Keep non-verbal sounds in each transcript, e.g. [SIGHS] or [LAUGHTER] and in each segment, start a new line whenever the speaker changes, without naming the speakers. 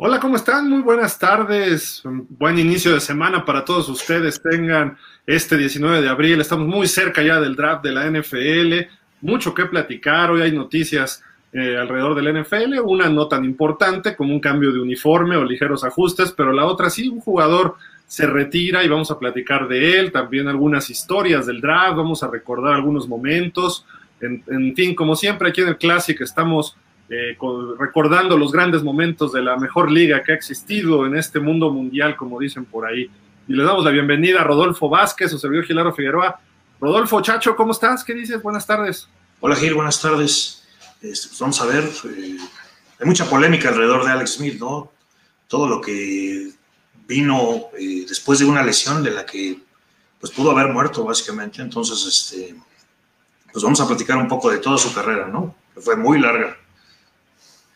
Hola, ¿cómo están? Muy buenas tardes. Buen inicio de semana para todos ustedes. Tengan este 19 de abril. Estamos muy cerca ya del draft de la NFL. Mucho que platicar. Hoy hay noticias eh, alrededor del NFL. Una no tan importante como un cambio de uniforme o ligeros ajustes, pero la otra sí, un jugador se retira y vamos a platicar de él. También algunas historias del draft. Vamos a recordar algunos momentos. En, en fin, como siempre, aquí en el Classic estamos eh, recordando los grandes momentos de la mejor liga que ha existido en este mundo mundial, como dicen por ahí. Y le damos la bienvenida a Rodolfo Vázquez, su servidor Gilaro Figueroa. Rodolfo, Chacho, ¿cómo estás? ¿Qué dices? Buenas tardes.
Hola Gil, buenas tardes. Este, pues vamos a ver, eh, hay mucha polémica alrededor de Alex Smith, ¿no? Todo lo que vino eh, después de una lesión de la que pues pudo haber muerto básicamente. Entonces, este, pues vamos a platicar un poco de toda su carrera, ¿no? Que fue muy larga.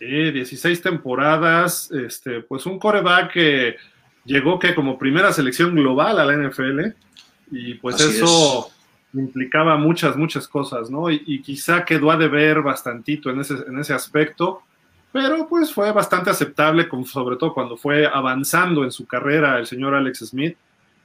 Sí, 16 temporadas, este, pues un coreback que llegó que como primera selección global a la NFL y pues
Así
eso implicaba muchas, muchas cosas, ¿no? Y, y, quizá quedó a deber bastantito en ese, en ese aspecto, pero pues fue bastante aceptable, con, sobre todo cuando fue avanzando en su carrera el señor Alex Smith,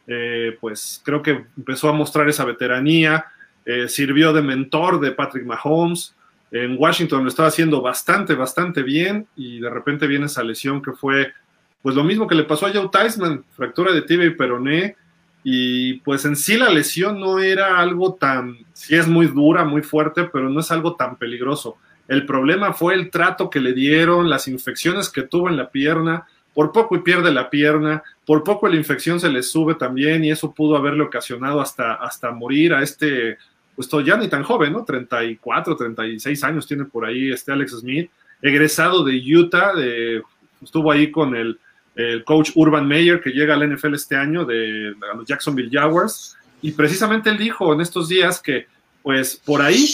eh, pues creo que empezó a mostrar esa veteranía, eh, sirvió de mentor de Patrick Mahomes, en Washington lo estaba haciendo bastante, bastante bien y de repente viene esa lesión que fue pues lo mismo que le pasó a Joe Theismann, fractura de tibia y peroné y pues en sí la lesión no era algo tan, sí es muy dura, muy fuerte, pero no es algo tan peligroso. El problema fue el trato que le dieron, las infecciones que tuvo en la pierna, por poco y pierde la pierna, por poco la infección se le sube también y eso pudo haberle ocasionado hasta, hasta morir a este pues ya ni tan joven, ¿no? 34, 36 años tiene por ahí este Alex Smith, egresado de Utah, estuvo ahí con el, coach Urban Meyer que llega al NFL este año de, los Jacksonville Jaguars, y precisamente él dijo en estos días que pues por ahí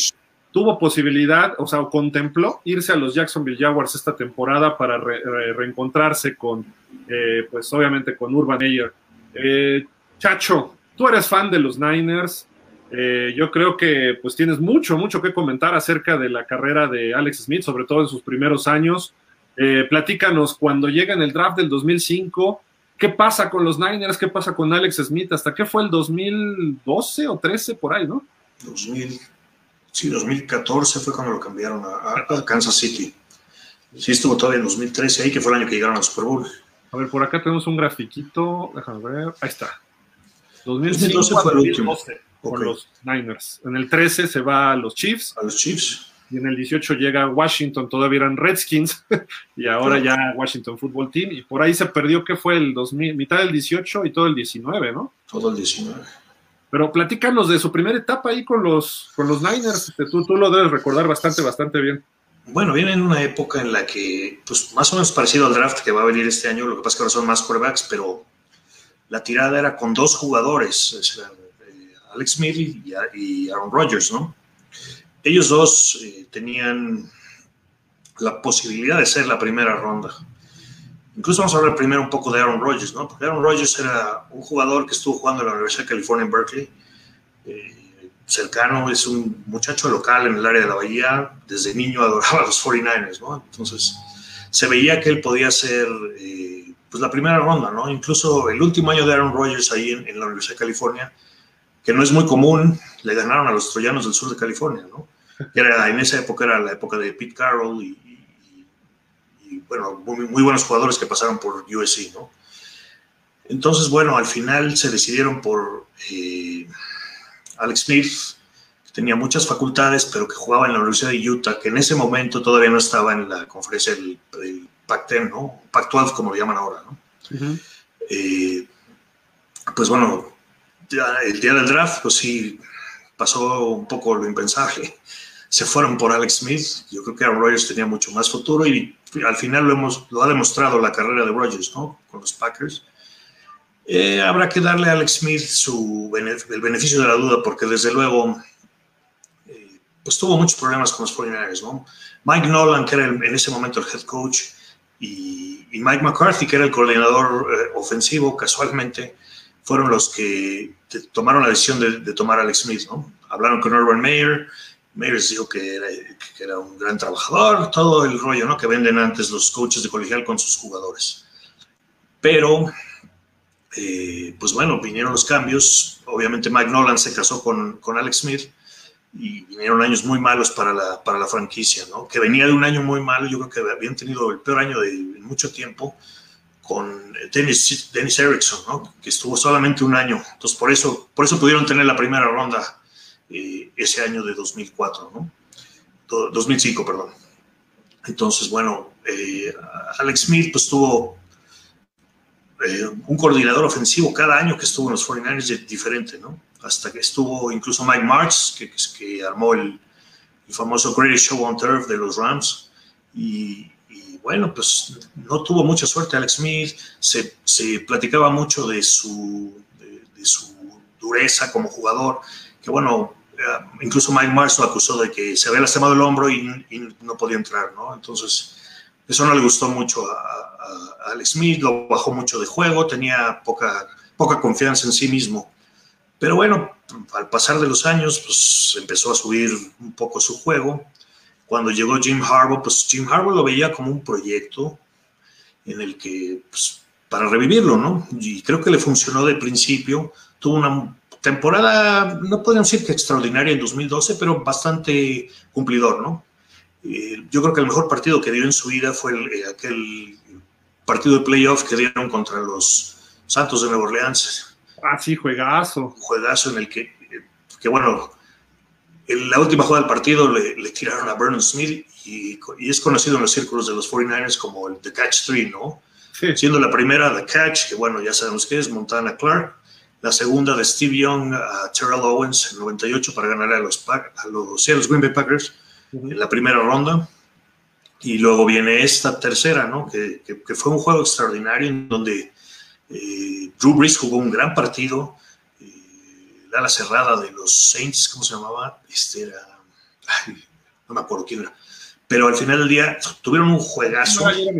tuvo posibilidad, o sea, contempló irse a los Jacksonville Jaguars esta temporada para re, re, reencontrarse con, eh, pues obviamente con Urban Meyer. Eh, Chacho, tú eres fan de los Niners, eh, yo creo que pues tienes mucho, mucho que comentar acerca de la carrera de Alex Smith, sobre todo en sus primeros años. Eh, platícanos, cuando llega en el draft del 2005, ¿qué pasa con los Niners? ¿Qué pasa con Alex Smith? ¿Hasta qué fue el 2012 o 13 por ahí, no?
2000, sí, 2014 fue cuando lo cambiaron a, a, a Kansas City. Sí, estuvo todavía en 2013 ahí, que fue el año que llegaron al Super Bowl.
A ver, por acá tenemos un grafiquito, déjame ver, ahí está. 2005
2012 fue el último.
Con okay. los Niners. En el 13 se va a los Chiefs.
A los Chiefs.
Y en el 18 llega Washington, todavía eran Redskins, [LAUGHS] y ahora ya Washington Football Team. Y por ahí se perdió que fue el 2000, mitad del 18 y todo el 19, ¿no?
Todo el 19.
Pero platícanos de su primera etapa ahí con los, con los Niners. Tú, tú lo debes recordar bastante, bastante bien.
Bueno, viene en una época en la que, pues más o menos parecido al draft que va a venir este año, lo que pasa es que ahora son más quarterbacks, pero la tirada era con dos jugadores. O sea, Alex Smith y, Aaron Rodgers, ¿no? Ellos dos eh, tenían la posibilidad de ser la primera ronda. Incluso vamos a hablar primero un poco de Aaron Rodgers, ¿no? Porque Aaron Rodgers era un jugador que estuvo jugando en la Universidad de California en Berkeley, eh, cercano, es un muchacho local en el área de la Bahía, desde niño adoraba a los 49ers, ¿no? Entonces, se veía que él podía ser eh, pues la primera ronda, ¿no? Incluso el último año de Aaron Rodgers ahí en la Universidad de California, que no es muy común, le ganaron a los troyanos del sur de California, ¿no? Era, en esa época era la época de Pete Carroll y, y, y bueno, muy, muy, buenos jugadores que pasaron por USC, ¿no? Entonces, bueno, al final se decidieron por eh, Alex Smith, que tenía muchas facultades, pero que jugaba en la Universidad de Utah, que en ese momento todavía no estaba en la conferencia del, del Pac-10, ¿no? Pac-12, como lo llaman ahora, ¿no? Uh -huh. eh, pues bueno, el día del draft, pues sí, pasó un poco lo impensable. Se fueron por Alex Smith. Yo creo que Aaron Rodgers tenía mucho más futuro y al final lo, hemos, lo ha demostrado la carrera de Rodgers, ¿no? Con los Packers. Eh, habrá que darle a Alex Smith su, el beneficio de la duda porque desde luego eh, pues tuvo muchos problemas con los 49ers, ¿no? Mike Nolan, que era el, en ese momento el head coach, y, y Mike McCarthy, que era el coordinador eh, ofensivo, casualmente, fueron los que tomaron la decisión de, de, tomar a Alex Smith, ¿no? Hablaron con Urban Meyer Meyers dijo que era, que era, un gran trabajador, todo el rollo ¿no? que venden antes los coaches de colegial con sus jugadores. Pero, eh, pues bueno, vinieron los cambios. Obviamente Mike Nolan se casó con, con Alex Smith y vinieron años muy malos para la, para la franquicia, ¿no? Que venía de un año muy malo, yo creo que habían tenido el peor año de mucho tiempo con Dennis, Dennis Erickson, ¿no? Que estuvo solamente un año. Entonces, por eso, por eso pudieron tener la primera ronda eh, ese año de 2004, ¿no? 2005, perdón. Entonces, bueno, eh, Alex Smith pues tuvo eh, un coordinador ofensivo cada año que estuvo en los 49ers diferente, ¿no? hasta que estuvo incluso Mike Martz, que, que armó el, famoso Greatest Show on Turf de los Rams. Y, bueno, pues no tuvo mucha suerte Alex Smith, se, se platicaba mucho de su, de, su dureza como jugador, que bueno, eh, incluso Mike lo acusó de que se había lastimado el hombro y, no podía entrar, ¿no? Entonces, eso no le gustó mucho a, a, Alex Smith, lo bajó mucho de juego, tenía poca, poca confianza en sí mismo. Pero bueno, al pasar de los años, pues empezó a subir un poco su juego. Cuando llegó Jim Harbaugh, pues Jim Harbaugh lo veía como un proyecto en el que, pues, para revivirlo, ¿no? Y creo que le funcionó de principio. Tuvo una temporada, no podríamos decir que extraordinaria en 2012, pero bastante cumplidor, ¿no? Eh, yo creo que el mejor partido que dio en su vida fue eh, aquel partido de playoff que dieron contra los Santos de Nueva Orleans
Ah, sí, juegazo.
Juegazo en el que, que bueno, en la última jugada del partido le, tiraron a Vernon Smith y, es conocido en los círculos de los 49ers como el The Catch 3, ¿no? Sí. Siendo la primera The Catch, que bueno, ya sabemos que es Montana Clark. La segunda de Steve Young a Terrell Owens en 98 para ganar a los, a los Seattle Green Bay Packers en la primera ronda. Y luego viene esta tercera, ¿no? Que, que, que fue un juego extraordinario en donde eh, Drew Brees jugó un gran partido. La ala cerrada de los Saints, ¿cómo se llamaba? Este era. no me acuerdo quién era. Pero al final del día tuvieron un juegazo.
¿No era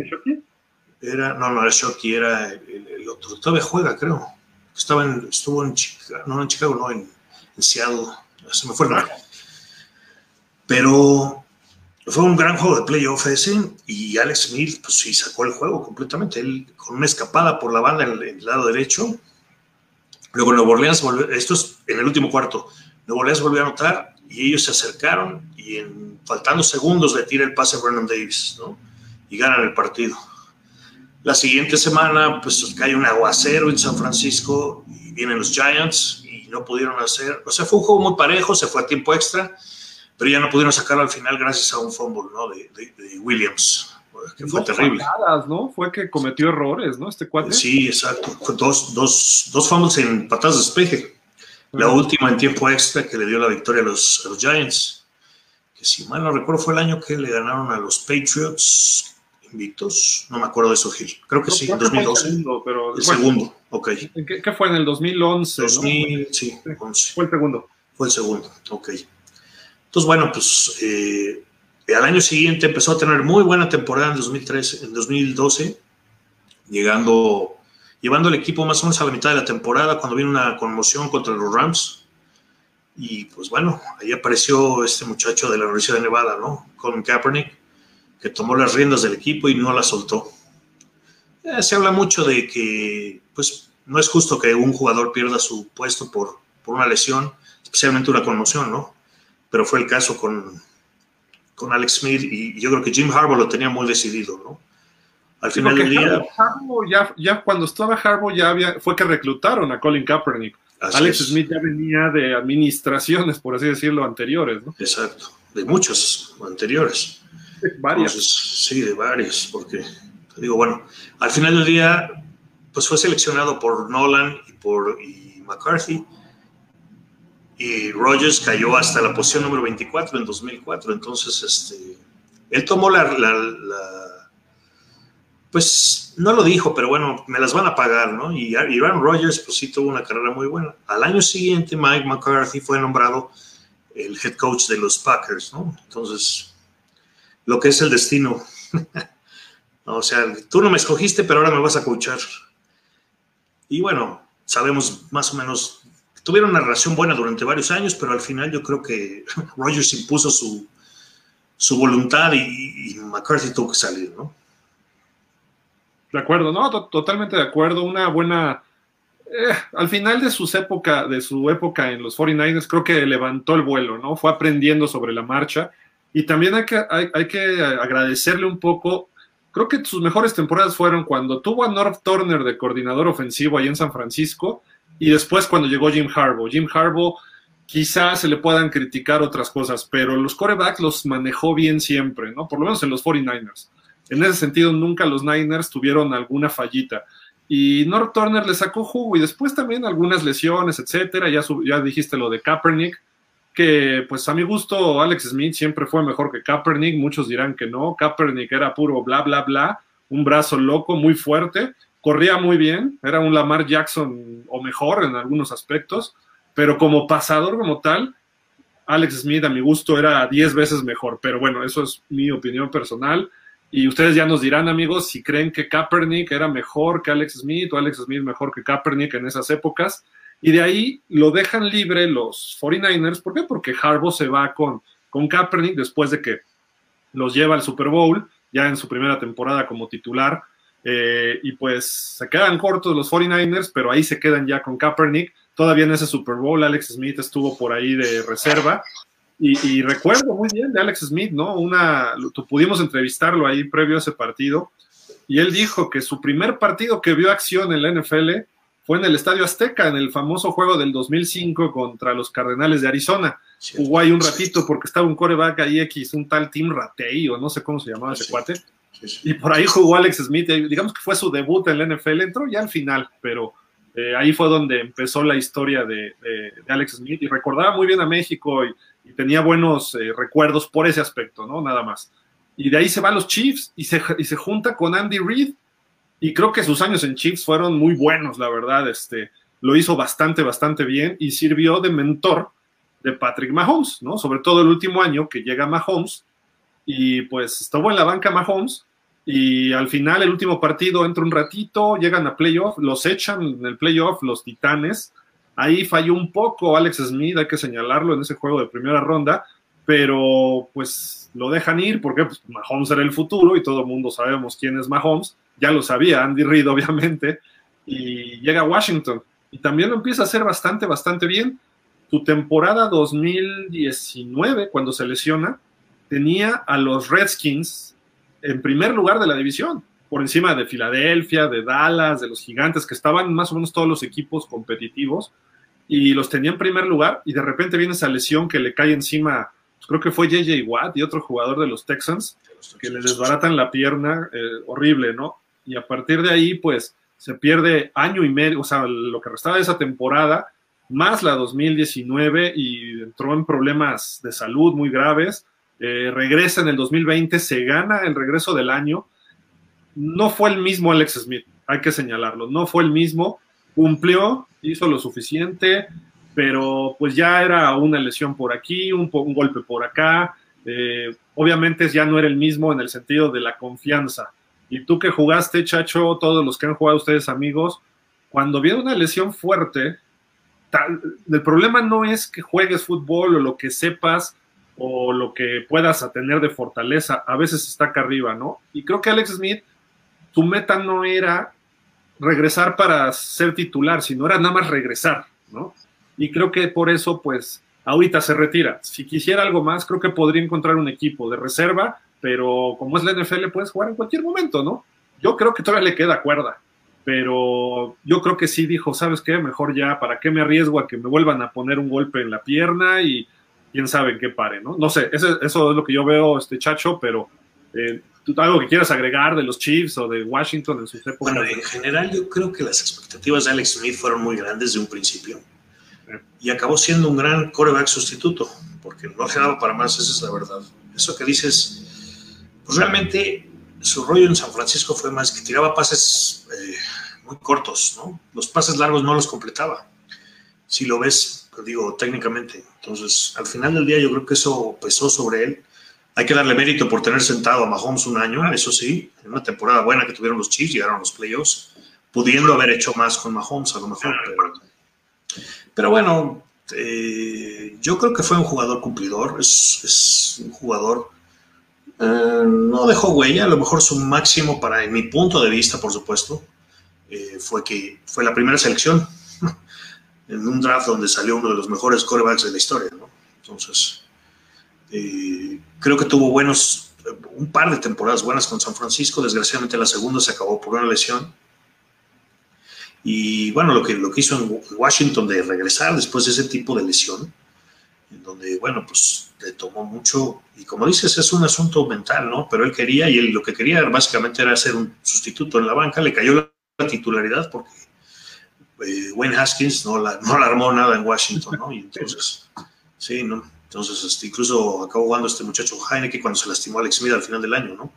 Era, no, no era Shocky, era el, otro. Todavía juega, creo. Estaba en, estuvo en Chicago, no en Chicago, no, en, Seattle. Se me fue el nombre. Pero fue un gran juego de playoff ese y Alex Smith, pues sí, sacó el juego completamente. Él con una escapada por la banda en el, lado derecho. Luego Nuevo Orleans volvió, esto es en el último cuarto, Nuevo Orleans volvió a anotar y ellos se acercaron y en faltando segundos le tira el pase a Vernon Davis, ¿no? Y ganan el partido. La siguiente semana, pues cae un aguacero en San Francisco y vienen los Giants y no pudieron hacer, o sea, fue un juego muy parejo, se fue a tiempo extra pero ya no pudieron sacarlo al final gracias a un fumble ¿no? de, Williams, que fue terrible.
Patadas, ¿no? Fue que cometió errores, ¿no? Este cuate.
Sí, exacto. Fue dos, dos, dos fumbles en patadas de despeje. La última en tiempo extra que le dio la victoria a los, a los Giants, que si mal no recuerdo fue el año que le ganaron a los Patriots invictos. No me acuerdo de eso, Gil. Creo que sí, en 2012.
El segundo, pero,
el segundo, ok.
¿Qué, ¿Qué, fue en el 2011?
2000, sí, 11.
Fue el segundo.
Fue el segundo, ok. Entonces, bueno, pues eh, al año siguiente empezó a tener muy buena temporada en 2013, en 2012, llegando, llevando el equipo más o menos a la mitad de la temporada cuando vino una conmoción contra los Rams. Y pues bueno, ahí apareció este muchacho de la Universidad de Nevada, ¿no? Colin Kaepernick, que tomó las riendas del equipo y no la soltó. Eh, se habla mucho de que, pues, no es justo que un jugador pierda su puesto por, por una lesión, especialmente una conmoción, ¿no? pero fue el caso con, con Alex Smith y yo creo que Jim Harbaugh lo tenía muy decidido, ¿no?
Al final del día... ya, ya cuando estaba Harbaugh ya había, fue que reclutaron a Colin Kaepernick. Alex Smith ya venía de administraciones, por así decirlo, anteriores, ¿no?
Exacto, de muchas anteriores.
varias.
sí, de varias, porque digo, bueno, al final del día, pues fue seleccionado por Nolan y por y McCarthy y Rogers cayó hasta la posición número 24 en 2004. Entonces, este, él tomó la, pues no lo dijo, pero bueno, me las van a pagar, ¿no? Y Aaron Rodgers, pues sí tuvo una carrera muy buena. Al año siguiente, Mike McCarthy fue nombrado el head coach de los Packers, ¿no? Entonces, lo que es el destino. [LAUGHS] o sea, tú no me escogiste, pero ahora me vas a coachar. Y bueno, sabemos más o menos tuvieron una relación buena durante varios años, pero al final yo creo que [LAUGHS] Rogers impuso su, su voluntad y, McCarthy tuvo que salir, ¿no?
De acuerdo, no, totalmente de acuerdo. Una buena. Eh, al final de, sus época, de su época en los 49ers, creo que levantó el vuelo, ¿no? Fue aprendiendo sobre la marcha. Y también hay que, hay que agradecerle un poco creo que sus mejores temporadas fueron cuando tuvo a North Turner de coordinador ofensivo ahí en San Francisco y después cuando llegó Jim Harbaugh. Jim Harbaugh quizás se le puedan criticar otras cosas, pero los corebacks los manejó bien siempre, ¿no? Por lo menos en los 49ers. En ese sentido, nunca los Niners tuvieron alguna fallita. Y North Turner le sacó jugo y después también algunas lesiones, etcétera. Ya, ya dijiste lo de Kaepernick que pues a mi gusto Alex Smith siempre fue mejor que Kaepernick, muchos dirán que no, Kaepernick era puro bla, bla, bla, un brazo loco, muy fuerte, corría muy bien, era un Lamar Jackson o mejor en algunos aspectos, pero como pasador como tal, Alex Smith a mi gusto era 10 veces mejor, pero bueno, eso es mi opinión personal. Y ustedes ya nos dirán, amigos, si creen que Kaepernick era mejor que Alex Smith o Alex Smith mejor que Kaepernick en esas épocas. Y de ahí lo dejan libre los 49ers. ¿Por qué? Porque Harbaugh se va con, con Kaepernick después de que los lleva al Super Bowl, ya en su primera temporada como titular. Eh, y pues se quedan cortos los 49ers, pero ahí se quedan ya con Kaepernick. Todavía en ese Super Bowl Alex Smith estuvo por ahí de reserva. Y, recuerdo muy bien de Alex Smith, ¿no? Una, pudimos entrevistarlo ahí previo a ese partido. Y él dijo que su primer partido que vio acción en la NFL fue en el Estadio Azteca, en el famoso juego del 2005 contra los Cardenales de Arizona. Jugó ahí un ratito porque estaba un coreback ahí X, un tal Tim Ratey, o no sé cómo se llamaba ese cuate. Y por ahí jugó Alex Smith, digamos que fue su debut en la NFL, entró ya al final, pero eh, ahí fue donde empezó la historia de, Alex Smith y recordaba muy bien a México y, tenía buenos eh, recuerdos por ese aspecto, ¿no? Nada más. Y de ahí se va a los Chiefs y se, y se junta con Andy Reid, y creo que sus años en Chiefs fueron muy buenos, la verdad. Este, lo hizo bastante, bastante bien y sirvió de mentor de Patrick Mahomes, ¿no? Sobre todo el último año que llega Mahomes y pues estuvo en la banca Mahomes y al final el último partido entra un ratito, llegan a playoff, los echan en el playoff los Titanes. Ahí falló un poco Alex Smith, hay que señalarlo en ese juego de primera ronda, pero pues lo dejan ir porque pues, Mahomes era el futuro y todo el mundo sabemos quién es Mahomes ya lo sabía Andy Reid, [LAUGHS] obviamente, y llega a Washington. Y también lo empieza a hacer bastante, bastante bien. Tu temporada 2019, cuando se lesiona, tenía a los Redskins en primer lugar de la división, por encima de Filadelfia, de Dallas, de los Gigantes, que estaban más o menos todos los equipos competitivos, y los tenía en primer lugar, y de repente viene esa lesión que le cae encima, pues creo que fue JJ Watt y otro jugador de los Texans, que le desbaratan la pierna, eh, horrible, ¿no? y a partir de ahí, pues se pierde año y medio, o sea, lo que restaba de esa temporada, más la 2019 y entró en problemas de salud muy graves. Eh, regresa en el 2020, se gana el regreso del año. No fue el mismo Alex Smith, hay que señalarlo, no fue el mismo. Cumplió, hizo lo suficiente, pero pues ya era una lesión por aquí, un, golpe por acá. Eh, obviamente ya no era el mismo en el sentido de la confianza. Y tú que jugaste, Chacho, todos los que han jugado ustedes amigos, cuando viene una lesión fuerte, el problema no es que juegues fútbol o lo que sepas o lo que puedas tener de fortaleza, a veces está acá arriba, ¿no? Y creo que Alex Smith, su meta no era regresar para ser titular, sino era nada más regresar, ¿no? Y creo que por eso, pues, ahorita se retira. Si quisiera algo más, creo que podría encontrar un equipo de reserva pero como es la NFL, puedes jugar en cualquier momento, ¿no? Yo creo que todavía le queda cuerda, pero yo creo que sí dijo, ¿sabes qué? Mejor ya, ¿para qué me arriesgo a que me vuelvan a poner un golpe en la pierna y quién sabe en qué pare, ¿no? No sé, eso, es lo que yo veo, este chacho, pero eh, algo que quieras agregar de los Chiefs o de Washington en sus épocas?
Bueno, en general yo creo que las expectativas de Alex Smith fueron muy grandes de un principio y acabó siendo un gran coreback sustituto, porque no se daba para más, esa es la verdad. Eso que dices pues realmente su rollo en San Francisco fue más que tiraba pases eh, muy cortos, ¿no? Los pases largos no los completaba. Si lo ves, digo, técnicamente. Entonces, al final del día yo creo que eso pesó sobre él. Hay que darle mérito por tener sentado a Mahomes un año, eso sí, en una temporada buena que tuvieron los Chiefs, llegaron a los playoffs, pudiendo haber hecho más con Mahomes a lo mejor, pero, pero bueno, eh, yo creo que fue un jugador cumplidor, es, un jugador, eh, no dejó huella, a lo mejor su máximo para, en mi punto de vista, por supuesto, eh, fue que fue la primera selección en un draft donde salió uno de los mejores corebacks de la historia, ¿no? Entonces, creo que tuvo buenos, un par de temporadas buenas con San Francisco, desgraciadamente la segunda se acabó por una lesión, y bueno, lo que, lo que hizo en Washington de regresar después de ese tipo de lesión, en donde, bueno, pues le tomó mucho, y como dices, es un asunto mental, ¿no? Pero él quería, y él lo que quería básicamente era ser un sustituto en la banca, le cayó la, titularidad porque eh, Wayne Haskins no la, no la armó nada en Washington, ¿no? Y entonces, sí, ¿no? Entonces, este, incluso acabó jugando este muchacho Heineke cuando se lastimó a Alex Smith al final del año, ¿no?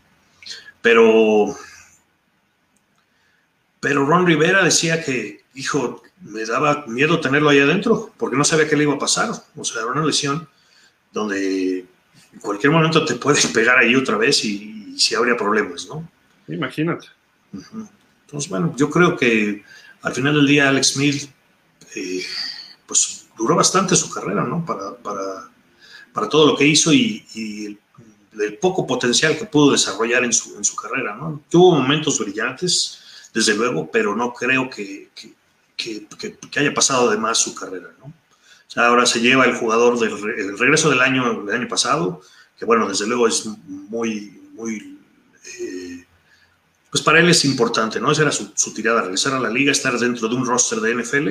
Pero pero Ron Rivera decía que, hijo, me daba miedo tenerlo ahí adentro, porque no sabía qué le iba a pasar. O sea, era una lesión donde en cualquier momento te puedes pegar ahí otra vez y, si habría problemas, ¿no?
Imagínate.
Entonces, bueno, yo creo que al final del día Alex Smith, eh, pues duró bastante su carrera, ¿no? Para, para, para todo lo que hizo y, el, poco potencial que pudo desarrollar en su, en su carrera, ¿no? Tuvo momentos brillantes, desde luego, pero no creo que, haya pasado de más su carrera, ¿no? O sea, ahora se lleva el jugador del regreso del año, del año pasado, que bueno, desde luego es muy, muy, eh, pues para él es importante, ¿no? Esa era su, tirada, regresar a la liga, estar dentro de un roster de NFL,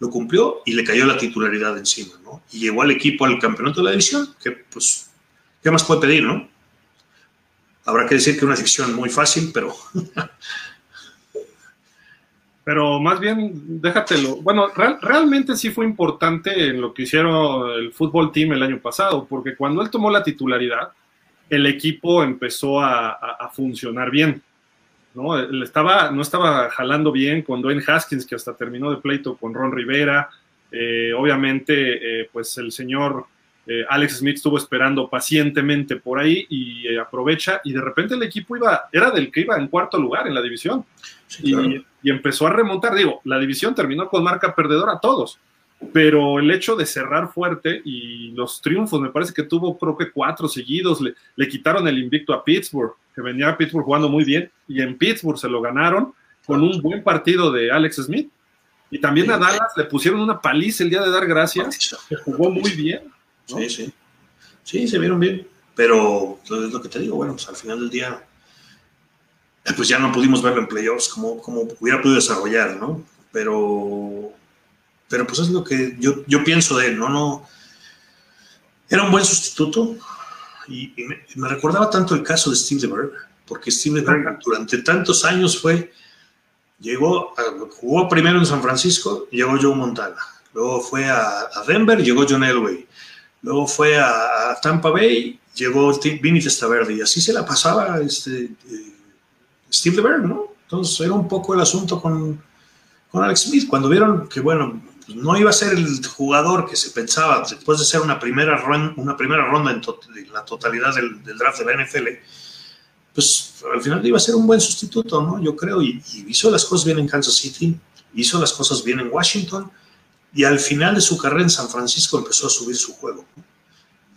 lo cumplió y le cayó la titularidad encima, ¿no? Y llevó al equipo al campeonato de la división, que pues, ¿qué más puede pedir, no? Habrá que decir que una sección muy fácil, pero [LAUGHS]
pero más bien déjatelo. Bueno, realmente sí fue importante en lo que hicieron el fútbol team el año pasado, porque cuando él tomó la titularidad, el equipo empezó a, funcionar bien. ¿No? Él estaba, no estaba jalando bien con Dwayne Haskins, que hasta terminó de pleito con Ron Rivera. Eh, obviamente, eh, pues el señor eh, Alex Smith estuvo esperando pacientemente por ahí y aprovecha, y de repente el equipo iba, era del que iba en cuarto lugar en la división. y, y empezó a remontar. Digo, la división terminó con marca perdedora a todos, pero el hecho de cerrar fuerte y los triunfos, me parece que tuvo creo que cuatro seguidos, le, le quitaron el invicto a Pittsburgh, que venía a Pittsburgh jugando muy bien, y en Pittsburgh se lo ganaron con un buen partido de Alex Smith. Y también a Dallas le pusieron una paliza el día de dar gracias, que jugó muy bien.
Sí, sí. Sí, se vieron bien. Pero es lo que te digo, bueno, pues al final del día pues ya no pudimos verlo en playoffs como, como hubiera podido desarrollar, ¿no? Pero, pero pues es lo que yo, yo pienso de él, ¿no? no Era un buen sustituto y, me, recordaba tanto el caso de Steve DeBerg, porque Steve DeBerg durante tantos años fue, llegó, jugó primero en San Francisco, llegó Joe Montana, luego fue a, Denver, llegó John Elway, luego fue a, Tampa Bay, llegó Vinny Testaverde y así se la pasaba este, eh, Steve DeBerg, ¿no? Entonces era un poco el asunto con, con Alex Smith. Cuando vieron que, bueno, no iba a ser el jugador que se pensaba después de ser una primera, ronda, en, la totalidad del, draft de la NFL, pues al final iba a ser un buen sustituto, ¿no? Yo creo, y, hizo las cosas bien en Kansas City, hizo las cosas bien en Washington, y al final de su carrera en San Francisco empezó a subir su juego.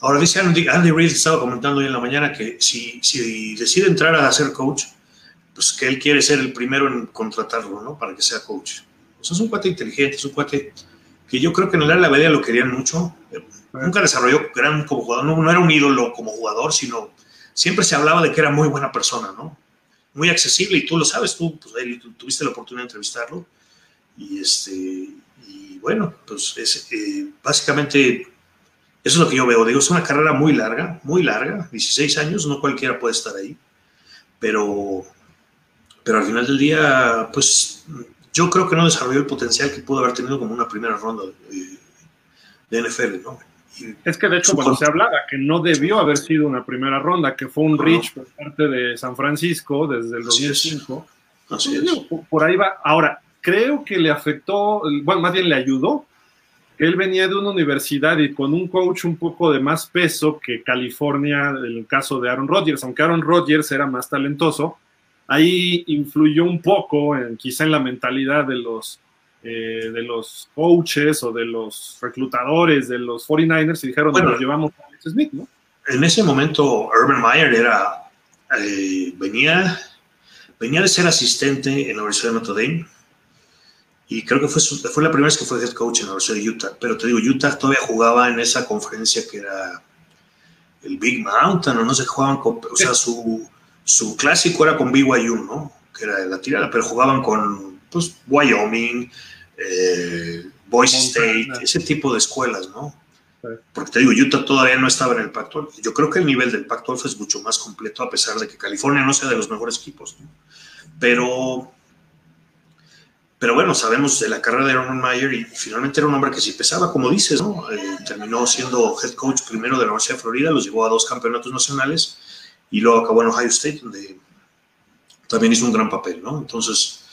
Ahora dice Andy, Andy Reid, estaba comentando hoy en la mañana que si, si decide entrar a ser coach, pues que él quiere ser el primero en contratarlo, ¿no? Para que sea coach. O sea, es un cuate inteligente, es un cuate que yo creo que en el área de la media lo querían mucho. Nunca desarrolló gran como jugador, no, era un ídolo como jugador, sino siempre se hablaba de que era muy buena persona, ¿no? Muy accesible y tú lo sabes, tú, pues, tuviste la oportunidad de entrevistarlo. Y, este, y bueno, pues es, eh, básicamente eso es lo que yo veo. Digo, es una carrera muy larga, muy larga, 16 años, no cualquiera puede estar ahí, pero pero al final del día, pues yo creo que no desarrolló el potencial que pudo haber tenido como una primera ronda de, NFL, ¿no?
es que de hecho cuando se hablaba que no debió haber sido una primera ronda, que fue un reach por parte de San Francisco desde el 2005. Así es. Por, por ahí va. Ahora, creo que le afectó, bueno, más bien le ayudó él venía de una universidad y con un coach un poco de más peso que California, en el caso de Aaron Rodgers, aunque Aaron Rodgers era más talentoso, ahí influyó un poco, en, quizá en la mentalidad de los, eh, de los coaches o de los reclutadores de los 49ers y dijeron, bueno, nos llevamos a Alex Smith, ¿no?
En ese momento, Urban Meyer era, eh, venía, venía de ser asistente en la Universidad de Notre Dame y creo que fue, fue la primera vez que fue head coach en la Universidad de Utah. Pero te digo, Utah todavía jugaba en esa conferencia que era el Big Mountain, o no sé, jugaban con, o sea, su, su clásico era con BYU, ¿no? Que era la tirada, pero jugaban con, pues, Wyoming, eh, Boise State, ese tipo de escuelas, ¿no? Porque te digo, Utah todavía no estaba en el Pacto Yo creo que el nivel del Pacto es mucho más completo, a pesar de que California no sea de los mejores equipos. ¿no? Pero pero bueno, sabemos de la carrera de Aaron Meyer y finalmente era un hombre que sí pesaba, como dices, ¿no? Eh, terminó siendo head coach primero de la Universidad de Florida, los llevó a dos campeonatos nacionales y luego acabó en Ohio State, donde también hizo un gran papel, ¿no? Entonces,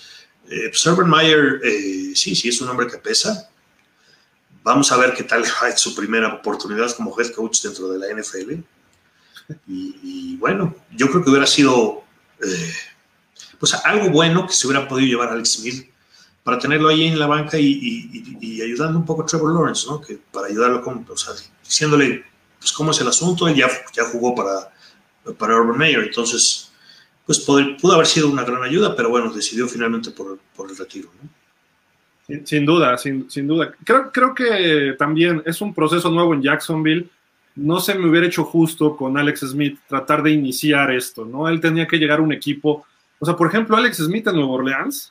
eh, pues Urban Meyer, eh, sí, sí es un hombre que pesa. Vamos a ver qué tal [LAUGHS] va su primera oportunidad como head coach dentro de la NFL. Y, bueno, yo creo que hubiera sido eh, pues algo bueno que se hubiera podido llevar a Alex Smith para tenerlo ahí en la banca y, ayudando un poco a Trevor Lawrence, ¿no? Que para ayudarlo, con, o sea, diciéndole, pues, cómo es el asunto, él ya, ya jugó para, para Urban Meyer, entonces, pues pudo haber sido una gran ayuda, pero bueno, decidió finalmente por, por el retiro,
¿no? Sin, duda, sin, sin, duda. Creo, creo que también es un proceso nuevo en Jacksonville. No se me hubiera hecho justo con Alex Smith tratar de iniciar esto, ¿no? Él tenía que llegar a un equipo. O sea, por ejemplo, Alex Smith en Nueva Orleans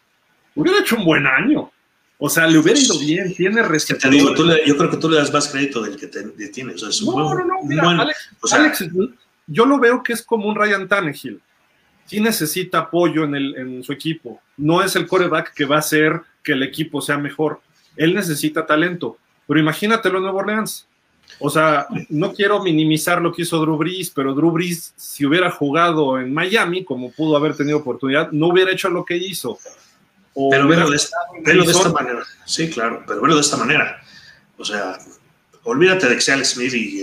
hubiera hecho un buen año. O sea, le hubiera ido bien, tiene respeto.
yo creo que tú le das más crédito del que te, tiene. O sea, es no, no, no, mira,
Alex, yo lo veo que es como un Ryan Tannehill. Sí necesita apoyo en, el, en su equipo. No es el coreback que va a hacer que el equipo sea mejor. Él necesita talento. Pero imagínatelo en Nueva Orleans. O sea, no quiero minimizar lo que hizo Drew Brees, pero Drew Brees, si hubiera jugado en Miami, como pudo haber tenido oportunidad, no hubiera hecho lo que hizo.
Pero verlo de, esta, manera. Sí, claro, pero verlo de esta manera. O sea, olvídate de que sea Alex Smith y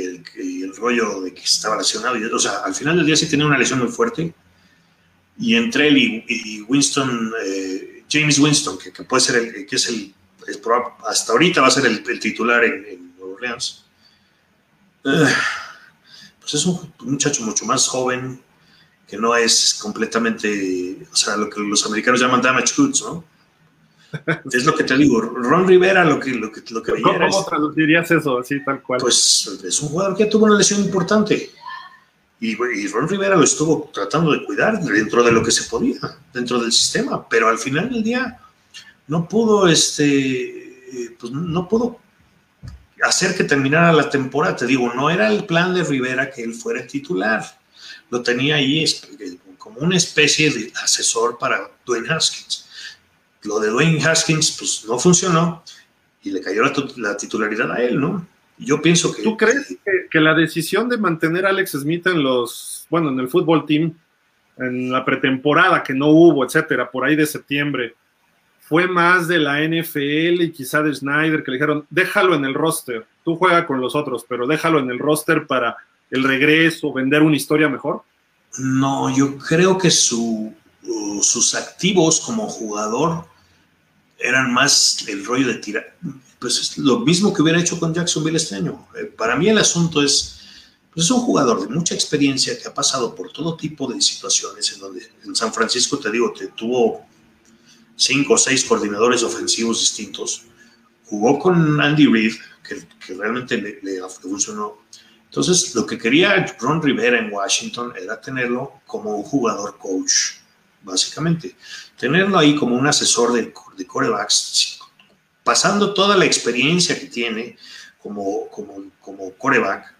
el, rollo de que estaba lesionado. o sea, al final del día sí tenía una lesión muy fuerte. Y entre él y, Winston, eh, James Winston, que, puede ser el, que es el, hasta ahorita va a ser el, titular en, en Orleans. Eh, pues es un muchacho mucho más joven, que no es completamente, o sea, lo que los americanos llaman damage goods, ¿no? [LAUGHS] Es lo que te digo, Ron Rivera, lo que, lo que, lo que
¿Cómo, traducirías eso así, tal cual?
Pues es un jugador que tuvo una lesión importante y, y, Ron Rivera lo estuvo tratando de cuidar dentro de lo que se podía, dentro del sistema, pero al final del día no pudo, este, pues no pudo hacer que terminara la temporada. Te digo, no era el plan de Rivera que él fuera titular lo tenía ahí como una especie de asesor para Dwayne Haskins. Lo de Dwayne Haskins pues no funcionó y le cayó la, titularidad a él, ¿no? Yo pienso que...
¿Tú crees que, la decisión de mantener a Alex Smith en los, bueno, en el fútbol team, en la pretemporada que no hubo, etcétera, por ahí de septiembre, fue más de la NFL y quizá de Snyder que le dijeron, déjalo en el roster, tú juega con los otros, pero déjalo en el roster para el regreso, vender una historia mejor?
No, yo creo que su, sus activos como jugador eran más el rollo de tirar. Pues es lo mismo que hubiera hecho con Jacksonville este año. Eh, para mí el asunto es, pues es un jugador de mucha experiencia que ha pasado por todo tipo de situaciones en donde en San Francisco, te digo, te tuvo cinco o seis coordinadores ofensivos distintos. Jugó con Andy Reid, que, realmente le, le funcionó entonces, lo que quería Ron Rivera en Washington era tenerlo como un jugador coach, básicamente. Tenerlo ahí como un asesor de, de corebacks, pasando toda la experiencia que tiene como, como, como coreback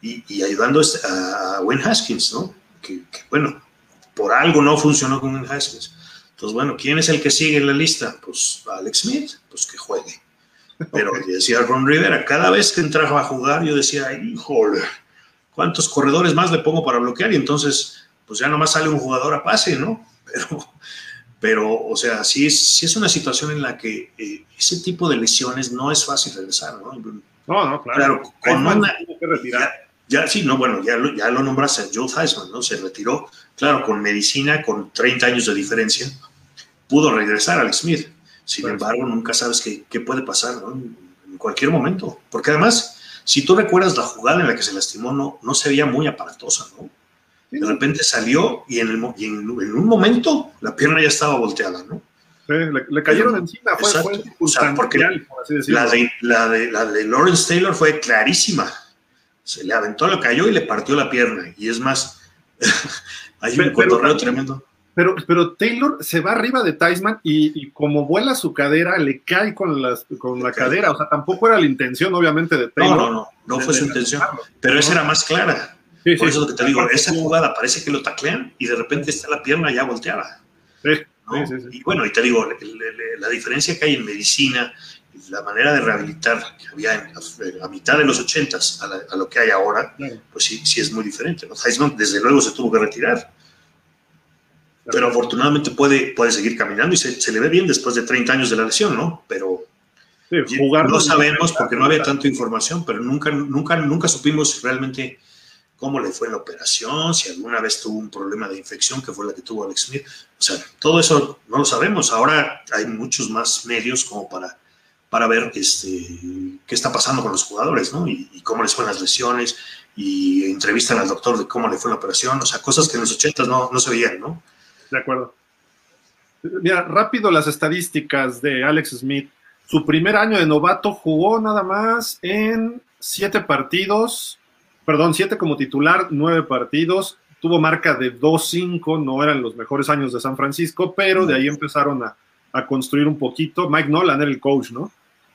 y, ayudando a Wayne Haskins, ¿no? Que, bueno, por algo no funcionó con Wayne Haskins. Entonces, bueno, ¿quién es el que sigue en la lista? Pues Alex Smith, pues que juegue. Pero decía Ron Rivera, cada vez que entraba a jugar, yo decía, híjole, ¿cuántos corredores más le pongo para bloquear? Y entonces, pues ya nomás sale un jugador a pase, ¿no? [LAUGHS] Pero, pero o sea, sí es, es una situación en la que eh, ese tipo de lesiones no es fácil regresar, ¿no?
No, no, claro.
con una, ya, sí, no, bueno, ya lo, ya lo nombraste, Joe Theismann, ¿no? Se retiró, claro, con medicina, con 30 años de diferencia, pudo regresar Alex Smith Sin embargo, nunca sabes qué, puede pasar en cualquier momento. Porque además, si tú recuerdas la jugada en la que se lastimó, no, no se veía muy aparatosa, ¿no? De repente salió y en, el, y en, un momento la pierna ya estaba volteada, ¿no?
le, cayeron encima, fue, fue
o sea, porque la de, la, de, la de Lawrence Taylor fue clarísima. Se le aventó, le cayó y le partió la pierna. Y es más, [LAUGHS] hay un cotorreo tremendo.
Pero, pero Taylor se va arriba de Tyson y, como vuela su cadera, le cae con, las, con la cadera. O sea, tampoco era la intención, obviamente, de Taylor.
No, no, no, no fue su intención. Pero esa era más clara. Por eso es lo que te digo, esa jugada parece que lo taclean y de repente está la pierna ya volteada. Sí, sí, sí, Y bueno, y te digo, la diferencia que hay en medicina, la manera de rehabilitar que había en, a mitad de los ochentas a, a, lo que hay ahora, pues sí, sí es muy diferente. ¿no? Heisman desde luego se tuvo que retirar pero afortunadamente puede, puede seguir caminando y se, le ve bien después de 30 años de la lesión, ¿no? Pero jugar no sabemos porque no había tanta información, pero nunca, nunca, nunca supimos realmente cómo le fue la operación, si alguna vez tuvo un problema de infección, que fue la que tuvo Alex Smith. O sea, todo eso no lo sabemos. Ahora hay muchos más medios como para, para ver este, qué está pasando con los jugadores, ¿no? Y, y cómo les fueron las lesiones, y entrevistan al doctor de cómo le fue la operación, o sea, cosas que en los 80 no, no se veían, ¿no?
De acuerdo. Mira, rápido las estadísticas de Alex Smith. Su primer año de novato jugó nada más en siete partidos, perdón, siete como titular, nueve partidos. Tuvo marca de 2-5, no eran los mejores años de San Francisco, pero de ahí empezaron a, a construir un poquito. Mike Nolan era el coach, ¿no?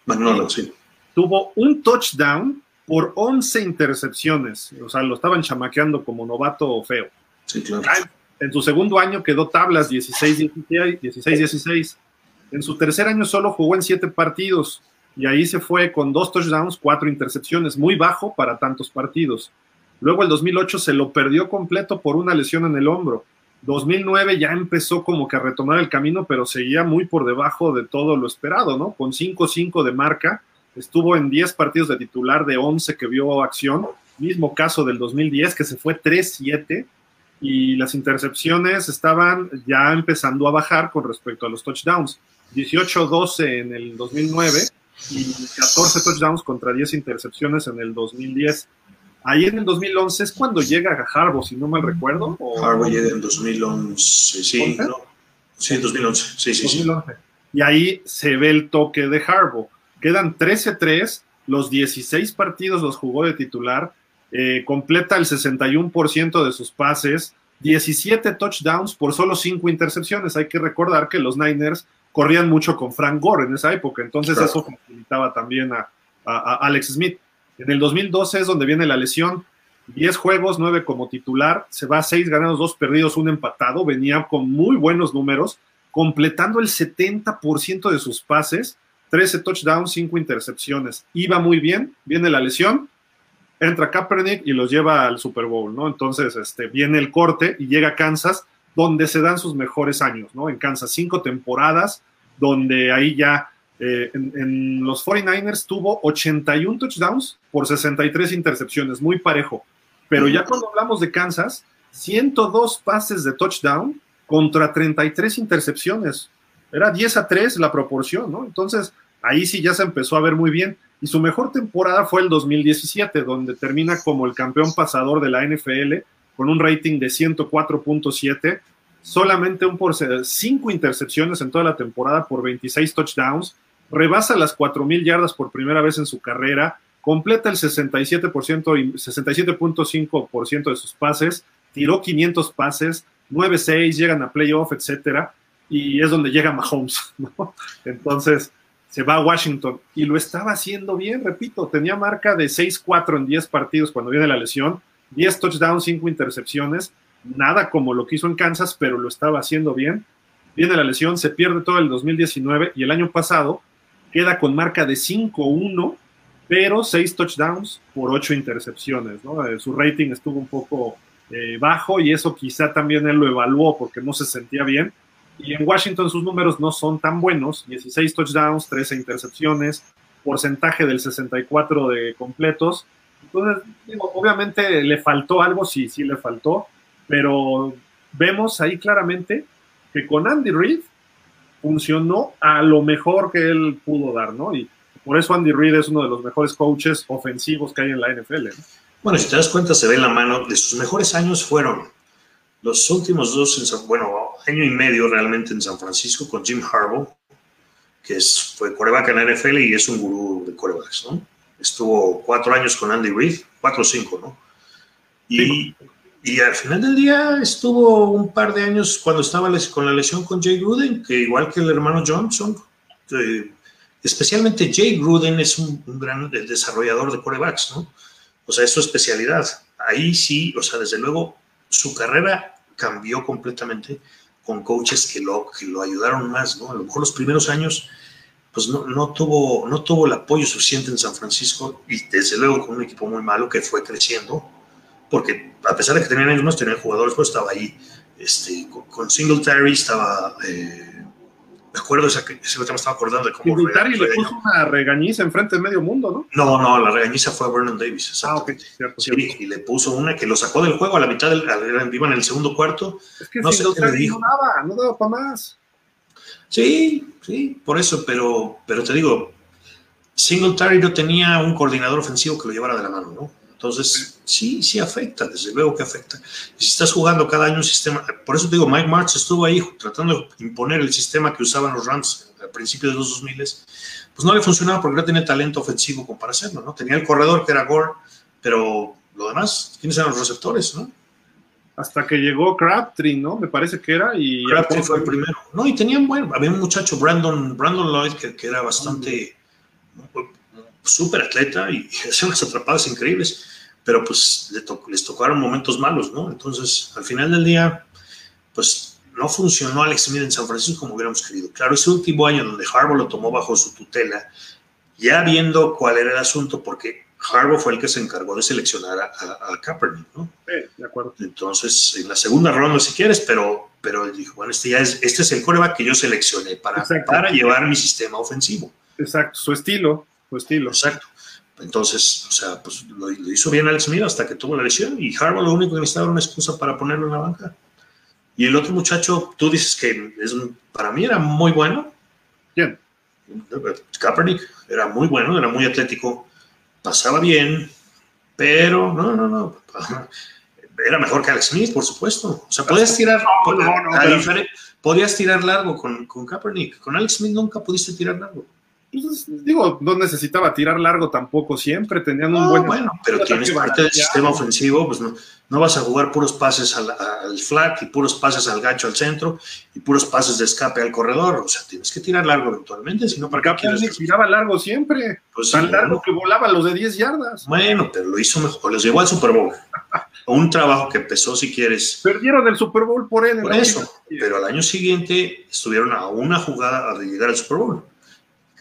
Mike Nolan, sí.
Tuvo un touchdown por 11 intercepciones. O sea, lo estaban chamaqueando como novato feo.
Sí, claro.
En su segundo año quedó tablas 16-16. En su tercer año solo jugó en siete partidos y ahí se fue con dos touchdowns, cuatro intercepciones, muy bajo para tantos partidos. Luego el 2008 se lo perdió completo por una lesión en el hombro. 2009 ya empezó como que a retomar el camino, pero seguía muy por debajo de todo lo esperado, ¿no? Con 5-5 de marca, estuvo en 10 partidos de titular de 11 que vio acción, mismo caso del 2010 que se fue 3-7 y las intercepciones estaban ya empezando a bajar con respecto a los touchdowns. 18-12 en el 2009 y 14 touchdowns contra 10 intercepciones en el 2010. Ahí en el 2011 es cuando llega a Harbaugh, si no mal recuerdo.
Harbaugh llega en 2011, sí, no. Sí, en 2011, sí, sí, 2011.
Y ahí se ve el toque de Harbaugh. Quedan 13-3, los 16 partidos los jugó de titular eh, completa el 61% de sus pases, 17 touchdowns por solo 5 intercepciones. Hay que recordar que los Niners corrían mucho con Frank Gore en esa época, entonces eso facilitaba también a, Alex Smith. En el 2012 es donde viene la lesión, 10 juegos, 9 como titular, se va a 6 ganados, 2 perdidos, 1 empatado, venía con muy buenos números, completando el 70% de sus pases, 13 touchdowns, 5 intercepciones. Iba muy bien, viene la lesión, entra Kaepernick y los lleva al Super Bowl, ¿no? Entonces, este, viene el corte y llega a Kansas, donde se dan sus mejores años, ¿no? En Kansas, cinco temporadas, donde ahí ya eh, en, los 49ers tuvo 81 touchdowns por 63 intercepciones, muy parejo. Pero ya cuando hablamos de Kansas, 102 pases de touchdown contra 33 intercepciones. Era 10 a 3 la proporción, ¿no? Entonces, ahí sí ya se empezó a ver muy bien. Y su mejor temporada fue el 2017, donde termina como el campeón pasador de la NFL con un rating de 104.7, solamente un por cinco intercepciones en toda la temporada por 26 touchdowns, rebasa las 4.000 yardas por primera vez en su carrera, completa el 67% y 67.5% de sus pases, tiró 500 pases, 9-6, llegan a playoff, etcétera, y es donde llega Mahomes, [LAUGHS] ¿no? Entonces, se va a Washington y lo estaba haciendo bien, repito, tenía marca de 6-4 en 10 partidos cuando viene la lesión, 10 touchdowns, 5 intercepciones, nada como lo que hizo en Kansas, pero lo estaba haciendo bien. Viene la lesión, se pierde todo el 2019 y el año pasado queda con marca de 5-1, pero 6 touchdowns por 8 intercepciones. Eh, su rating estuvo un poco eh, bajo y eso quizá también él lo evaluó porque no se sentía bien y en Washington sus números no son tan buenos, 16 touchdowns, 13 intercepciones, porcentaje del 64 de completos. Entonces, obviamente le faltó algo, sí, sí le faltó, pero vemos ahí claramente que con Andy Reid funcionó a lo mejor que él pudo dar, ¿no? Y por eso Andy Reid es uno de los mejores coaches ofensivos que hay en la NFL. ¿no?
Bueno, si te das cuenta, se ve en la mano, de sus mejores años fueron los últimos dos, en San, bueno, año y medio realmente en San Francisco con Jim Harbaugh, que es, fue coreback en la NFL y es un gurú de corebacks, ¿no? Estuvo cuatro años con Andy Reid, cuatro o cinco, ¿no? Y, y, al final del día estuvo un par de años cuando estaba con la lesión con Jay Gruden, que igual que el hermano Johnson, eh, especialmente Jay Gruden es un, un gran desarrollador de corebacks, ¿no? O sea, es su especialidad. Ahí sí, o sea, desde luego, su carrera cambió completamente con coaches que lo, que lo ayudaron más, ¿no? A lo mejor los primeros años, pues no, no, tuvo, no tuvo el apoyo suficiente en San Francisco y desde luego con un equipo muy malo que fue creciendo, porque a pesar de que tenían más, tenían jugadores, pues estaba ahí, este, con, con Singletary, estaba... Eh, me acuerdo, ese me estaba acordando de cómo...
Singletary le puso una regañiza enfrente de medio mundo, ¿no?
No, no, la regañiza fue a Vernon Davis,
Ah, ok, cierto,
Sí,
cierto.
y le puso una que lo sacó del juego a la mitad del, iban en el segundo cuarto.
Es que
no sé qué le
Singletary
dijo.
no daba, no daba para más.
Sí, sí, por eso, pero, pero te digo, Singletary no tenía un coordinador ofensivo que lo llevara de la mano, ¿no? Entonces, sí, sí afecta, desde luego que afecta. Y si estás jugando cada año un sistema, por eso te digo, Mike Martz estuvo ahí tratando de imponer el sistema que usaban los Rams al principio de los 2000, pues no le funcionaba porque no tenía talento ofensivo como para hacerlo, ¿no? Tenía el corredor que era Gore, pero lo demás, ¿quiénes eran los receptores, no?
Hasta que llegó Crabtree, ¿no? Me parece que era. Y
Crabtree fue el primero. No, y tenían bueno, había un muchacho, Brandon, Brandon Lloyd, que, que era bastante súper atleta y [LAUGHS] hacía unas atrapadas increíbles, pero pues le to- les tocaron momentos malos, ¿no? Entonces, al final del día, pues no funcionó Alex Smith en San Francisco como hubiéramos querido. Claro, ese último año donde Harbaugh lo tomó bajo su tutela, ya viendo cuál era el asunto, porque Harbaugh fue el que se encargó de seleccionar a, a- a Kaepernick, ¿no?
Sí, de acuerdo.
Entonces, en la segunda ronda, si quieres, pero, pero él dijo, bueno, este, ya es, este es el coreback que yo seleccioné para, para llevar mi sistema ofensivo.
Exacto, su estilo, su estilo.
Exacto. Entonces, o sea, pues lo, lo hizo bien Alex Smith hasta que tuvo la lesión y Harbaugh lo único que necesitaba era una excusa para ponerlo en la banca. Y el otro muchacho, tú dices que es, para mí era muy bueno.
¿Quién?
Kaepernick era muy bueno, era muy atlético, pasaba bien, pero no, no, no. Era mejor que Alex Smith, por supuesto. O sea, podías tirar,
No, no, no,
a
pero-
diferen- podías tirar largo con, con Kaepernick. Con Alex Smith nunca pudiste tirar largo.
Pues, digo, no necesitaba tirar largo tampoco siempre, tenían un
No,
buen...
bueno, pero tienes parte del sistema ofensivo, pues no, no vas a jugar puros pases al, al flat y puros pases al gacho al centro y puros pases de escape al corredor. O sea, tienes que tirar largo eventualmente, si no, ¿para qué quieres?
tiraba largo siempre,
Pues sí,
tan largo
bueno.
que volaba los de 10 yardas.
Bueno, pero lo hizo mejor, los llevó al Super Bowl. [LAUGHS] Un trabajo que empezó, si quieres,
Perdieron el Super Bowl por él.
eso. Pero al año siguiente estuvieron a una jugada de llegar al Super Bowl.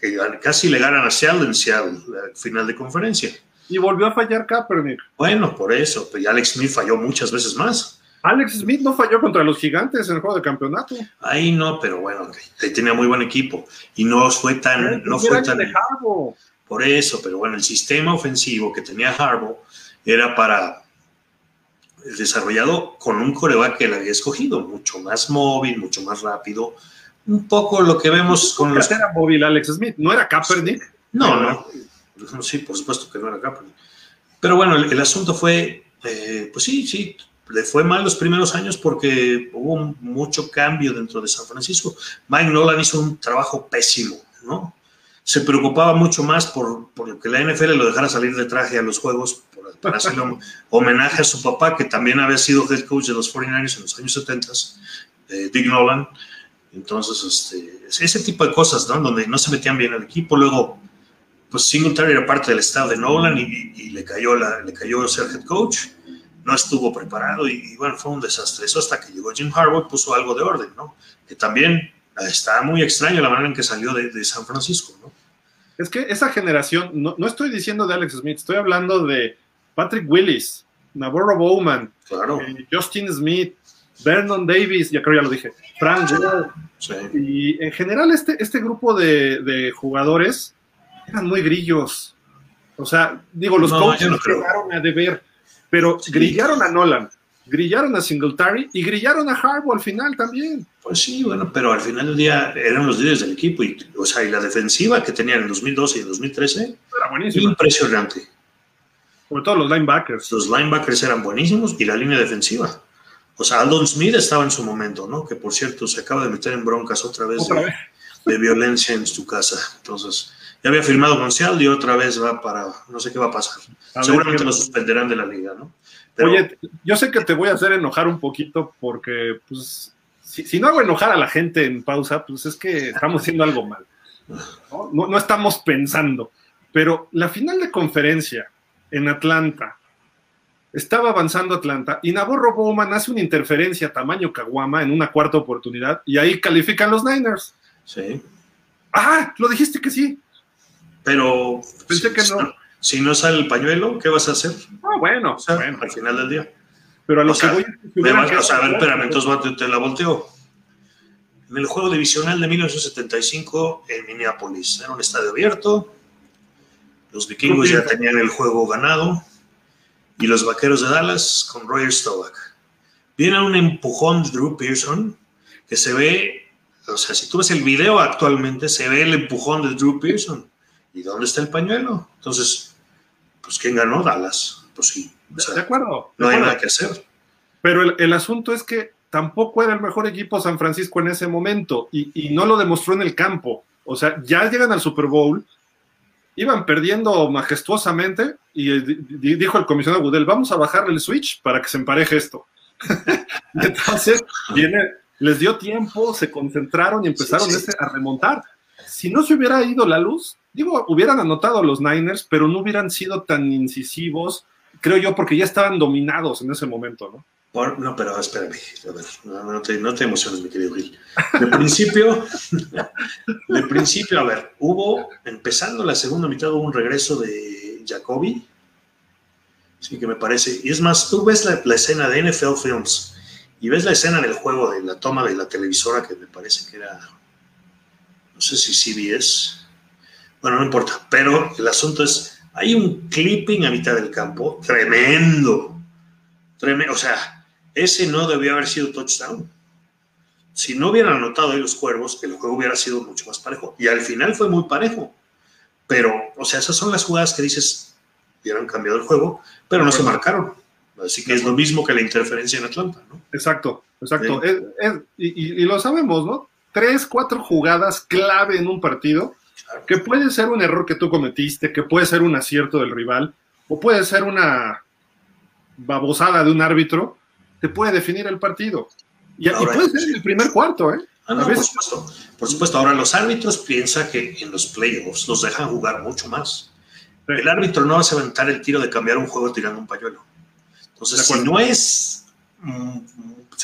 Que casi le ganan a Seattle en Seattle, la final de conferencia.
Y volvió a fallar Kaepernick.
Bueno, por eso. Pero Alex Smith falló muchas veces más.
Alex Smith no falló contra los gigantes en el juego de campeonato.
Ahí no, pero bueno, ahí tenía muy buen equipo. Y no fue tan, no fue tan. Por eso, pero bueno, el sistema ofensivo que tenía Harbaugh era para desarrollado con un coreback que él había escogido, mucho más móvil, mucho más rápido. Un poco lo que vemos con los.
Era móvil Alex Smith, no era Kaepernick.
No, no. Sí, por supuesto que no era Kaepernick. Pero bueno, el, el asunto fue, eh, pues sí, sí, le fue mal los primeros años porque hubo mucho cambio dentro de San Francisco. Mike Nolan hizo un trabajo pésimo, ¿no? Se preocupaba mucho más por, por que la NFL lo dejara salir de traje a los juegos, por, para hacerle hom- homenaje a su papá, que también había sido head coach de los 49ers en los años 70, eh, Dick Nolan. Entonces, este, ese tipo de cosas, ¿no? Donde no se metían bien al equipo. Luego, pues Singletary era parte del staff de Nolan y, y- le, cayó la, le cayó ser head coach. No estuvo preparado y, y, bueno, fue un desastre. Eso hasta que llegó Jim Harbaugh puso algo de orden, ¿no? Que también eh, está muy extraño la manera en que salió de, de San Francisco, ¿no?
Es que esa generación, no, no estoy diciendo de Alex Smith, estoy hablando de Patrick Willis, Navarro Bowman,
Claro,
eh, Justin Smith, Vernon Davis, ya creo ya lo dije, Frank Gore,
sí.
y en general este, este grupo de, de jugadores eran muy grillos. O sea, digo, los
No,
coaches
no
quedaron a deber, pero
Sí.
grillaron a Nolan, grillaron a Singletary y grillaron a Harbaugh al final también.
Pues sí, bueno, pero al final del día eran los líderes del equipo y, o sea, y la defensiva que tenían en 2012 y 2013
Era buenísimo.
impresionante.
Sobre todo los linebackers.
Los linebackers eran buenísimos y la línea defensiva. O sea, Aldon Smith estaba en su momento, ¿no? Que por cierto se acaba de meter en broncas otra vez,
Otra
de,
vez.
de violencia en su casa. Entonces, ya había firmado con Seattle y otra vez va para, no sé qué va a pasar.
A ver
Seguramente
qué-
lo suspenderán de la liga, ¿no? Pero,
Oye, yo sé que te voy a hacer enojar un poquito porque, pues, si, si no hago enojar a la gente en pausa, pues es que estamos haciendo algo mal. ¿no? No, no estamos pensando. Pero la final de conferencia en Atlanta, estaba avanzando Atlanta y Navarro Bowman hace una interferencia tamaño caguama en una cuarta oportunidad y ahí califican los Niners.
sí.
Ah, lo dijiste que sí.
Pero
Pensé
si,
que no.
si no sale el pañuelo, ¿qué vas a hacer?
Ah, bueno,
O sea,
bueno.
al final del día.
Pero a lo
o sea,
que voy si
Me
hubieran
vas- o sea, a ver, espérame, entonces te la volteo. En el juego divisional de 1975 en Minneapolis, era un estadio abierto, los vikingos ya tenían el juego ganado y los vaqueros de Dallas con Roger Staubach. Viene un empujón de Drew Pearson que se ve, o sea, si tú ves el video actualmente, se ve el empujón de Drew Pearson. ¿Y dónde está el pañuelo? Entonces, pues ¿quién ganó? Dallas. Pues sí. o sea,
De acuerdo. de
no hay nada que hacer.
Pero el, el asunto es que tampoco era el mejor equipo San Francisco en ese momento y, y no lo demostró en el campo. O sea, ya llegan al Super Bowl, iban perdiendo majestuosamente y eh, di- di- dijo el comisionado Goodell, vamos a bajarle el switch para que se empareje esto. [LAUGHS] Entonces, viene, les dio tiempo, se concentraron y empezaron
Sí, sí.
este a remontar. Si no se hubiera ido la luz, digo, hubieran anotado los Niners, pero no hubieran sido tan incisivos, creo yo, porque ya estaban dominados en ese momento, ¿no?
No, pero espérame, a ver, no, no te, no te emociones, mi querido Gil. De principio, [LAUGHS] de principio, a ver, hubo, empezando la segunda mitad, hubo un regreso de Jacoby, sí que me parece, y es más, tú ves la, la escena de NFL Films y ves la escena del juego de la toma de la televisora, que me parece que era, no sé si CBS, bueno, no importa, pero el asunto es, hay un clipping a mitad del campo, tremendo, tremendo, o sea, ese no debió haber sido touchdown. Si no hubieran anotado ahí los cuervos, el juego hubiera sido mucho más parejo. Y al final fue muy parejo. Pero, o sea, esas son las jugadas que dices, hubieran cambiado el juego, pero no se marcaron. Así que es lo mismo que la interferencia en Atlanta, ¿no?
Exacto, exacto. Es- es- y, y- y lo sabemos, ¿no? Tres, cuatro jugadas clave en un partido,
Claro.
que puede ser un error que tú cometiste, que puede ser un acierto del rival, o puede ser una babosada de un árbitro, te puede definir el partido. Y, y
Ahora,
puede ser en el primer cuarto, ¿eh?
Ah, no, por supuesto. Por supuesto. Ahora, los árbitros piensan que en los playoffs los dejan jugar mucho más. El árbitro no va a aventar el tiro de cambiar un juego tirando un pañuelo. Entonces, si no es, mm,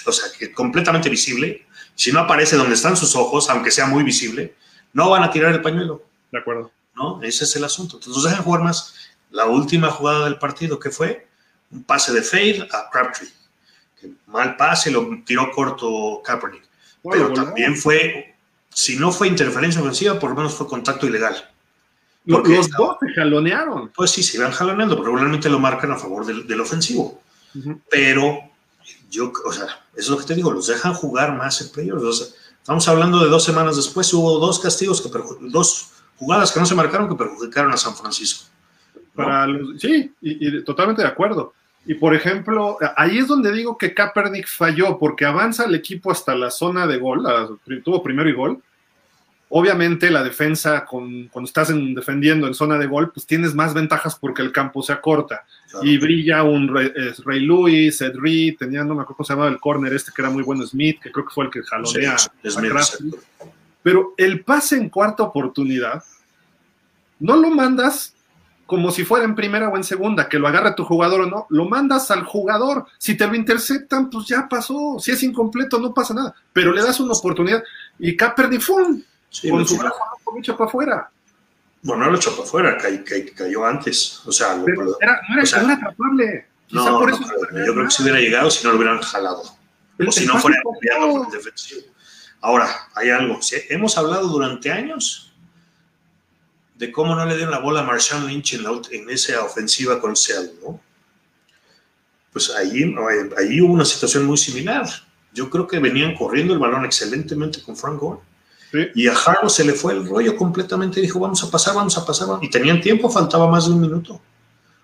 o sea, que completamente visible, si no aparece donde están sus ojos, aunque sea muy visible, no van a tirar el pañuelo,
De acuerdo.
¿no? Ese es el asunto. Entonces, dejan jugar más. La última jugada del partido, ¿qué fue? Un pase de fade a Crabtree. Que mal pase, lo tiró corto Kaepernick.
Bueno,
Pero
bueno,
también fue, si no fue interferencia ofensiva, por lo menos fue contacto ilegal. porque
los
estaba-
dos se jalonearon.
Pues sí, se iban jaloneando, pero regularmente lo marcan a favor del, del ofensivo. Pero yo, o sea, eso es lo que te digo, los dejan jugar más en playoffs. O sea, estamos hablando de dos semanas después, hubo dos castigos, que dos jugadas que no se marcaron que perjudicaron a San Francisco. ¿no?
Para los- sí, y, y totalmente de acuerdo. Y por ejemplo, ahí es donde digo que Kaepernick falló, porque avanza el equipo hasta la zona de gol, la- tuvo primero y gol. Obviamente la defensa, con, cuando estás en- defendiendo en zona de gol, pues tienes más ventajas porque el campo se acorta.
Claro.
Y brilla un Ray, eh, Ray Lewis, Ed Reed, tenía, no me acuerdo cómo se llamaba el corner este que era muy bueno, Smith, que creo que fue el que jalonea
Sí,
a. Pero el pase en cuarta oportunidad, no lo mandas como si fuera en primera o en segunda, que lo agarre tu jugador o no, lo mandas al jugador. Si te lo interceptan, pues ya pasó. Si es incompleto, no pasa nada. Pero le das una oportunidad y Kaepernick ¡fum!
Sí,
con su brazo no echó para afuera.
bueno, no lo echó para afuera, cay- cay- cayó antes. O sea, lo-
Pero
lo-
era, no, era,
o sea,
no era atrapable.
No,
por
no,
eso
pero yo creo que si hubiera llegado, si no lo hubieran jalado.
El-
o si no fuera el defensivo. Ahora, hay algo. Si hemos hablado durante años de cómo no le dieron la bola a Marshawn Lynch en, la en esa ofensiva con Seattle, ¿no? pues ahí, ahí hubo una situación muy similar. Yo creo que venían corriendo el balón excelentemente con Frank Gore. Y a Harlow se le fue el rollo completamente. Dijo, vamos a pasar, vamos a pasar. Y tenían tiempo, faltaba más de un minuto.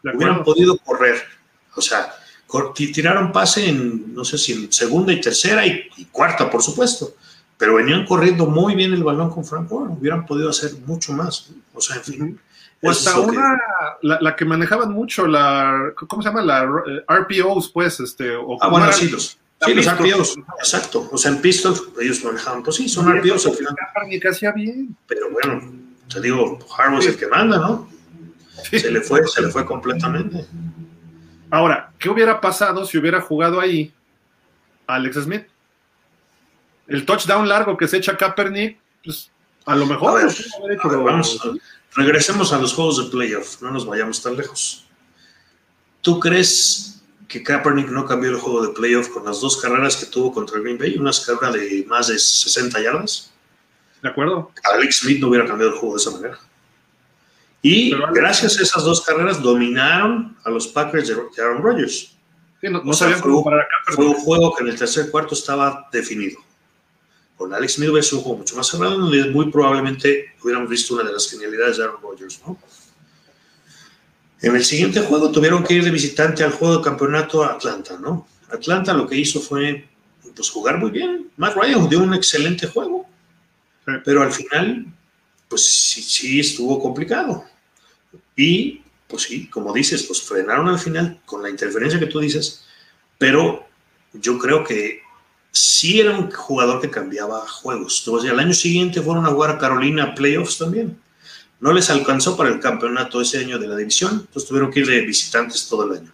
Hubieran podido correr. O sea, tiraron pase en, no sé si en segunda y tercera y, cuarta, por supuesto. Pero venían corriendo muy bien el balón con Frank Gore. Hubieran podido hacer mucho más. O sea, en fin.
O hasta una, la, que manejaban mucho, la, ¿cómo se llama? La eh, RPOs, pues, este. O
ah, bueno, sí, los, sí, los RPOs, exacto. O sea, en Pistols, ellos manejaban, pues sí, son RPOs al final.
hacía bien.
Pero bueno, te digo, Harbaugh es el que manda, ¿no? Se le fue, se le fue completamente.
Ahora, ¿qué hubiera pasado si hubiera jugado ahí Alex Smith? El touchdown largo que se echa Kaepernick, pues a lo mejor.
vamos, regresemos a los juegos de playoff, no nos vayamos tan lejos. ¿Tú crees que Kaepernick no cambió el juego de playoff con las dos carreras que tuvo contra Green Bay? Una carrera de más de 60 yardas.
De acuerdo.
Alex Smith no hubiera cambiado el juego de esa manera. Y gracias a esas dos carreras dominaron a los Packers de Aaron Rodgers.
no, sabían cómo
parar a Fue un juego que en el tercer cuarto estaba definido. Con Alex Smith hubiera sido un juego mucho más cerrado, donde muy probablemente hubiéramos visto una de las genialidades de Aaron Rodgers, ¿no? En el siguiente juego tuvieron que ir de visitante al juego de campeonato a Atlanta, ¿no? Atlanta lo que hizo fue pues, jugar muy bien. Matt Ryan dio un excelente juego, pero al final, pues sí, sí estuvo complicado. Y, pues sí, como dices, pues frenaron al final con la interferencia que tú dices, pero yo creo que sí era un jugador que cambiaba juegos. Entonces, el año siguiente fueron a jugar a Carolina playoffs también. No les alcanzó para el campeonato ese año de la división, entonces tuvieron que ir de visitantes todo el año.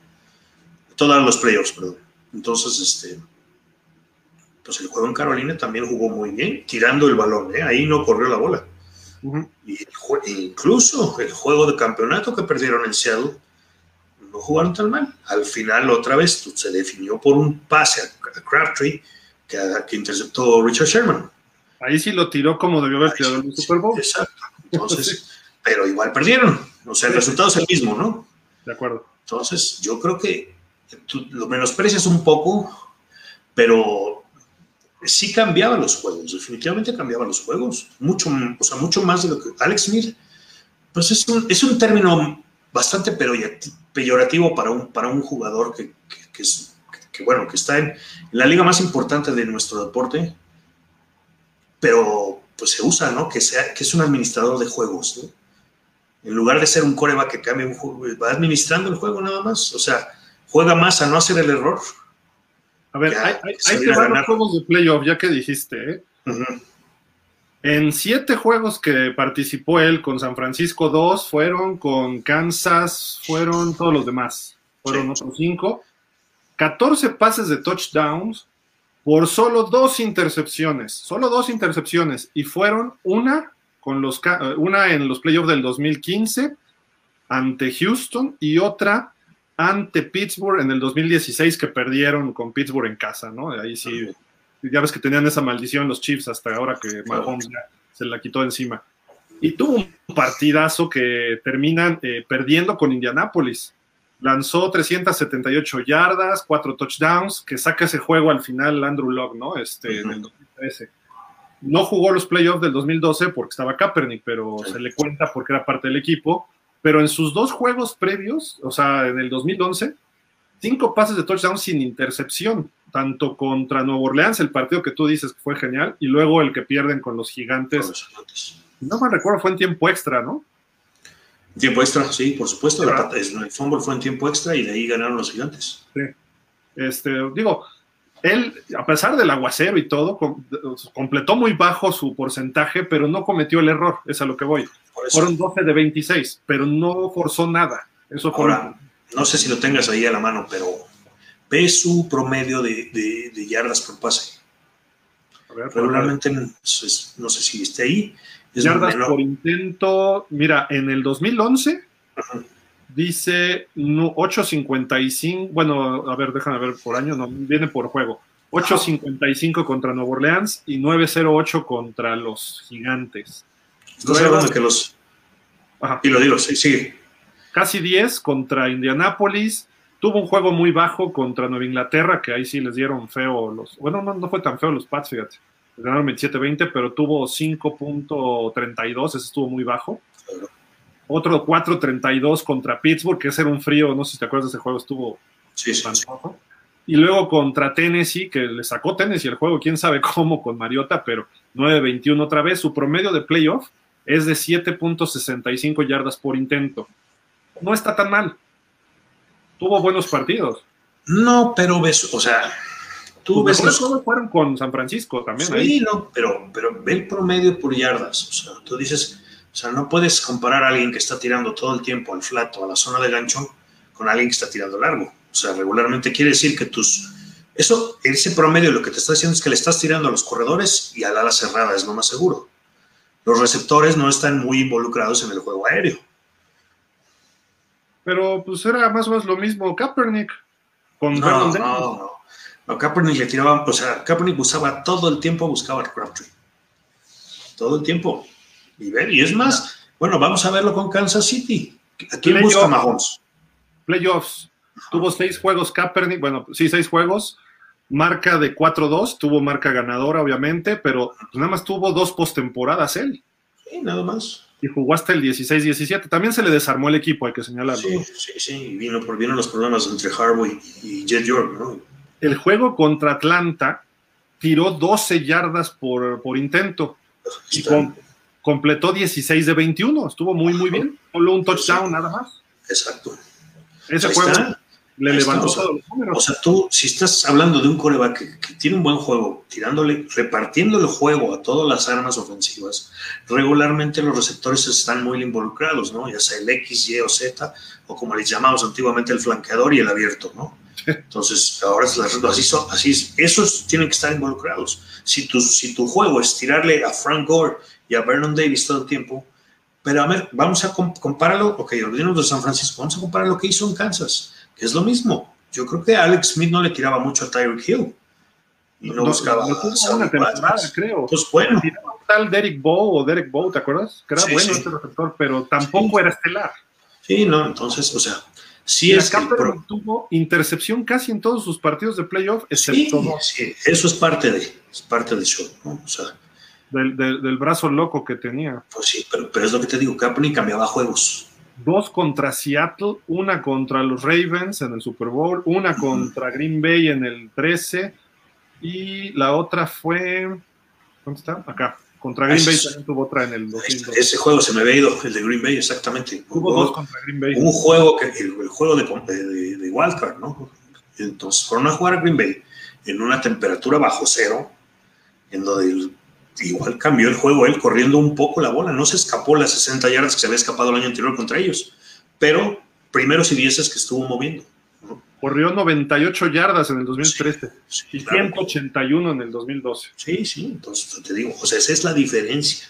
Todos los playoffs, perdón. Entonces, este, pues el juego en Carolina también jugó muy bien, tirando el balón, ¿eh? ahí no corrió la bola. Y incluso el juego de campeonato que perdieron en Seattle no jugaron tan mal. Al final, otra vez, se definió por un pase a Crabtree que, que interceptó Richard Sherman.
Ahí sí lo tiró como debió haber tirado en el Super Bowl.
Exacto. Entonces, [LAUGHS] pero igual perdieron. O sea, el resultado es el mismo, ¿no?
De acuerdo.
Entonces, yo creo que tú lo menosprecias un poco, pero sí cambiaba los juegos, definitivamente cambiaba los juegos, mucho, o sea, mucho más de lo que Alex Smith, pues es un, es un término bastante peyorativo para un, para un jugador que, que, es, que, bueno, que está en la liga más importante de nuestro deporte, pero pues se usa, ¿no? Que, sea, que es un administrador de juegos, ¿no? En lugar de ser un coreback que cambia un juego, va administrando el juego nada más, o sea, juega más a no hacer el error
a ver, hay, hay, que ver los juegos de playoff, ya que dijiste. ¿eh? En siete juegos que participó él con San Francisco, dos fueron con Kansas, fueron todos los demás. Fueron otros cinco. 14 pases de touchdowns por solo dos intercepciones. Solo dos intercepciones. Y fueron una, con los, una en los playoffs del 2015 ante Houston y otra ante Pittsburgh en el 2016 que perdieron con Pittsburgh en casa, ¿no? Ahí sí, ya ves que tenían esa maldición los Chiefs hasta ahora que Mahomes se la quitó encima. Y tuvo un partidazo que terminan eh, perdiendo con Indianapolis. Lanzó 378 yardas, cuatro touchdowns, que saca ese juego al final Andrew Locke, ¿no? Este, en el 2013. No jugó los playoffs del 2012 porque estaba Kaepernick, pero se le cuenta porque era parte del equipo pero en sus dos juegos previos, o sea, en el 2011, cinco pases de touchdown sin intercepción, tanto contra Nuevo Orleans, el partido que tú dices que fue genial, y luego el que pierden con los gigantes. No me recuerdo, fue en tiempo extra, ¿no?
Tiempo extra, sí, por supuesto. el fútbol fue en tiempo extra y de ahí ganaron los gigantes.
Sí. Este, digo, él, a pesar del aguacero y todo, completó muy bajo su porcentaje, pero no cometió el error, es a lo que voy. Fueron 12 de 26, pero no forzó nada. Eso
Ahora, no sé si lo tengas ahí a la mano, pero ve su promedio de, yardas por pase. Regularmente, no sé si esté ahí.
Yardas por intento, mira, en el 2011 dice 8.55, bueno, a ver, déjame ver por año, no, viene por juego. 8.55 contra Nuevo Orleans y 9.08 contra los Gigantes.
Estás hablando de que los. Y lo digo, sí, sigue.
Casi 10 contra Indianápolis, Tuvo un juego muy bajo contra Nueva Inglaterra, que ahí sí les dieron feo los. Bueno, no, no fue tan feo los Pats, fíjate. Ganaron 27-20, pero tuvo 5.32, ese estuvo muy bajo. Otro 4.32 contra Pittsburgh, que ese era un frío, no sé si te acuerdas de ese juego, estuvo
Sí, sí, sí.
Y luego contra Tennessee, que le sacó Tennessee el juego, quién sabe cómo con Mariota, pero 9-21 otra vez. Su promedio de playoff es de 7.65 yardas por intento. No está tan mal. Tuvo buenos partidos.
No, pero ves, o sea, tú ves los,
juegos fueron con San Francisco también.
Sí,
ahí.
no, pero, pero ve el promedio por yardas. O sea, tú dices, o sea, no puedes comparar a alguien que está tirando todo el tiempo al flato, a la zona de gancho, con alguien que está tirando largo. O sea, regularmente quiere decir que tus. Eso, ese promedio lo que te está diciendo es que le estás tirando a los corredores y al ala cerrada, es lo más seguro. Los receptores no están muy involucrados en el juego aéreo.
Pero pues era más o menos lo mismo Kaepernick con
No, no, no. No, Kaepernick le tiraba, o sea, Kaepernick usaba todo el tiempo, buscaba a Crabtree. Todo el tiempo. Y, ver, y es más, bueno, vamos a verlo con Kansas City. ¿A quién
Playoff.
busca Mahomes?
Playoffs. Tuvo seis juegos Kaepernick, bueno, sí, seis juegos. Marca de 4-2, tuvo marca ganadora, obviamente, pero nada más tuvo dos postemporadas él.
Sí, nada más.
y jugó hasta el 16-17. También se le desarmó el equipo, hay que señalarlo.
Sí, sí, sí. Y vino, por, vino los problemas entre Harbaugh y, y Jet York, ¿no?
El juego contra Atlanta tiró 12 yardas por, por intento y
Está-
com- completó 16 de 21. Estuvo muy, muy bien. Solo un touchdown nada más.
Exacto.
Ese
Ahí
juego
está.
le
Ahí está,
levantó
o sea,
todos los números.
O sea, tú, si estás hablando de un coreback que, que tiene un buen juego, tirándole, repartiendo el juego a todas las armas ofensivas, regularmente los receptores están muy involucrados, ¿no? Ya sea el X, Y o Z, o como les llamamos antiguamente el flanqueador y el abierto, ¿no? Entonces, ahora es la- así, son, así es, esos tienen que estar involucrados. Si tu, si tu juego es tirarle a Frank Gore y a Vernon Davis todo el tiempo, pero a ver, vamos a com- compararlo, ok, olvidemos de San Francisco, vamos a comparar lo que hizo en Kansas, que es lo mismo. Yo creo que Alex Smith no le tiraba mucho a Tyreek Hill. Y no, buscaba
lo tuvo
a Sammy
una temporada,
Watkins.
creo.
Pues bueno,
Tiraba tal Derek Bow o Derek Bow, ¿te acuerdas? Que era
Sí,
bueno
sí.
este receptor, pero tampoco era estelar.
sí, no, entonces, o sea, sí
Y
es que
intercepción casi en todos sus partidos de playoff,
Sí,
excepto dos.
sí, eso es parte de, es parte del show, ¿no? O sea,
del, del- del brazo loco que tenía.
pues sí, pero, pero es lo que te digo, Kaepernick cambiaba juegos.
Dos contra Seattle, una contra los Ravens en el Super Bowl, una contra Green Bay en el 13 y la otra fue, ¿dónde está? Acá. Contra Green Bay también tuvo otra en el
Ahí
2002.
está, Ese juego se me había ido, el de Green Bay, exactamente.
Tuvo
Hubo-
dos contra Green Bay.
un juego que el, el juego de, de, de Wildcard, ¿no? Entonces fueron a jugar a Green Bay en una temperatura bajo cero, en donde el- igual cambió el juego él corriendo un poco la bola, no se escapó las 60 yardas que se había escapado el año anterior contra ellos, pero primeros y dieces que estuvo moviendo.
Corrió 98 yardas en el 2013
Sí,
y
claro.
181 en el 2012.
Sí, sí, entonces te digo, o sea, esa es la diferencia.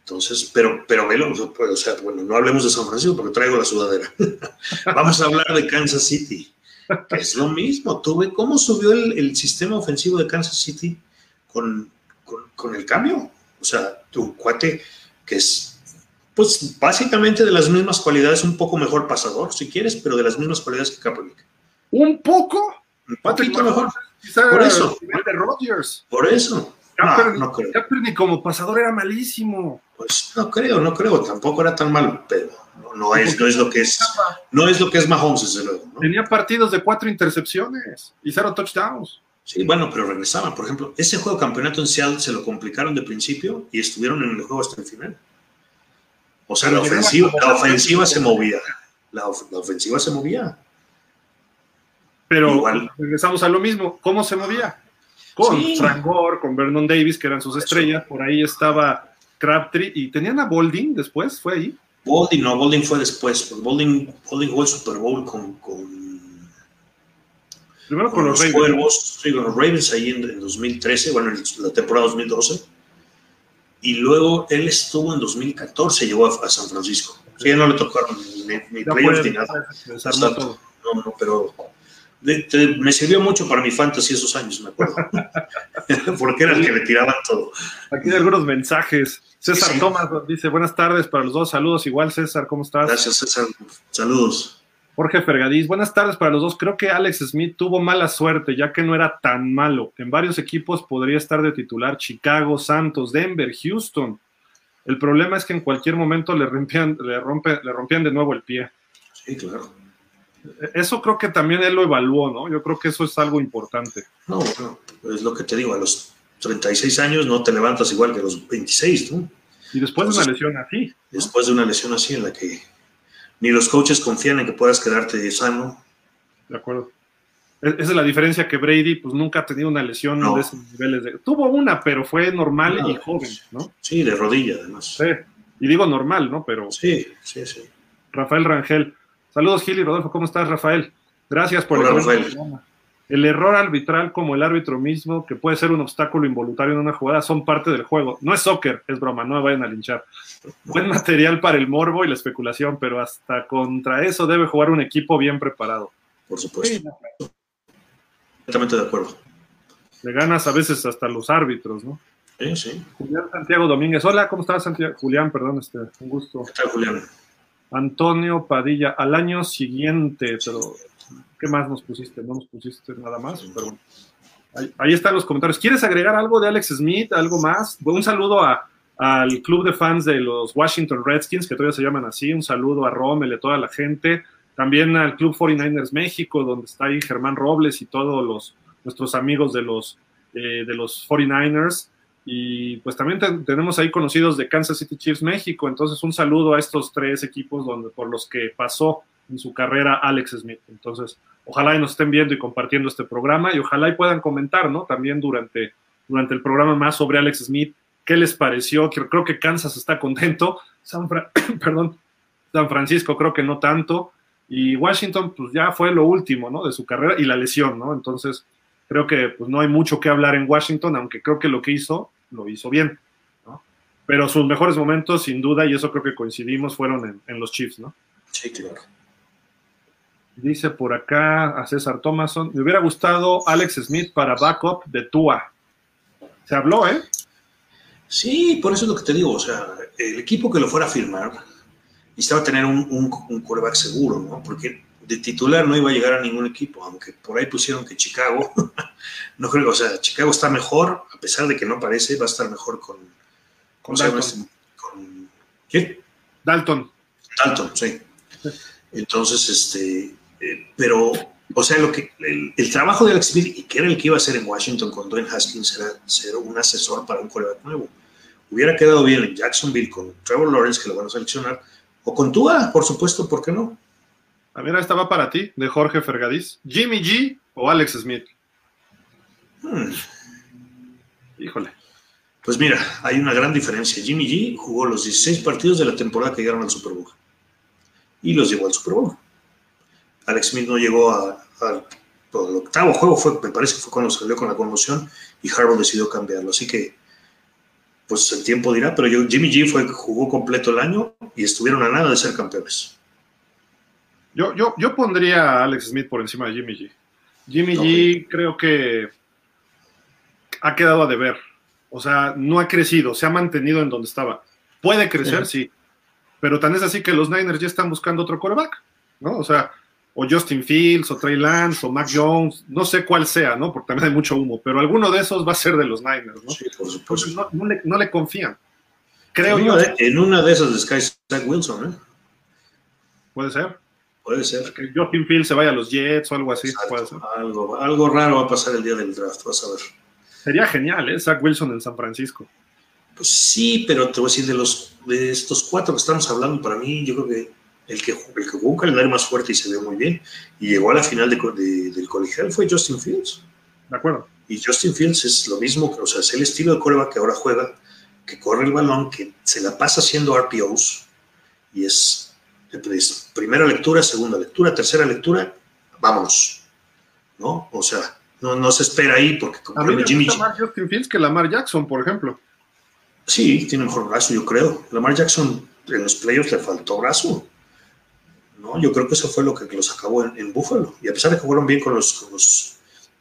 Entonces, pero, pero velo, o sea, bueno, no hablemos de San Francisco porque traigo la sudadera. [LAUGHS] Vamos a hablar de Kansas City, que es lo mismo. Tú ve cómo subió el, el sistema ofensivo de Kansas City con, con, con el cambio. O sea, tu cuate que es, pues, básicamente de las mismas cualidades, un poco mejor pasador, si quieres, pero de las mismas cualidades que Kaepernick.
Un poco.
Un poquito mejor. Por eso.
de Rodgers.
Por eso. No,
Kaepernick,
no creo.
Kaepernick como pasador era malísimo.
Pues no creo, no creo, tampoco era tan malo, pero no, no es, no es lo que es, no es lo que es Mahomes, desde luego. ¿no?
Tenía partidos de cuatro intercepciones y cero touchdowns.
Sí, bueno, pero regresaban. Por ejemplo, ese juego de campeonato en Seattle se lo complicaron de principio y estuvieron en el juego hasta el final. O sea, la ofensiva, la ofensiva se movía. La, of- la ofensiva se movía.
Pero
Igual.
regresamos a lo mismo. ¿Cómo se movía? Con
Sí.
Frank Gore, con Vernon Davis, que eran sus
Eso.
estrellas. Por ahí estaba Crabtree y tenían a Bolding después, fue ahí.
Bolding, no, Bolding fue después. Bolding, Bolding jugó el Super Bowl con, con,
Primero
con
con
los,
los Ravens.
Cuervos, sí, con los Ravens ahí en, en 2013, bueno, en la temporada 2012. Y luego él estuvo en 2014, llegó a, a San Francisco. Sí, ya no le tocaron ni, ni
fue-
ni nada. Exacto. No, no, pero de- de- me sirvió mucho para mi fantasy esos años, me acuerdo. [LAUGHS] Porque era el que le tiraban todo.
Aquí hay algunos mensajes. César
Sí, sí.
Tomás dice buenas tardes para los dos. Saludos igual, César, ¿cómo estás?
Gracias, César. Saludos.
Jorge Fergadís, buenas tardes para los dos. Creo que Alex Smith tuvo mala suerte, ya que no era tan malo. En varios equipos podría estar de titular Chicago, Santos, Denver, Houston. El problema es que en cualquier momento le rompían, le, rompe, le rompían de nuevo el pie.
Sí, claro.
Eso creo que también él lo evaluó, ¿no? Yo creo que eso es algo importante.
No, bueno, es lo que te digo, a los 36 años no te levantas igual que a los 26, ¿no?
Y después de una lesión así.
Después de una lesión así en la que ni los coaches confían en que puedas quedarte sano.
De acuerdo. Esa es la diferencia que Brady pues nunca ha tenido una lesión de esos niveles. De... Tuvo una, pero fue normal y joven, ¿no?
Sí, de rodilla además.
Sí, y digo normal, ¿no? Pero...
Sí, sí, sí.
Rafael Rangel. Saludos, Gil y Rodolfo. ¿Cómo estás, Rafael? Gracias por
Hola, el Rafael.
El error arbitral, como el árbitro mismo, que puede ser un obstáculo involuntario en una jugada, son parte del juego. No es soccer, es broma, no me vayan a linchar. Buen material para el morbo y la especulación, pero hasta contra eso debe jugar un equipo bien preparado.
Por supuesto. Completamente de acuerdo.
Le ganas a veces hasta los árbitros, ¿no?
Sí, sí.
Julián Santiago Domínguez. Hola, ¿cómo estás, Santiago? Julián, perdón, este, un gusto.
¿Qué tal, Julián?
Antonio Padilla, al año siguiente, pero ¿qué más nos pusiste? No nos pusiste nada más, pero. Ahí, ahí, están los comentarios. ¿Quieres agregar algo de Alex Smith? ¿Algo más? Un saludo a, al club de fans de los Washington Redskins, que todavía se llaman así. Un saludo a Rommel y a toda la gente. También al Club 49ers México, donde está ahí Germán Robles y todos los, nuestros amigos de los, eh, de los 49ers. Y pues también te, tenemos ahí conocidos de Kansas City Chiefs México. Entonces, un saludo a estos tres equipos donde, por los que pasó en su carrera Alex Smith. Entonces, ojalá y nos estén viendo y compartiendo este programa y ojalá y puedan comentar, ¿no? También durante, durante el programa más sobre Alex Smith, qué les pareció. Creo que Kansas está contento. San, Fra [COUGHS] Perdón, San Francisco creo que no tanto. Y Washington, pues ya fue lo último, ¿no? De su carrera y la lesión, ¿no? Entonces, creo que pues, no hay mucho que hablar en Washington, aunque creo que lo que hizo, lo hizo bien. Pero sus mejores momentos, sin duda, y eso creo que coincidimos, fueron en los Chiefs, ¿no?
Sí, claro.
Dice por acá a César Thomason, me hubiera gustado Alex Smith para backup de Tua. Se habló, ¿eh?
Sí, por eso es lo que te digo, o sea, el equipo que lo fuera a firmar necesitaba tener un, un, un quarterback seguro, ¿no? Porque de titular no iba a llegar a ningún equipo, aunque por ahí pusieron que Chicago, [LAUGHS] no creo, o sea, Chicago está mejor, a pesar de que no parece, va a estar mejor con...
Con Dalton.
Con, ¿Qué?
Dalton.
Dalton, sí. Entonces, este, eh, pero, o sea, lo que el, el, trabajo de Alex Smith, y que era el que iba a hacer en Washington con Dwayne Haskins, era ser un asesor para un quarterback nuevo. Hubiera quedado bien en Jacksonville con Trevor Lawrence, que lo van a seleccionar, o con Tua, por supuesto, ¿por qué no?
A ver, esta va para ti, de Jorge Fergadís. ¿Jimmy G o Alex Smith?
Hmm.
Híjole.
Pues mira, hay una gran diferencia. Jimmy G jugó los 16 partidos de la temporada que llegaron al Super Bowl y los llevó al Super Bowl. Alex Smith no llegó a, a, el octavo juego, fue, me parece que fue cuando salió con la conmoción y Harbaugh decidió cambiarlo. Así que, pues el tiempo dirá, pero yo, Jimmy G fue, jugó completo el año y estuvieron a nada de ser campeones.
Yo, yo, yo pondría a Alex Smith por encima de Jimmy G. Jimmy okay. G creo que ha quedado a deber. O sea, no ha crecido, se ha mantenido en donde estaba. Puede crecer, sí. sí. Pero tan es así que los Niners ya están buscando otro quarterback, ¿no? O sea, o Justin Fields, o Trey Lance, o Mac Jones, no sé cuál sea, ¿no? Porque también hay mucho humo, pero alguno de esos va a ser de los Niners, ¿no?
Sí, por supuesto.
No, no, le, no, le, confían. Creo
en
yo.
Una de, en una de esas de Sky Zach Wilson, ¿eh?
Puede ser.
Puede ser.
Que Justin Fields se vaya a los Jets o algo así.
Exacto.
Puede ser.
Algo, algo raro va a pasar el día del draft, vas a ver.
Sería genial, ¿eh? Zach Wilson en San Francisco.
Pues sí, pero te voy a decir, de, los, de estos cuatro que estamos hablando, para mí, yo creo que el que, el que jugó un calendario más fuerte y se vio muy bien y llegó a la final de, de, del colegial fue Justin Fields.
De acuerdo.
Y Justin Fields es lo mismo, o sea, es el estilo de coreback que ahora juega, que corre el balón, que se la pasa haciendo RPOs y es, es primera lectura, segunda lectura, tercera lectura, vámonos. ¿No? O sea, no, no se espera ahí porque
a mí me Jimmy gusta más Justin Fields que Lamar Jackson, por ejemplo.
Sí, tiene mejor brazo, yo creo. Lamar Jackson en los playoffs le faltó brazo. ¿No? Yo creo que eso fue lo que los acabó en, en Buffalo. Y a pesar de que jugaron bien con los, con los,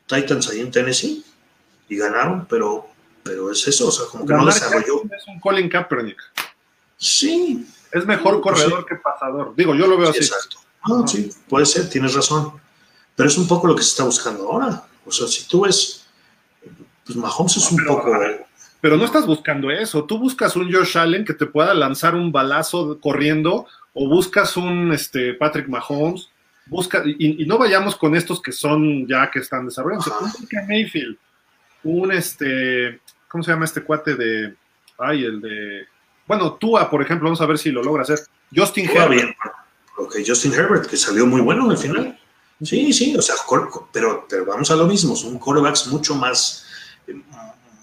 Titans ahí en Tennessee y ganaron, pero, pero es eso, o sea, como que no desarrolló.
Es un Colin Kaepernick.
Sí.
Es mejor
sí,
corredor
sí.
que pasador. Digo, yo lo veo
Sí,
así.
exacto. No, sí, puede ser, tienes razón. Pero es un poco lo que se está buscando ahora. O sea, si tú ves, pues Mahomes es un poco...
Pero no estás buscando eso. Tú buscas un Josh Allen que te pueda lanzar un balazo corriendo o buscas un este, Patrick Mahomes. Busca, y, no vayamos con estos que son ya que están desarrollando. Un Mayfield, un este, ¿cómo se llama este cuate de, ay, el de, bueno, Tua, por ejemplo, vamos a ver si lo logra hacer. Justin Herbert.
Ok, Justin Herbert, que salió muy bueno al final. Sí, sí, o sea, pero, pero vamos a lo mismo, son quarterbacks mucho más eh,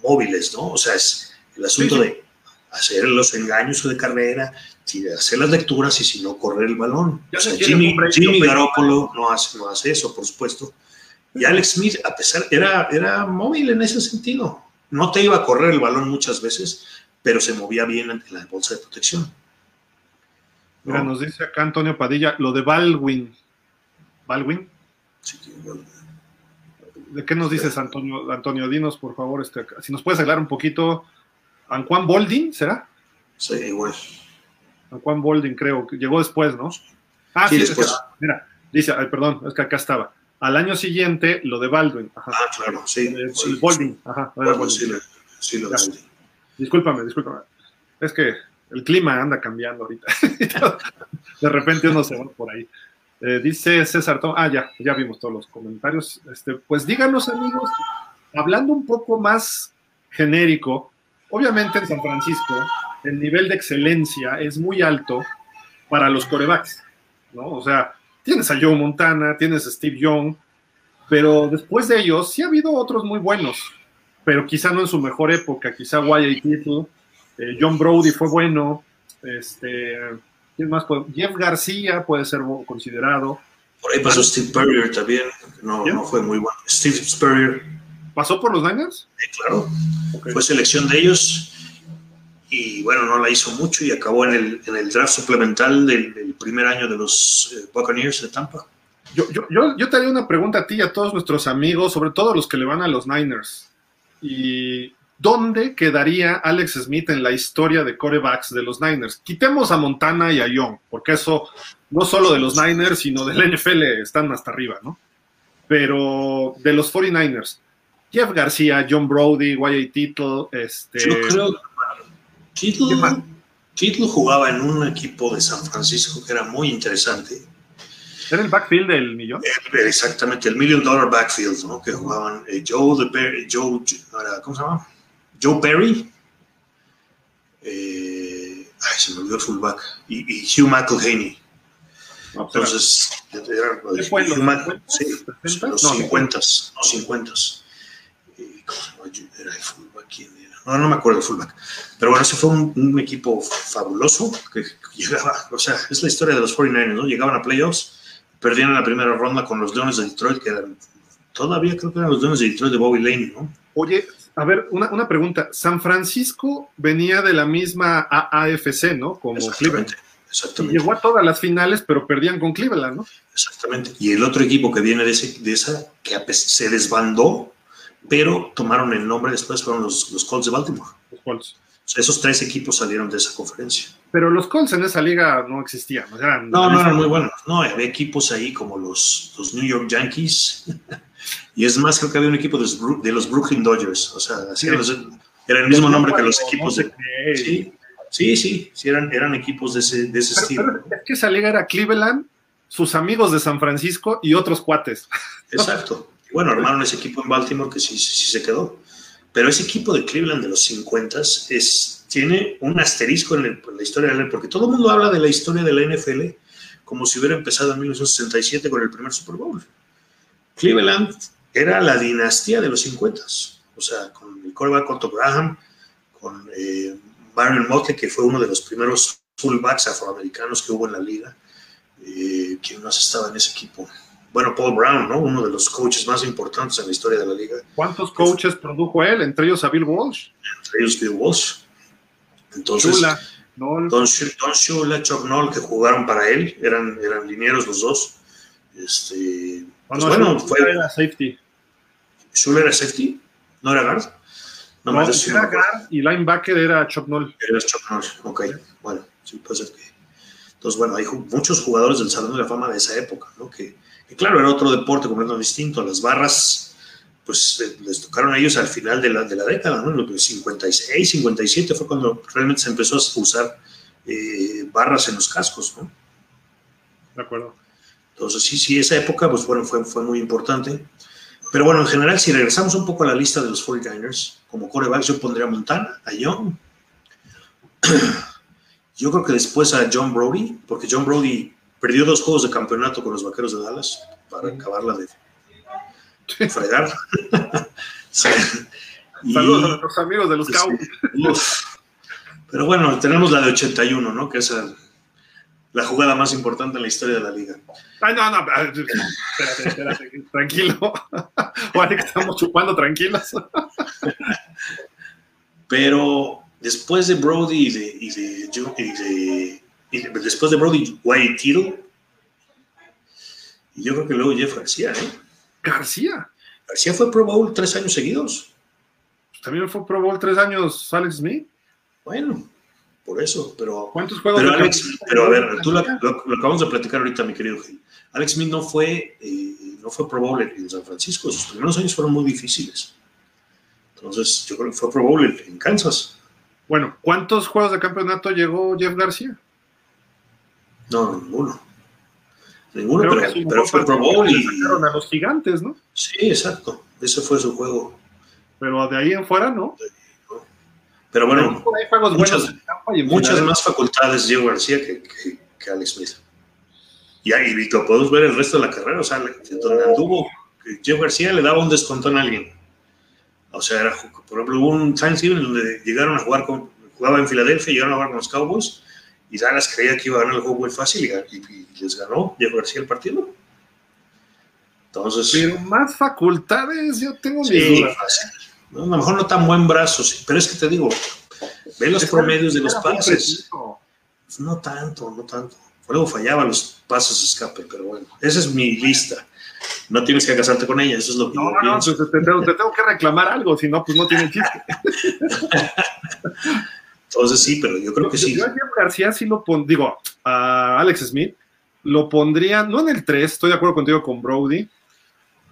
móviles, ¿no? O sea, es el asunto de hacer los engaños de carrera, hacer las lecturas y si no, correr el balón. O sea, Jimmy, Jimmy Garoppolo no hace, no hace eso, por supuesto. Y Alex Smith, a pesar, era, era móvil en ese sentido. No te iba a correr el balón muchas veces, pero se movía bien en la bolsa de protección.
Mira, nos dice acá Antonio Padilla, lo de Baldwin, ¿Baldwin? Sí, ¿De qué nos dices, Antonio? Antonio, dinos, por favor, este, si nos puedes hablar un poquito. ¿Anquan Bolding, será?
Sí,
Anquan Bolding, creo, que llegó después, ¿no? Ah, sí, después. mira, dice, ay, perdón, es que acá estaba. Al año siguiente, lo de Baldwin.
Ajá. Ah, claro, sí. El,
sí Bolding, ajá. Sí, sí, lo de Discúlpame, discúlpame. Es que el clima anda cambiando ahorita. [LAUGHS] de repente uno se va por ahí. Eh, dice César Tom, ah, ya, ya vimos todos los comentarios. Este, pues díganos, amigos, hablando un poco más genérico, obviamente en San Francisco el nivel de excelencia es muy alto para los corebacks, ¿no? O sea, tienes a Joe Montana, tienes a Steve Young, pero después de ellos sí ha habido otros muy buenos, pero quizá no en su mejor época, quizá Wyatt Tittle, eh, John Brody fue bueno, este, ¿Quién más Jeff García puede ser considerado.
Por ahí pasó Steve Spurrier también, no, no fue muy bueno. Steve Spurrier.
¿Pasó por los Niners?
Sí, claro. Fue selección de ellos y bueno, no la hizo mucho y acabó en el, en el draft suplemental del, primer año de los eh, Buccaneers de Tampa.
Yo, yo, yo, yo, te haría una pregunta a ti y a todos nuestros amigos, sobre todo los que le van a los Niners. Y ¿dónde quedaría Alex Smith en la historia de corebacks de los Niners? Quitemos a Montana y a Young, porque eso no solo de los Niners, sino del NFL están hasta arriba, ¿no? Pero de los 49ers, Jeff García, John Brody, Wyatt Tittle, este...
Yo creo que Tittle jugaba en un equipo de San Francisco que era muy interesante.
¿Era el backfield del millón?
Exactamente, el million dollar backfield, ¿no? Que jugaban eh, Joe, de, Joe, ¿cómo se llama? Joe Perry, eh, ay, se me olvidó el fullback, y, Hugh McElhaney. Entonces, eran los, Hugh sí, los 50, los 50. Era el fullback, ¿quién era? No, no me acuerdo el fullback. Pero bueno, ese fue un, equipo fabuloso que llegaba, o sea, es la historia de los 49ers, ¿no? Llegaban a playoffs, perdían la primera ronda con los Leones de Detroit, que eran, todavía creo que eran los Leones de Detroit de Bobby Lane, ¿no?
Oye, a ver, una, una, pregunta. San Francisco venía de la misma AAFC, ¿no? Como Cleveland.
Exactamente.
llegó a todas las finales, pero perdían con Cleveland, ¿no?
Exactamente. Y el otro equipo que viene de, ese, de esa, que se desbandó, pero tomaron el nombre después, fueron los, los Colts de Baltimore.
Los Colts.
Esos tres equipos salieron de esa conferencia.
Pero los Colts en esa liga no existían.
no, no eran muy buenos. No, había equipos ahí como los, los New York Yankees. [LAUGHS] Y es más, creo que había un equipo de los, Brooklyn Dodgers. O sea, era el mismo nombre que los equipos de. Sí, sí, sí, sí eran, eran equipos de ese, de ese estilo.
es que esa liga era Cleveland, sus amigos de San Francisco y otros cuates. [LAUGHS]
Exacto. Bueno, armaron ese equipo en Baltimore que sí, sí se quedó. Pero ese equipo de Cleveland de los 50 es, tiene un asterisco en, en la historia de la porque todo el mundo habla de la historia de la NFL como si hubiera empezado en 1967 con el primer Super Bowl. Cleveland era la dinastía de los 50, o sea, con el quarterback Otto Graham, con eh, Byron Motley, que fue uno de los primeros fullbacks afroamericanos que hubo en la liga. Eh, ¿Quién más estaba en ese equipo? Bueno, Paul Brown, ¿no? Uno de los coaches más importantes en la historia de la liga.
¿Cuántos coaches produjo él? Entre ellos a Bill Walsh.
Entre ellos Bill Walsh. Entonces, Shula, Don, Don Shula, Chuck Noll, que jugaron para él, eran, eran linieros los dos. Este,
pues bueno, fue. Era safety.
¿Schuller era safety? ¿No era guard?
No, no era guard y linebacker era Chuck Noll.
Era Chuck Noll, ok. Bueno, sí, puede ser que. Entonces, bueno, hay muchos jugadores del Salón de la Fama de esa época, ¿no? Que, claro, era otro deporte completamente distinto. Las barras, pues eh, les tocaron a ellos al final de la, de la década, ¿no? En los 56, 57 fue cuando realmente se empezó a usar eh, barras en los cascos, ¿no?
De acuerdo.
Entonces, sí, sí, esa época, pues bueno, fue, fue muy importante. Pero bueno, en general, si regresamos un poco a la lista de los 49ers, como corebacks, yo pondría a Montana, a Young. [CLEARS THROAT] Yo creo que después a John Brody, porque John Brody perdió dos juegos de campeonato con los Vaqueros de Dallas para acabarla de fregar. [LAUGHS] [LAUGHS]
Saludos a nuestros amigos de los Cowboys.
Pero bueno, tenemos la de 81, ¿no? Que es la jugada más importante en la historia de la liga.
Ay, no, no, espérate, espérate, [LAUGHS] tranquilo. Juan, estamos chupando tranquilos.
Pero después de Brody y de, y de, y de, después de Brody, Wyatt Tittle, y yo creo que luego Jeff García, ¿eh?
García.
García fue Pro Bowl tres años seguidos.
También fue Pro Bowl tres años Alex Smith.
Bueno, por eso, pero.
¿Cuántos juegos
pero, Alex, pero a ver, tú lo, acabamos de platicar ahorita, mi querido Gil. Alex Smith no fue, eh, no fue Pro Bowl en San Francisco. Sus primeros años fueron muy difíciles. Entonces, yo creo que fue Pro Bowl en Kansas.
Bueno, ¿cuántos juegos de campeonato llegó Jeff García?
No, ninguno. Ninguno, pero, fue Pro Bowl y.
a los gigantes, ¿no?
Sí, exacto. Ese fue su juego.
Pero de ahí en fuera, ¿no?
Pero bueno, muchas, muchas más facultades Jeff García que, que, Alex Smith. Y ahí, Víctor, podemos ver el resto de la carrera. O sea, donde anduvo, Jeff García le daba un descontón a alguien. O sea, era, por ejemplo, hubo un Thanksgiving donde llegaron a jugar con, jugaba en Filadelfia, llegaron a jugar con los Cowboys y Dallas creía que iba a ganar el juego muy fácil y, les ganó Diego García el partido. Entonces.
Pero más facultades, yo tengo mi duda.
a lo mejor no tan buen brazo, sí, pero es que te digo, ve los promedios de los pases. No tanto, no tanto. Luego fallaba los pasos de escape, pero bueno, esa es mi lista no tienes que casarte con ella, eso es lo que
no, no, pues te, tengo, que reclamar algo, si no, pues no tiene chiste. [LAUGHS]
Entonces sí, pero yo creo que sí.
Yo a García sí lo pondría, digo, a Alex Smith, lo pondría, no en el 3, estoy de acuerdo contigo con Brody.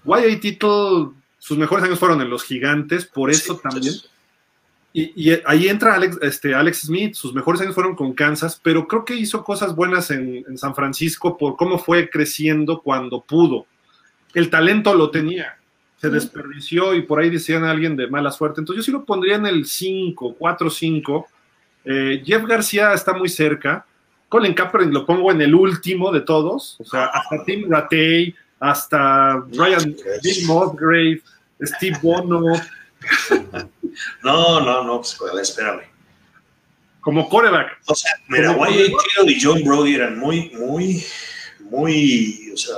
YA Tittle, sus mejores años fueron en los gigantes, por eso también. Y, ahí entra Alex, este, Alex Smith, sus mejores años fueron con Kansas, pero creo que hizo cosas buenas en, en San Francisco por cómo fue creciendo cuando pudo el talento lo tenía, se desperdició y por ahí decían a alguien de mala suerte. Entonces yo sí lo pondría en el 5, 4, 5. Jeff García está muy cerca. Colin Kaepernick lo pongo en el último de todos, o sea, hasta Tim Rattay, hasta Ryan Bill Musgrave, Steve Bono. [LAUGHS]
No, no, no, pues, espérame.
Como coreback.
O sea, mira, y John Brody eran muy, muy, muy, o sea,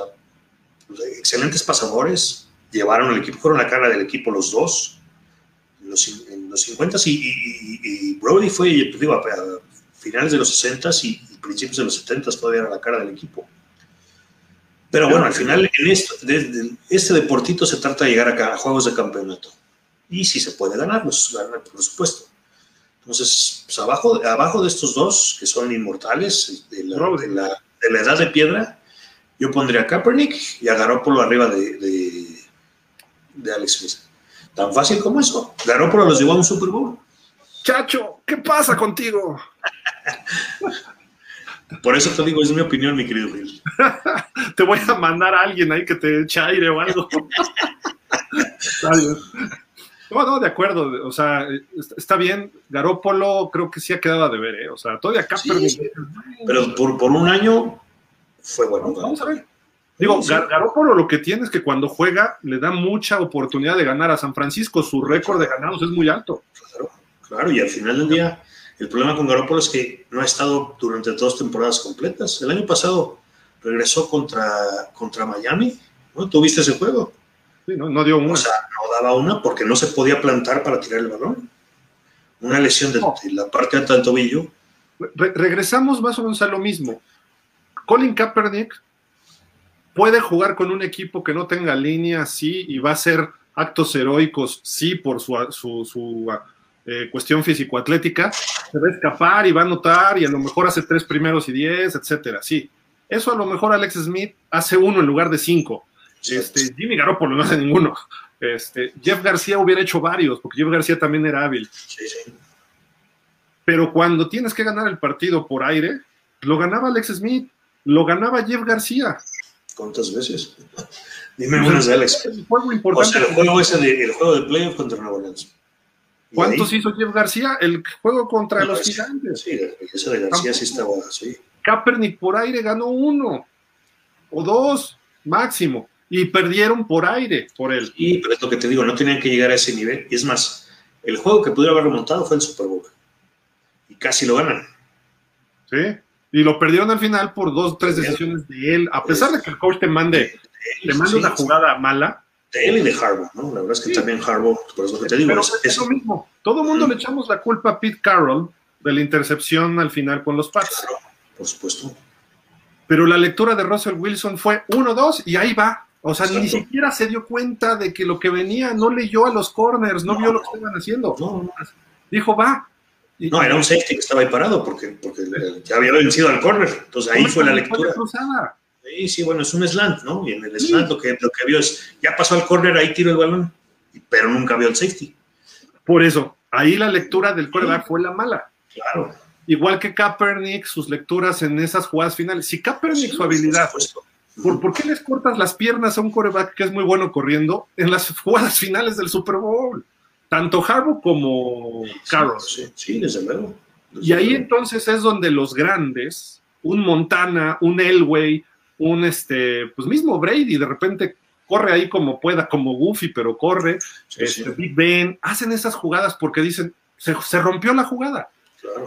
excelentes pasadores, llevaron el equipo, fueron la cara del equipo los dos, los, en los 50 y, Brody fue, digo, a finales de los 60 y, principios de los 70 todavía era la cara del equipo. Pero bueno, al final en esto, este deportito se trata de llegar a, a, juegos de campeonato. Y si se puede ganar, pues ganar, por supuesto. Entonces, pues abajo, abajo de estos dos, que son inmortales, de la, de la, de la edad de piedra, yo pondría a Kaepernick y a Garoppolo arriba de, de, Alex Smith. Tan fácil como eso. Garoppolo los llevó a un Super Bowl.
Chacho, ¿qué pasa contigo?
Por eso te digo, es mi opinión, mi querido Bill. [LAUGHS]
te voy a mandar a alguien ahí que te eche aire o algo. no, no, de acuerdo. O sea, está bien. Garópolo creo que sí ha quedado a deber, ¿eh? O sea, todavía Kaepernick.
pero por, por un año fue bueno.
Vamos a ver. Digo, Garópolo lo que tiene es que cuando juega le da mucha oportunidad de ganar a San Francisco. Su récord de ganados es muy alto.
Claro, claro, y al final del día, el problema con Garópolo es que no ha estado durante dos temporadas completas. El año pasado regresó contra, contra Miami, ¿no? ¿Tuviste ese juego?
Sí, no, no dio una. O
sea, no daba una porque no se podía plantar para tirar el balón. Una lesión de, la parte alta del tobillo.
regresamos más o menos a lo mismo Colin Kaepernick puede jugar con un equipo que no tenga línea, sí, y va a hacer actos heroicos, sí, por su, su, eh, cuestión físico-atlética, se va a escapar y va a anotar y a lo mejor hace tres primeros y diez, etcétera. Sí, eso a lo mejor Alex Smith hace uno en lugar de cinco. Este, Jimmy Garoppolo no hace ninguno. Este, Jeff García hubiera hecho varios, porque Jeff García también era hábil. Pero cuando tienes que ganar el partido por aire, lo ganaba Alex Smith, lo ganaba Jeff García.
¿Cuántas veces? [LAUGHS] Dime unas de Alex. El juego importante. O sea, el juego de, el juego de playoff contra Nueva Orleans.
¿Cuántos hizo Jeff García? El juego contra los gigantes.
Sí, ese de García sí estaba, sí.
Kaepernick por aire ganó uno o dos máximo y perdieron por aire por él.
Y pero es lo que te digo, no tenían que llegar a ese nivel. Y es más, el juego que pudiera haber remontado fue el Super Bowl. Y casi lo ganan.
Sí, y lo perdieron al final por dos tres decisiones de él. A pesar de que el coach te mande, te mande una jugada mala.
De él y de Harbaugh, ¿no? La verdad es que también Harbaugh, por eso que te digo.
es, lo mismo. Todo el mundo le echamos la culpa a Pete Carroll de la intercepción al final con los Pats.
por supuesto.
Pero la lectura de Russell Wilson fue 1-2 y ahí va. O sea, ni siquiera se dio cuenta de que lo que venía no leyó a los corners, no, vio lo que estaban haciendo. No, Dijo, va.
No, era un safety que estaba ahí parado porque, porque ya había vencido al corner. Entonces ahí fue la lectura. Sí, sí, bueno, es un slant, ¿no? Y en el slant lo, que, lo que vio es, ya pasó al corner, ahí tiró el balón, pero nunca vio el safety.
Por eso, ahí la lectura del quarterback fue la mala.
Claro.
Igual que Kaepernick, sus lecturas en esas jugadas finales. Si Kaepernick, su habilidad ¿Por, qué les cortas las piernas a un coreback que es muy bueno corriendo en las [LAUGHS] jugadas finales del Super Bowl? Tanto Harbaugh como Carroll.
Sí, desde luego.
y ahí entonces es donde los grandes, un Montana, un Elway, un este, pues mismo Brady, de repente corre ahí como pueda, como Goofy, pero corre, este, Big Ben, hacen esas jugadas porque dicen, se, se rompió la jugada.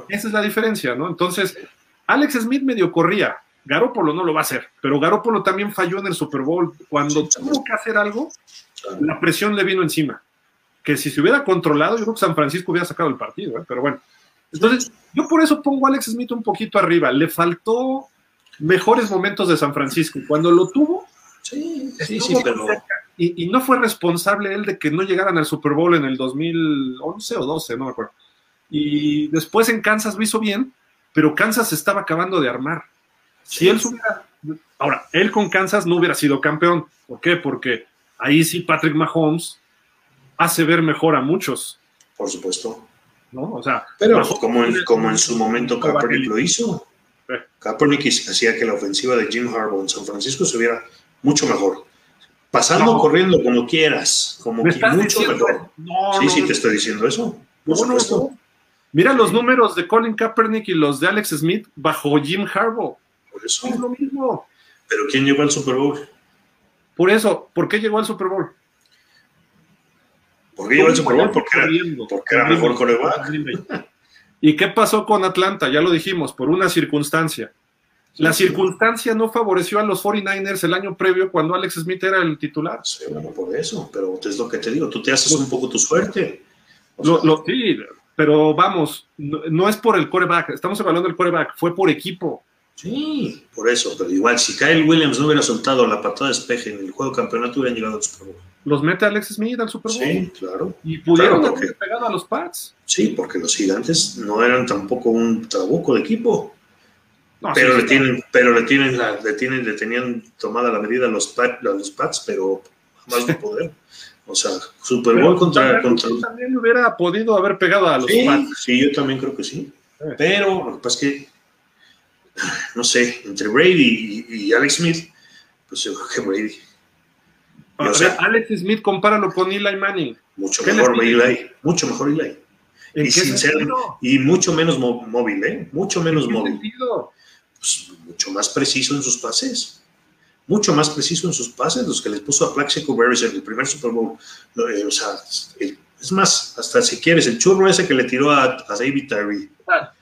Esa es la diferencia, ¿no? Entonces, Alex Smith medio corría, Garópolo no lo va a hacer, pero Garópolo también falló en el Super Bowl. Cuando tuvo que hacer algo, la presión le vino encima. Que si se hubiera controlado, yo creo que San Francisco hubiera sacado el partido, ¿eh? pero bueno. Entonces, yo por eso pongo a Alex Smith un poquito arriba. Le faltó mejores momentos de San Francisco. Cuando lo tuvo,
sí, sí, sí, pero...
y, y, no fue responsable él de que no llegaran al Super Bowl en el 2011 o 12, no me acuerdo. Y después en Kansas lo hizo bien, pero Kansas estaba acabando de armar. Si él subiera, ahora, él con Kansas no hubiera sido campeón. ¿Por qué? Porque ahí sí Patrick Mahomes hace ver mejor a muchos.
Por supuesto.
¿No? O sea,
pero como en, como en su momento Kaepernick lo hizo. Kaepernick hacía que la ofensiva de Jim Harbaugh en San Francisco se viera mucho mejor. Pasando, corriendo, como quieras, como que mucho mejor. sí, sí, te estoy diciendo eso. Por supuesto.
Mira los números de Colin Kaepernick y los de Alex Smith bajo Jim Harbaugh.
Por eso.
Es lo mismo.
Pero ¿quién llegó al Super Bowl?
Por eso, ¿por qué llegó al Super Bowl?
¿Por qué llegó al Super Bowl? Porque era, porque era mejor coreback.
¿Y qué pasó con Atlanta? Ya lo dijimos, por una circunstancia. La circunstancia no favoreció a los 49ers el año previo cuando Alex Smith era el titular.
Sí, bueno, por eso, pero es lo que te digo, tú te haces un poco tu suerte.
lo, sí, pero vamos, no, no, es por el coreback, estamos hablando del coreback, fue por equipo.
Sí, por eso, pero igual, si Kyle Williams no hubiera soltado la patada de despeje en el juego de campeonato, hubieran llegado al Super Bowl.
Los mete Alex Smith al Super Bowl.
Sí, claro.
Y pudieron haber pegado a los Pats.
Sí, porque los gigantes no eran tampoco un trabuco de equipo. pero, le tienen, pero le tienen, la, le tienen, le tenían tomada la medida a los, Pats, los Pats, pero jamás no poder. O sea, Super Bowl contra, contra.
También hubiera podido haber pegado a los Pats.
Sí, yo también creo que sí. Pero lo que pasa es que [SIGHS] no sé, entre Brady y, Alex Smith, pues yo creo que Brady.
O sea, Alex Smith, compáralo con Eli Manning.
Mucho mejor Eli, mucho mejor Eli. Y, sincero, y mucho menos móvil, ¿eh? Mucho menos móvil. Pues, mucho más preciso en sus pases. Mucho más preciso en sus pases, los que les puso a Plaxico Berries en el primer Super Bowl. Eh, o sea, es más, hasta si quieres, el churro ese que le tiró a, a David Tyree. Ah.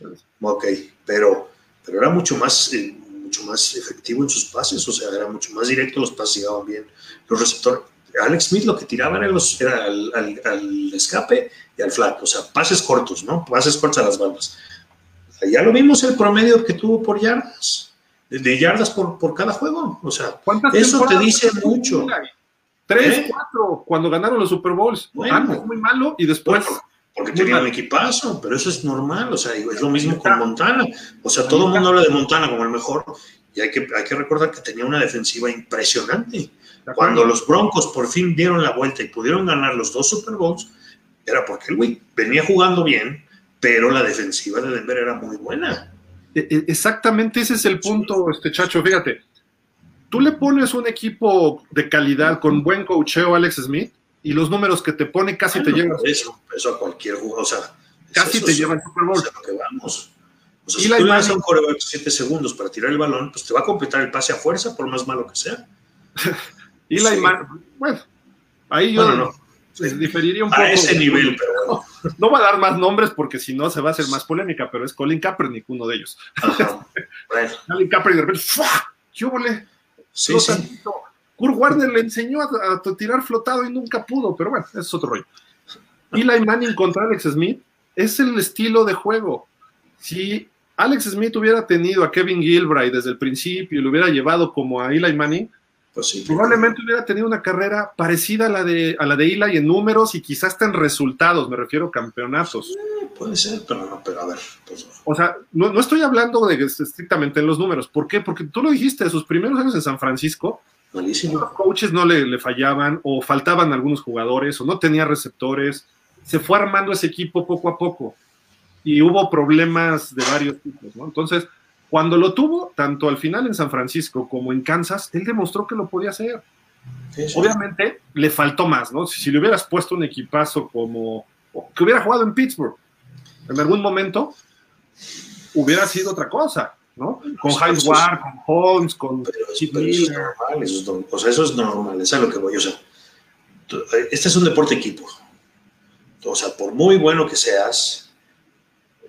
Ok, pero pero era mucho más, eh, mucho más efectivo en sus pases, o sea, era mucho más directo, los pases llegaban bien. Los receptores, Alex Smith lo que tiraban era, los, era al, escape y al flat, o sea, pases cortos, ¿no? Pases cortos a las bandas. Ya lo vimos el promedio que tuvo por yardas, de, yardas por, por, cada juego, o sea, eso te dice mucho.
Tres, ¿Eh? cuatro, cuando ganaron los Super Bowls. Antes muy malo y después
Porque tenía un equipazo, pero eso es normal, o sea, es lo mismo con Montana. O sea, todo el mundo habla de Montana como el mejor, y hay que, hay que recordar que tenía una defensiva impresionante. Cuando los Broncos por fin dieron la vuelta y pudieron ganar los dos Super Bowls, era porque el güey venía jugando bien, pero la defensiva de Denver era muy buena.
E, e, exactamente ese es el punto, este chacho. Fíjate, tú le pones un equipo de calidad con buen coacheo Alex Smith y los números que te pone casi te llevan.
Eso, eso a cualquier jugador, o sea,
casi te llevan Super Bowl.
lo que vamos. O sea, si tú le das a un coreback 7 segundos para tirar el balón, pues te va a completar el pase a fuerza, por más malo que sea. [LAUGHS]
y la imagen, bueno, ahí yo no, diferiría un poco. A
ese nivel, pero bueno. [LAUGHS]
No, va a dar más nombres porque si no se va a hacer más polémica, pero es Colin Kaepernick uno de ellos. [LAUGHS] Bueno. Colin Kaepernick de repente, ¿qué hubo? Sí, sí. Kurt Warner le enseñó a, tirar flotado y nunca pudo, pero bueno, eso es otro rollo. Eli Manning contra Alex Smith es el estilo de juego. Si Alex Smith hubiera tenido a Kevin Gilbride desde el principio y lo hubiera llevado como a Eli Manning, pues probablemente hubiera tenido una carrera parecida a la de a la de Eli en números y quizás hasta en resultados, me refiero a campeonatos.
puede ser, pero no, pero a ver.
Pues, o sea, no, no, estoy hablando de estrictamente en los números. ¿Por qué? Porque tú lo dijiste, sus primeros años en San Francisco, los coaches no le, fallaban o faltaban algunos jugadores o no tenía receptores. Se fue armando ese equipo poco a poco y hubo problemas de varios tipos, ¿no? Entonces, cuando lo tuvo, tanto al final en San Francisco como en Kansas, él demostró que lo podía hacer. Obviamente le faltó más, ¿no? Si, le hubieras puesto un equipazo como que hubiera jugado en Pittsburgh en algún momento, hubiera sido otra cosa. ¿No? Con Heinz Ward, con Holmes, con
eso es normal, eso es, o sea, eso es normal, es a lo que voy, o sea, este es un deporte equipo. O sea, por muy bueno que seas,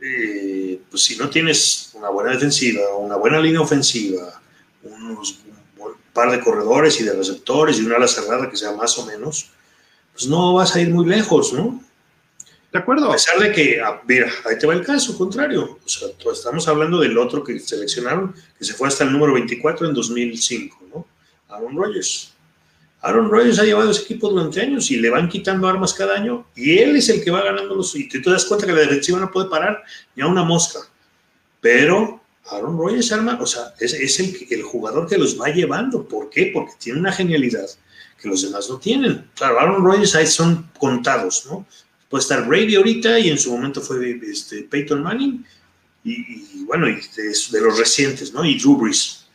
eh, pues si no tienes una buena defensiva, una buena línea ofensiva, unos, un par de corredores y de receptores y una ala cerrada que sea más o menos, pues no vas a ir muy lejos, ¿no?
¿De acuerdo?
A pesar de que, ah, mira, ahí te va el caso contrario. O sea, estamos hablando del otro que seleccionaron, que se fue hasta el número 24 en 2005, ¿no? Aaron Rodgers. Aaron Rodgers ha llevado ese equipo durante años y le van quitando armas cada año y él es el que va ganando los... Y te das cuenta que la defensiva no puede parar ni a una mosca. Pero Aaron Rodgers arma, o sea, es, es el, el jugador que los va llevando. ¿Por qué? Porque tiene una genialidad que los demás no tienen. Claro, Aaron Rodgers ahí son contados, ¿no? Puede estar Brady ahorita y en su momento fue este, Peyton Manning y, bueno, de, los recientes, ¿no? Y Drew Brees.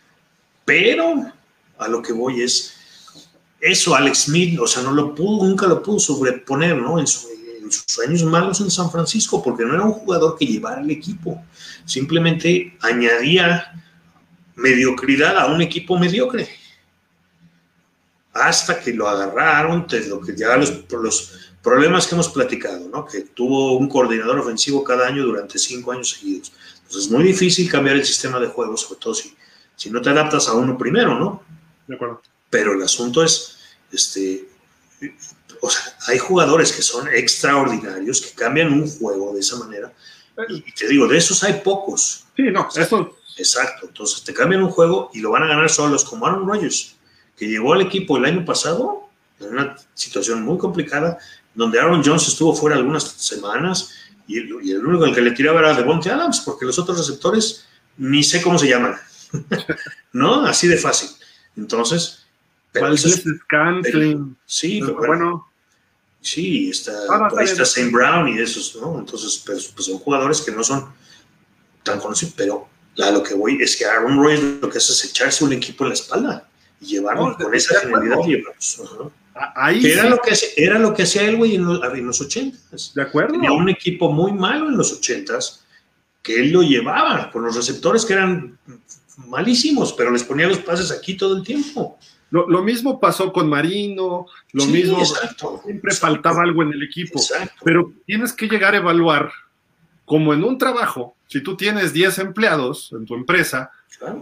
Pero a lo que voy es, eso Alex Smith, o sea, no lo pudo, nunca lo pudo sobreponer, ¿no? En, sus años malos en San Francisco, porque no era un jugador que llevara el equipo, simplemente añadía mediocridad a un equipo mediocre. Hasta que lo agarraron, lo que ya los problemas que hemos platicado, ¿no? Que tuvo un coordinador ofensivo cada año durante cinco años seguidos. Entonces es muy difícil cambiar el sistema de juego, sobre todo si, si no te adaptas a uno primero, ¿no?
De acuerdo.
Pero el asunto es, este, o sea, hay jugadores que son extraordinarios, que cambian un juego de esa manera. Y te digo, de esos hay pocos.
Sí, no, eso.
Exacto. Entonces te cambian un juego y lo van a ganar solos, como Aaron Rodgers, que llegó al equipo el año pasado en una situación muy complicada donde Aaron Jones estuvo fuera algunas semanas y el, único al que le tiraba era Devontae Adams, porque los otros receptores ni sé cómo se llaman. [LAUGHS] ¿No? Así de fácil. Entonces.
Pero es
Sí, pero, bueno. Sí, está, ah, ahí está Saint Brown y esos, ¿no? Entonces, pues, pues, son jugadores que no son tan conocidos, pero a lo que voy es que Aaron Royce lo que hace es echarse un equipo en la espalda y llevarlo con esa genialidad. Ahí era, lo que, era lo que hacía el güey en los, ochentas.
De acuerdo.
Tenía un equipo muy malo en los ochentas que él lo llevaba con los receptores que eran malísimos, pero les ponía los pases aquí todo el tiempo.
Lo, mismo pasó con Marino, lo mismo. siempre faltaba algo en el equipo. Pero tienes que llegar a evaluar, como en un trabajo, si tú tienes 10 empleados en tu empresa,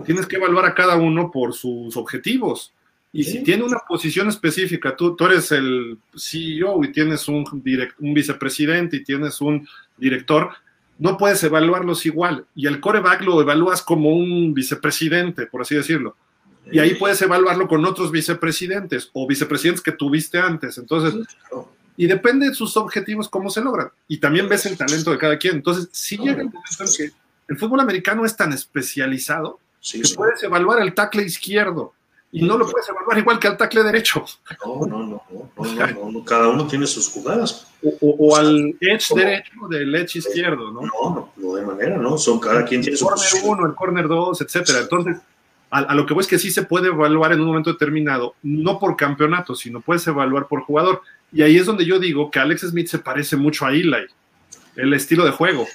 tienes que evaluar a cada uno por sus objetivos. Y si tiene una posición específica, tú, tú eres el CEO y tienes un, un vicepresidente y tienes un director, no puedes evaluarlos igual. Y el coreback lo evalúas como un vicepresidente, por así decirlo. Y ahí puedes evaluarlo con otros vicepresidentes o vicepresidentes que tuviste antes. Entonces, y depende de sus objetivos cómo se logran. Y también ves el talento de cada quien. Entonces, si llega el momento en que el fútbol americano es tan especializado que puedes evaluar el tackle izquierdo y no lo puedes evaluar igual que al tackle derecho.
No, no, no, no, no, cada uno tiene sus jugadas.
O, al edge derecho del edge izquierdo, ¿no?
No, no, de manera, ¿no? Son cada quien tiene
su corner uno, el corner dos, etcétera. Entonces, a, lo que voy es que sí se puede evaluar en un momento determinado, no por campeonato, sino puedes evaluar por jugador. Y ahí es donde yo digo que Alex Smith se parece mucho a Eli, el estilo de juego.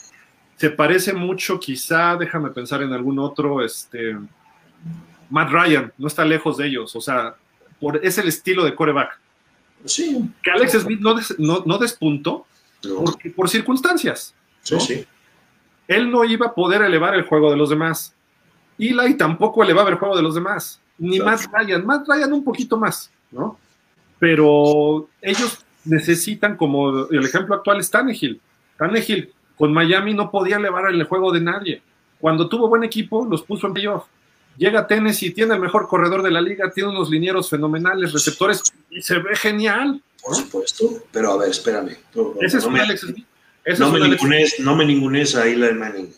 Se parece mucho, quizá, déjame pensar en algún otro, este, Matt Ryan, no está lejos de ellos, o sea, por, es el estilo de coreback.
Sí.
Que Alex Smith no, no, despuntó por circunstancias.
Sí, sí.
Él no iba a poder elevar el juego de los demás. Eli tampoco elevaba el juego de los demás. Ni Matt Ryan. Matt Ryan un poquito más, ¿no? Pero ellos necesitan, como el ejemplo actual es Tannehill. Tannehill con Miami no podía elevar el juego de nadie. Cuando tuvo buen equipo, los puso en playoff. Llega Tennessee, tiene el mejor corredor de la liga, tiene unos linieros fenomenales, receptores, y se ve genial.
Por supuesto, pero a ver, espérame.
Ese es
me,
Alex
no, me ningunes, no me ningunes a Eli Manning.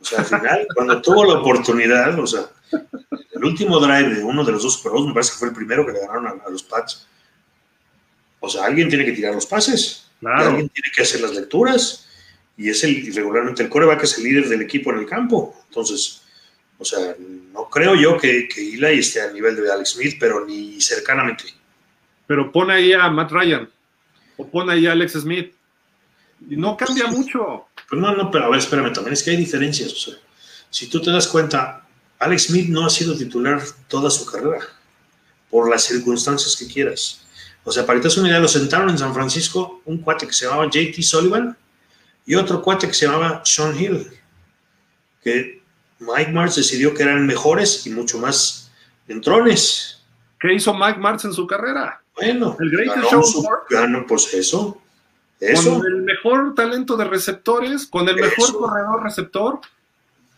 O sea, al final, [LAUGHS] cuando tuvo la oportunidad, o sea, el último drive de uno de los dos Super me parece que fue el primero que le ganaron a, los Pats. O sea, alguien tiene que tirar los pases, alguien tiene que hacer las lecturas, y es el, regularmente el coreback es el líder del equipo en el campo. Entonces, o sea, no creo yo que, que Eli esté a nivel de Alex Smith, pero ni cercanamente.
Pero pone ahí a Matt Ryan, o pone ahí a Alex Smith, y no cambia mucho.
Pues no, no, pero a ver, espérame, también es que hay diferencias. O sea, si tú te das cuenta, Alex Smith no ha sido titular toda su carrera, por las circunstancias que quieras. O sea, para que te una idea, lo sentaron en San Francisco un cuate que se llamaba JT Sullivan y otro cuate que se llamaba Sean Hill, que Mike Martz decidió que eran mejores y mucho más entrones.
¿Qué hizo Mike Martz en su carrera?
Bueno, el Greatest Show ganó, pues eso, eso.
Con el mejor talento de receptores, con el mejor corredor receptor.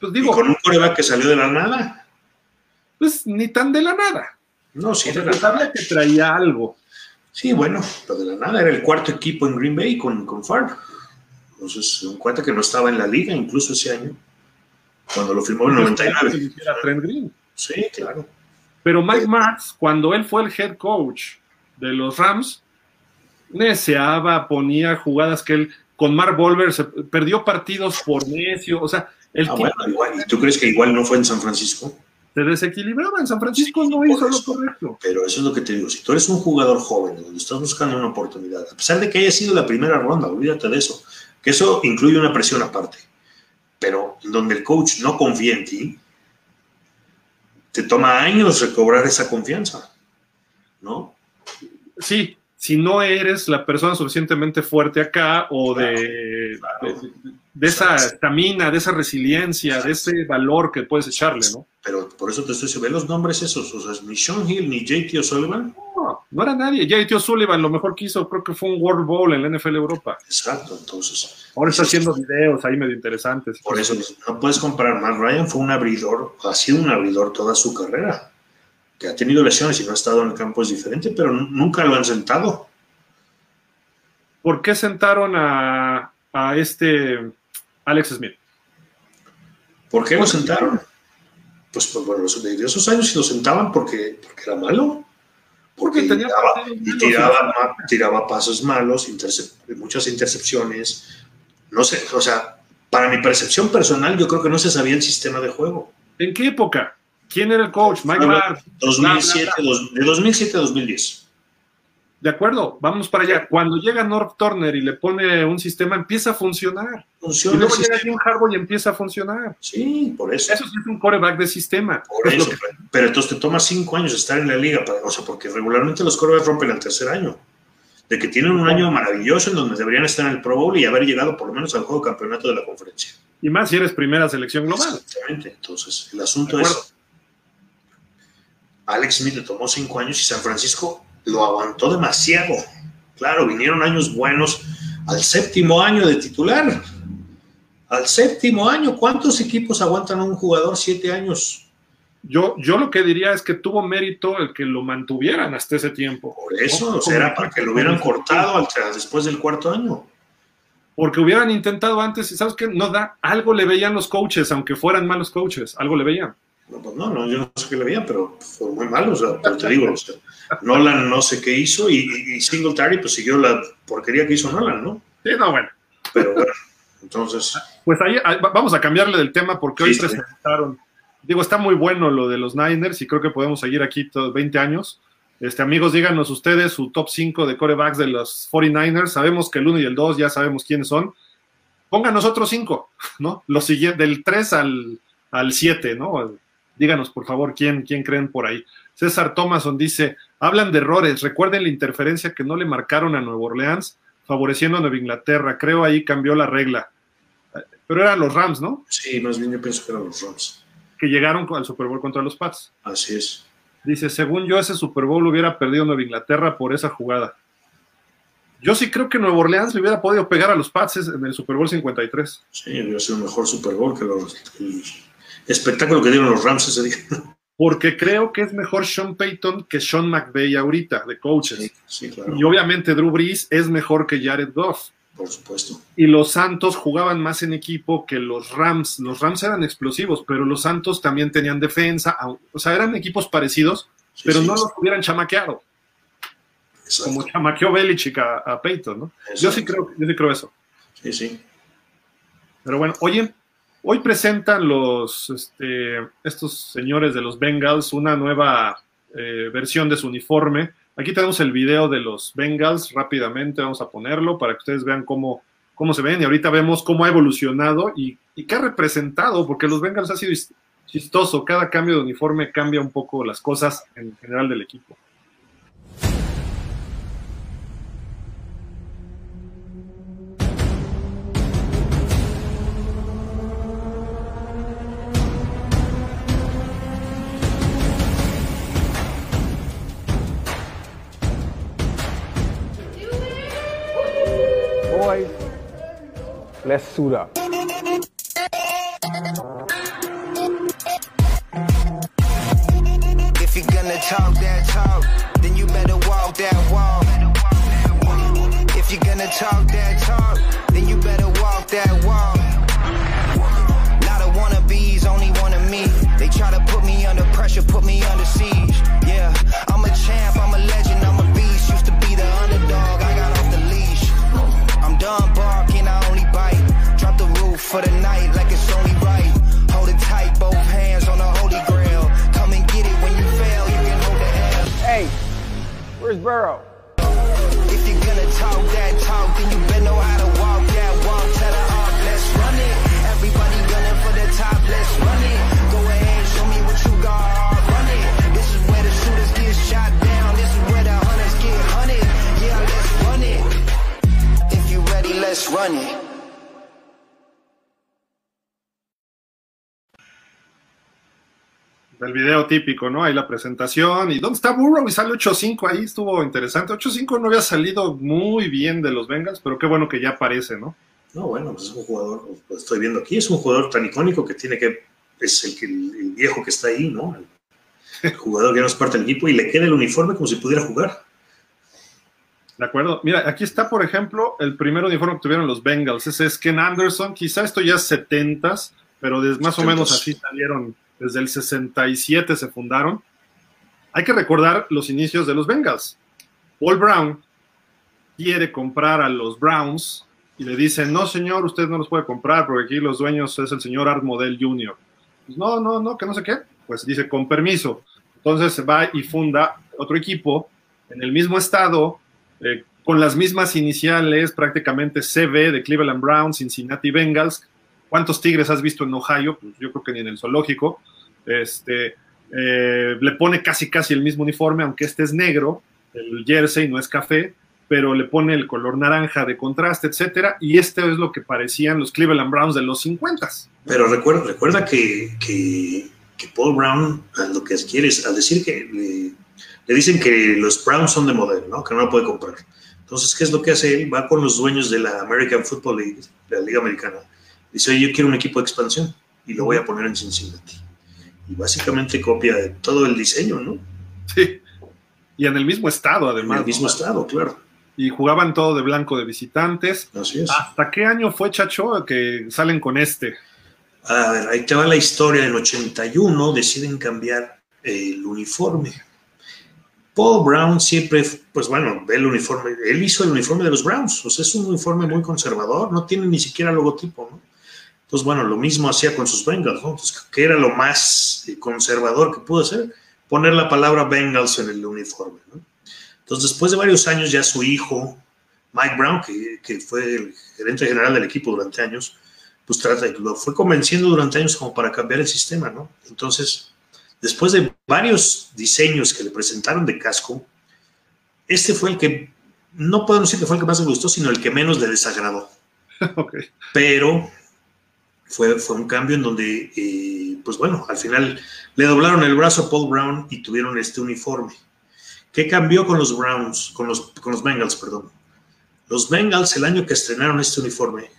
Pues digo.
Y con un coreback que salió de la nada.
Pues ni tan de la nada.
No, sí,
de la nada. que traía algo.
Sí, bueno, pero de la nada era el cuarto equipo en Green Bay con, con Favre. Entonces, un cuate que no estaba en la liga incluso ese año cuando lo firmó en el 99. Sí, claro.
Pero Mike Martz, cuando él fue el head coach de los Rams, deseaba, ponía jugadas que él, con Mark Volver, se perdió partidos por necio, o sea, el
ah, bueno, igual, ¿y tú crees que igual no fue en San Francisco?
Se desequilibraba, en San Francisco no hizo lo correcto.
Pero eso es lo que te digo, si tú eres un jugador joven, donde estás buscando una oportunidad, a pesar de que haya sido la primera ronda, olvídate de eso, que eso incluye una presión aparte pero donde el coach no confía en ti, te toma años recobrar esa confianza, ¿no?
Sí, si no eres la persona suficientemente fuerte acá o de, de, esa estamina, de esa resiliencia, de ese valor que puedes echarle, ¿no?
Pero por eso te estoy diciendo, ve los nombres esos, o sea, ni Sean Hill ni JT O'Sullivan.
No, no era nadie. JT O'Sullivan lo mejor que hizo creo que fue un World Bowl en la NFL Europa.
Exacto, entonces.
Ahora está haciendo videos ahí medio interesantes.
Por eso no puedes comparar. Matt Ryan fue un abridor, ha sido un abridor toda su carrera que ha tenido lesiones y no ha estado en el campo es diferente, pero nunca lo han sentado.
¿Por qué sentaron a, este Alex Smith?
¿Por qué lo sentaron? Pues, pues bueno, de esos años lo sentaban porque, porque era malo. Porque, tenía tiraba, tiraba, pasos malos, muchas intercepciones. No sé, o sea, para mi percepción personal, yo creo que no se sabía el sistema de juego.
¿En qué época? ¿Quién era el coach? Mike Mark.
2007, de 2007 a 2010.
De acuerdo, vamos para allá. Cuando llega North Turner y le pone un sistema, empieza a funcionar.
Funciona.
Y luego llega Jim Harbaugh y empieza a funcionar.
Sí, por eso.
Eso sí es un coreback de sistema.
Por eso. Pero entonces te toma cinco años estar en la liga. o sea, porque regularmente los corebacks rompen el tercer año. De que tienen un año maravilloso en donde deberían estar en el Pro Bowl y haber llegado por lo menos al juego campeonato de la conferencia.
Y más si eres primera selección global.
Exactamente. Entonces, el asunto es Alex Smith le tomó cinco años y San Francisco lo aguantó demasiado. Claro, vinieron años buenos al séptimo año de titular. Al séptimo año, ¿cuántos equipos aguantan a un jugador siete años?
yo, yo lo que diría es que tuvo mérito el que lo mantuvieran hasta ese tiempo.
Por eso, o sea, era para que lo hubieran cortado al, después del cuarto año.
Porque hubieran intentado antes y sabes qué, no da, algo le veían los coaches, aunque fueran malos coaches, algo le veían.
No, pues no, no, yo no sé qué le veían, pero fueron muy malos, o sea, pero te digo, o sea, Nolan no sé qué hizo y, y, Singletary pues siguió la porquería que hizo Nolan, ¿no?
Sí, no, bueno.
Pero bueno, entonces...
Pues ahí vamos a cambiarle del tema porque hoy presentaron digo, está muy bueno lo de los Niners y creo que podemos seguir aquí todos 20 años. Este, amigos, díganos ustedes su top 5 de corebacks de los 49ers. Sabemos que el 1 y el 2 ya sabemos quiénes son. Pónganos otros 5, ¿no? Los siguientes, del 3 al, al 7, ¿no? Díganos, por favor, quién, quién creen por ahí. César Thomason dice, hablan de errores, recuerden la interferencia que no le marcaron a Nueva Orleans, favoreciendo a Nueva Inglaterra. Creo ahí cambió la regla. Pero eran los Rams, ¿no?
Sí, más bien yo pienso que eran los Rams
que llegaron al Super Bowl contra los Pats.
Así es.
Dice, según yo, ese Super Bowl hubiera perdido Nueva Inglaterra por esa jugada. Yo sí creo que Nueva Orleans le hubiera podido pegar a los Pats en el Super Bowl 53.
Sí, hubiera sido mejor Super Bowl que los, espectáculo que dieron los Rams ese día.
Porque creo que es mejor Sean Payton que Sean McVay ahorita, de coaches. Sí, claro. Y obviamente Drew Brees es mejor que Jared Goff.
Por supuesto.
Y los Santos jugaban más en equipo que los Rams. Los Rams eran explosivos, pero los Santos también tenían defensa. O sea, eran equipos parecidos, pero no los hubieran chamaqueado. Como chamaqueó Belichick a, Peyton, ¿no? Yo sí, creo, yo sí creo eso.
Sí, sí.
Pero bueno, oye, hoy presentan los, este, estos señores de los Bengals una nueva eh, versión de su uniforme Aquí tenemos el video de los Bengals, rápidamente vamos a ponerlo para que ustedes vean cómo, cómo se ven y ahorita vemos cómo ha evolucionado y, y qué ha representado, porque los Bengals ha sido chistoso, cada cambio de uniforme cambia un poco las cosas en general del equipo.
Let's suit up. If you're gonna talk that talk, then you better walk that walk. If you're gonna talk that talk, then you better walk that walk. Not a wannabes, only one of me. They try to put me under pressure, put me under siege. Yeah, I'm a champ, I'm a legend, for the night like it's only right. Hold it tight, both hands on the holy grail. Come and get it when you fail, you can hold the L. Hey, where's Burrow? If you're gonna talk that talk, then you better know how to walk that walk. Tell the let's run it. Everybody gunning for the top, let's run it. Go ahead, show me what you got, run it. This is where the shooters get shot down. This is where the hunters get hunted. Yeah, let's run it. If you ready, let's run it.
El video típico, ¿no? Ahí la presentación. ¿Y dónde está Burrow? Y sale 8-5 ahí, estuvo interesante. 8-5 no había salido muy bien de los Bengals, pero qué bueno que ya aparece, ¿no?
No, bueno, pues es un jugador, lo estoy viendo aquí, es un jugador tan icónico que tiene que, es el, el viejo que está ahí, ¿no? El, jugador que no es parte del equipo y le queda el uniforme como si pudiera jugar.
De acuerdo. Mira, aquí está, por ejemplo, el primer uniforme que tuvieron los Bengals. Ese es Ken Anderson. Quizá esto ya es 70s, pero más o menos así salieron desde el 67 se fundaron. Hay que recordar los inicios de los Bengals. Paul Brown quiere comprar a los Browns y le dicen, no señor, usted no los puede comprar porque aquí los dueños es el señor Art Model Jr. Pues, no, no, no, que no sé qué. Pues dice, con permiso. Entonces va y funda otro equipo en el mismo estado, eh, con las mismas iniciales, prácticamente CB de Cleveland Browns, Cincinnati Bengals. ¿Cuántos tigres has visto en Ohio? Pues yo creo que ni en el zoológico. Este, eh, le pone casi casi el mismo uniforme, aunque este es negro, el jersey no es café, pero le pone el color naranja de contraste, etcétera, y este es lo que parecían los Cleveland Browns de los 50.
Pero recuerda, recuerda que, que, Paul Brown lo que quiere es, al decir que le, dicen que los Browns son de modelo, ¿no? que no lo puede comprar. Entonces, ¿qué es lo que hace él? Va con los dueños de la American Football League, de la Liga Americana. Dice, yo quiero un equipo de expansión y lo voy a poner en Cincinnati y básicamente copia de todo el diseño, ¿no?
Sí. Y en el mismo estado, además.
En el mismo
¿no?
estado, claro.
Y jugaban todo de blanco de visitantes.
Así es.
¿Hasta qué año fue, Chacho, que salen con este?
A ver, ahí te va la historia. En el 81 deciden cambiar el uniforme. Paul Brown siempre, pues bueno, ve el uniforme, él hizo el uniforme de los Browns, o sea, es un uniforme muy conservador, no tiene ni siquiera logotipo, ¿no? Entonces, bueno, lo mismo hacía con sus Bengals, ¿no? Entonces, ¿qué era lo más conservador que pudo hacer? Poner la palabra Bengals en el uniforme, ¿no? Entonces, después de varios años, ya su hijo, Mike Brown, que, que fue el gerente general del equipo durante años, pues trata, lo fue convenciendo durante años como para cambiar el sistema, ¿no? Entonces, después de varios diseños que le presentaron de casco, este fue el que, no podemos decir que fue el que más le gustó, sino el que menos le desagradó. [LAUGHS]
okay.
Pero fue, fue un cambio en donde, eh, pues bueno, al final le doblaron el brazo a Paul Brown y tuvieron este uniforme. ¿Qué cambió con los Browns, con los, con los Bengals, perdón? Los Bengals, el año que estrenaron este uniforme,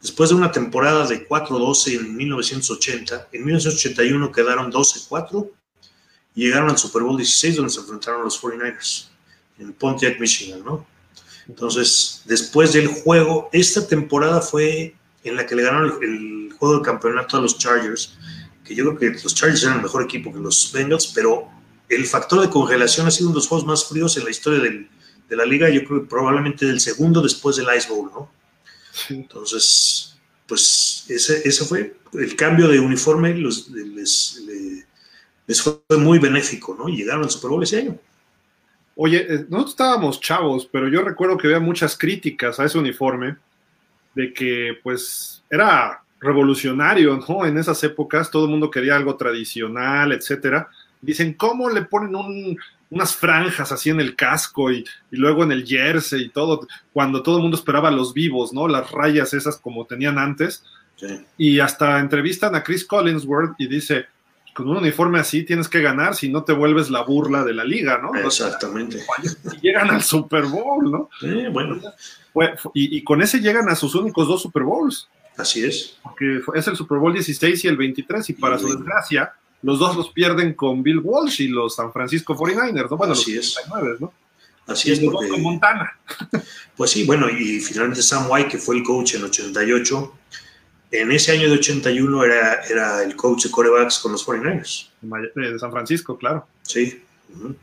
Después de una temporada de 4-12 en 1980, en 1981 quedaron 12-4 y llegaron al Super Bowl 16 donde se enfrentaron a los 49ers en Pontiac, Michigan, ¿no? Entonces, después del juego, esta temporada fue en la que le ganaron el, el juego de campeonato a los Chargers, que yo creo que los Chargers eran el mejor equipo que los Bengals, pero el factor de congelación ha sido uno de los juegos más fríos en la historia del, de la liga, yo creo que probablemente del segundo después del Ice Bowl, ¿no? Entonces, pues ese, ese, fue el cambio de uniforme, los, les, les, les, fue muy benéfico, ¿no? Y llegaron al Super Bowl ese año.
Oye, eh, nosotros estábamos chavos, pero yo recuerdo que había muchas críticas a ese uniforme, de que pues era revolucionario, ¿no? En esas épocas todo el mundo quería algo tradicional, etcétera. Dicen, ¿cómo le ponen un, unas franjas así en el casco y, y, luego en el jersey y todo, cuando todo el mundo esperaba los vivos, ¿no? Las rayas esas como tenían antes.
Sí.
Y hasta entrevistan a Chris Collinsworth y dice, con un uniforme así tienes que ganar si no te vuelves la burla de la liga, ¿no?
Exactamente.
Y llegan al Super Bowl, ¿no?
Eh, bueno.
Y, y, con ese llegan a sus únicos dos Super Bowls.
Así es.
Porque es el Super Bowl 16 y el 23 y para su desgracia los dos los pierden con Bill Walsh y los San Francisco 49ers, ¿no? Bueno,
Así
los 49, ¿no?
Así es, porque,
con Montana. [LAUGHS]
Pues sí, bueno, y finalmente Sam White, que fue el coach en 88, en ese año de 81 era, era el coach de corebacks con los 49ers.
De San Francisco, claro.
Sí. Uh -huh.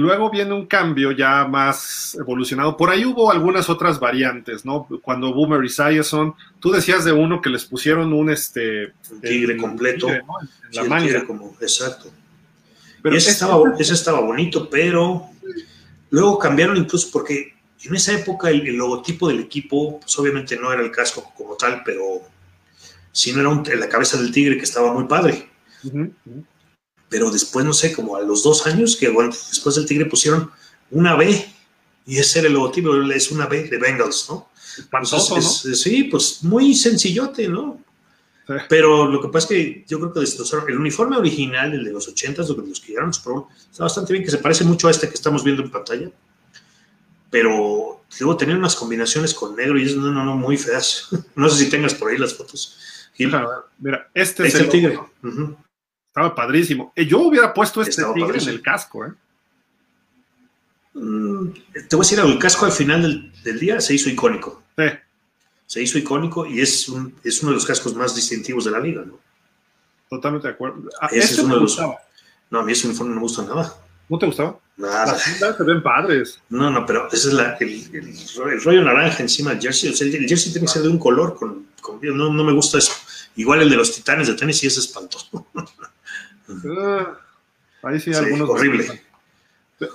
Luego viene un cambio ya más evolucionado. Por ahí hubo algunas otras variantes, ¿no? Cuando Boomer y Sayerson, tú decías de uno que les pusieron un este
un tigre el, completo,
tigre, ¿no? en
sí,
la manga.
Como, exacto. Pero ese, este, estaba, ese estaba bonito, pero luego cambiaron incluso porque en esa época el, el, logotipo del equipo, pues obviamente no era el casco como tal, pero sí no era un, la cabeza del tigre que estaba muy padre.
Uh -huh.
Pero después, no sé, como a los dos años, que bueno, después del tigre pusieron una B, y ese era el logotipo, es una B de Bengals, ¿no? Entonces, es, Sí, pues muy sencillote, ¿no? Sí. Pero lo que pasa es que yo creo que destrozaron el uniforme original, el de los 80s, lo que los que llegaron Super Bowl, está bastante bien, que se parece mucho a este que estamos viendo en pantalla. Pero luego tener unas combinaciones con negro y es no, no, no, muy feas. [LAUGHS] No sé si tengas por ahí las fotos.
Mira, mira este, es el
tigre. Uh -huh.
Estaba padrísimo. Eh, Yo hubiera puesto este Estaba tigre padrísimo. en el casco, ¿eh?
Mm, te voy a decir algo, el casco al final del, del, día se hizo icónico.
Sí.
Se hizo icónico y es, un, es uno de los cascos más distintivos de la liga, ¿no?
Totalmente de acuerdo.
Ah, ese este es uno de los. No, a mí ese uniforme no me gusta nada.
¿No te gustaba?
Nada.
Las fundas se ven padres.
No, no, pero ese es la, el, el, el, rollo naranja encima del jersey. O sea, el, jersey tiene que ser de un color. Con, con no, no, me gusta eso. Igual el de los titanes de tenis sí es espantoso.
Uh, ahí sí,
sí
algunos.
Horrible.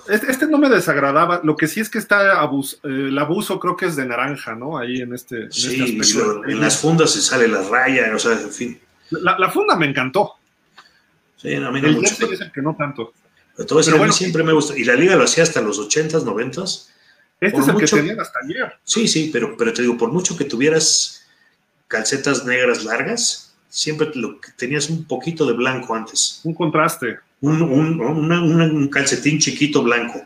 Este, este, no me desagradaba. Lo que sí es que está abus, el abuso, creo que es de naranja, ¿no? Ahí en este. En
sí, este lo, en las fundas se sale la raya, o sea, en fin.
La, la funda me encantó.
Sí, no, a mí no
el
mucho.
Pero... es el que no tanto.
Pero todo eso bueno, siempre me gusta. Y la liga lo hacía hasta los 80s, 90s.
Este por es el mucho, que tenían hasta ayer.
Sí, sí, pero, pero te digo, por mucho que tuvieras calcetas negras largas, siempre lo, tenías un poquito de blanco antes.
Un contraste.
Un, un, una, una, un calcetín chiquito blanco.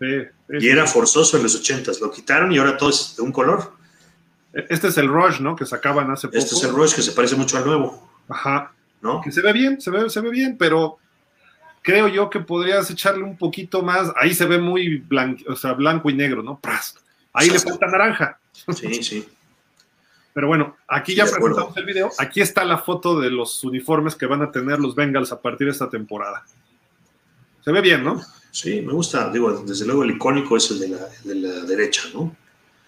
Sí,
y era forzoso en los ochentas. Lo quitaron y ahora todo es de un color.
Este es el Rush, ¿no? Que sacaban hace poco.
Este es el Rush que se parece mucho al nuevo.
Ajá.
¿no?
Que se ve bien, se ve, se ve bien, pero creo yo que podrías echarle un poquito más. Ahí se ve muy blanco, o sea, blanco y negro, ¿no? Pras. Ahí le falta naranja.
Sí, sí.
Pero bueno, aquí ya presentamos el video. Aquí está la foto de los uniformes que van a tener los Bengals a partir de esta temporada. Se ve bien, ¿no?
Sí, me gusta. Digo, desde luego el icónico es el de la, de la derecha, ¿no?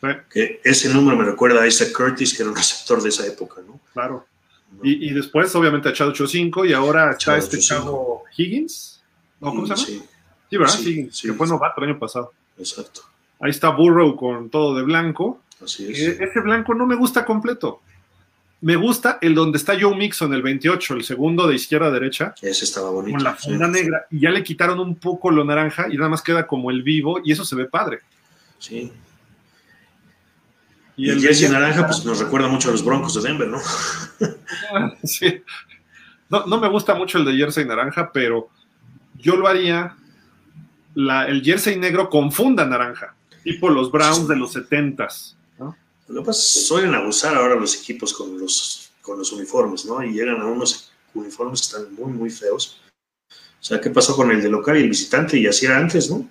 Sí,
Que ese número me recuerda a Isaac Curtis, que era un receptor de esa época, ¿no?
claro. Y, y después, obviamente, a Chad 85 y ahora está
Chad
este
85.
chavo Higgins. ¿No? ¿Cómo se llama? Sí,
Sí,
¿verdad?
Sí,
Higgins,
sí.
que fue novato el año pasado.
exacto.
Ahí está Burrow con todo de blanco.
Así
Eh,
es.
Ese blanco no me gusta completo. Me gusta el donde está Joe Mixon, el 28, el segundo de izquierda a derecha,
Ese estaba bonito.
con la funda negra, y ya le quitaron un poco lo naranja y nada más queda como el vivo, y eso se ve padre.
Sí.
Y
el jersey naranja, pues nos recuerda mucho a los Broncos de Denver, ¿no? [LAUGHS]
Sí. No, no me gusta mucho el de jersey naranja, pero yo lo haría la- el jersey negro con funda naranja, tipo los Browns de los 70s. ¿no?
Lo que pasa es que suelen abusar ahora los equipos con los, con los uniformes, ¿no? Y llegan a unos uniformes que están muy, muy feos. O sea, ¿qué pasó con el de local y el visitante? Y así era antes, ¿no?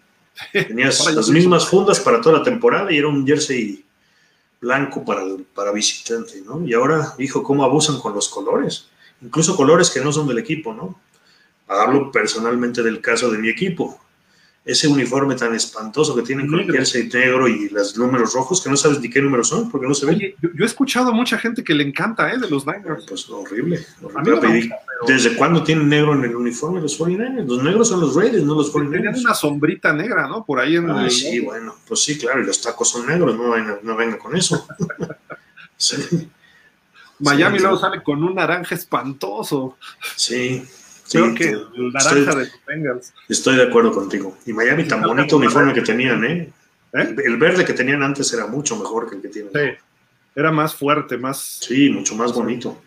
Tenías las mismas fundas para toda la temporada y era un jersey blanco para, para visitante, ¿no? Y ahora, hijo, cómo abusan con los colores. Incluso colores que no son del equipo, ¿no? Hablo personalmente del caso de mi equipo. Ese uniforme tan espantoso que tienen con el jersey negro y los números rojos, que no sabes ni qué números son, porque no se ven.
Oye, yo, yo he escuchado a mucha gente que le encanta, ¿eh? De los Niners.
Pues horrible. Horrible.
gusta, pero
¿Desde cuándo tienen negro en el uniforme los 49ers? Los negros son los Raiders, no los
tenían
49ers.
una sombrita negra, ¿no? Por ahí en
Ah,
el-
sí, bueno, pues sí, claro, y los tacos son negros, no vengan, no vengan con eso. [LAUGHS] sí,
Miami
Sí,
luego sale con un naranja espantoso.
sí. Sí,
Creo que el naranja
estoy,
de los Bengals.
estoy de acuerdo contigo. Y Miami tan bonito uniforme que tenían, ¿eh?
¿Eh?
El verde que tenían antes era mucho mejor que el que tienen.
Sí. Era más fuerte, más.
Sí, mucho más bonito.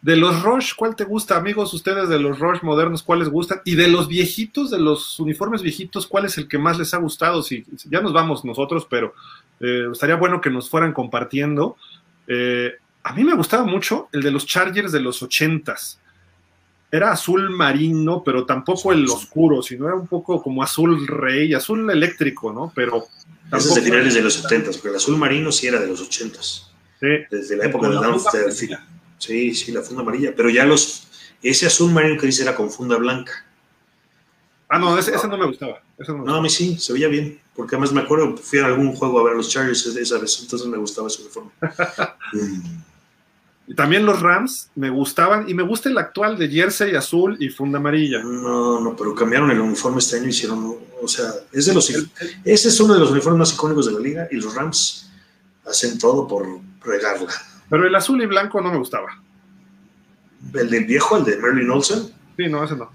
De los Rush, ¿cuál te gusta, amigos? Ustedes de los Rush modernos, ¿cuáles gustan? Y de los viejitos, de los uniformes viejitos, ¿cuál es el que más les ha gustado? Si, si ya nos vamos nosotros, pero eh, estaría bueno que nos fueran compartiendo. Eh, a mí me gustaba mucho el de los Chargers de los ochentas. Era azul marino, pero tampoco el oscuro, sino era un poco como azul rey, azul eléctrico, ¿no? Pero
Ese es de finales de los 70, porque el azul marino sí era de los 80,
Sí.
desde la época
la funda
Downstairs. Sí, sí, la funda amarilla. Pero ya los. Ese azul marino que dice era con funda blanca.
Ah, no, ese, ese no me gustaba. ese no me
No, a mí sí, se veía bien. Porque además me acuerdo, fui a algún juego a ver a los Chargers esa vez, entonces me gustaba ese uniforme. Mm, [LAUGHS]
también los Rams me gustaban y me gusta el actual de jersey azul y funda amarilla.
No, no, pero cambiaron el uniforme este año y hicieron. O sea, es de los. Ese es uno de los uniformes más icónicos de la liga y los Rams hacen todo por regarla.
Pero el azul y blanco no me gustaba.
El del viejo, el de Merlin Olsen.
Sí, no, ese no.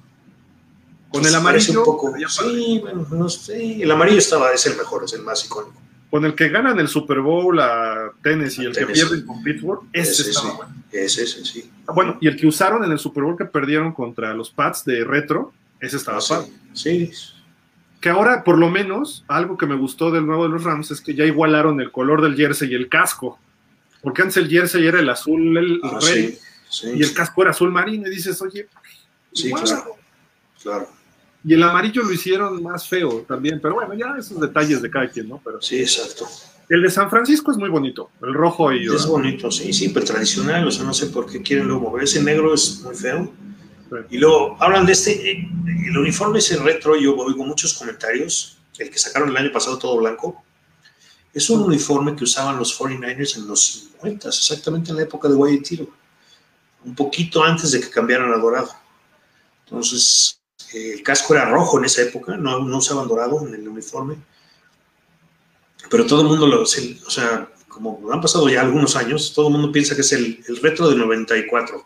Con
pues,
el amarillo,
Un poco, sí, bueno, no sé. El amarillo estaba, es el mejor, es el más icónico.
Con el que ganan el Super Bowl a Tennessee y el que pierden con Pittsburgh, ese,
Ese
estaba
sí.
bueno.
Ese, ese, sí.
Ah, Bueno, y el que usaron en el Super Bowl que perdieron contra los Pats de retro, ese estaba padre.
Sí,
Que ahora, por lo menos, algo que me gustó del nuevo de los Rams es que ya igualaron el color del jersey y el casco. Porque antes el jersey era el azul, el
Ah,
rey,
sí, sí,
y el casco era azul marino. Y dices, oye,
sí,
igual.
claro, claro.
Y el amarillo lo hicieron más feo también, pero bueno, ya esos detalles de cada quien, ¿no? Pero
Sí, exacto.
el de San Francisco es muy bonito, el rojo y
Es bonito, sí, sí, pero tradicional, o sea, no sé por qué quieren luego mover. Ese negro es muy feo.
Sí.
Y luego hablan de este, eh, el uniforme ese retro, yo oigo muchos comentarios, el que sacaron el año pasado todo blanco, es un uniforme que usaban los 49ers en los 50, exactamente en la época de Wyatt Tiro, un poquito antes de que cambiaran a dorado. Entonces, el casco era rojo en esa época, no, no usaban dorado en el uniforme, pero todo el mundo lo, se- o sea, como han pasado ya algunos años, todo el mundo piensa que es el, el retro del 94.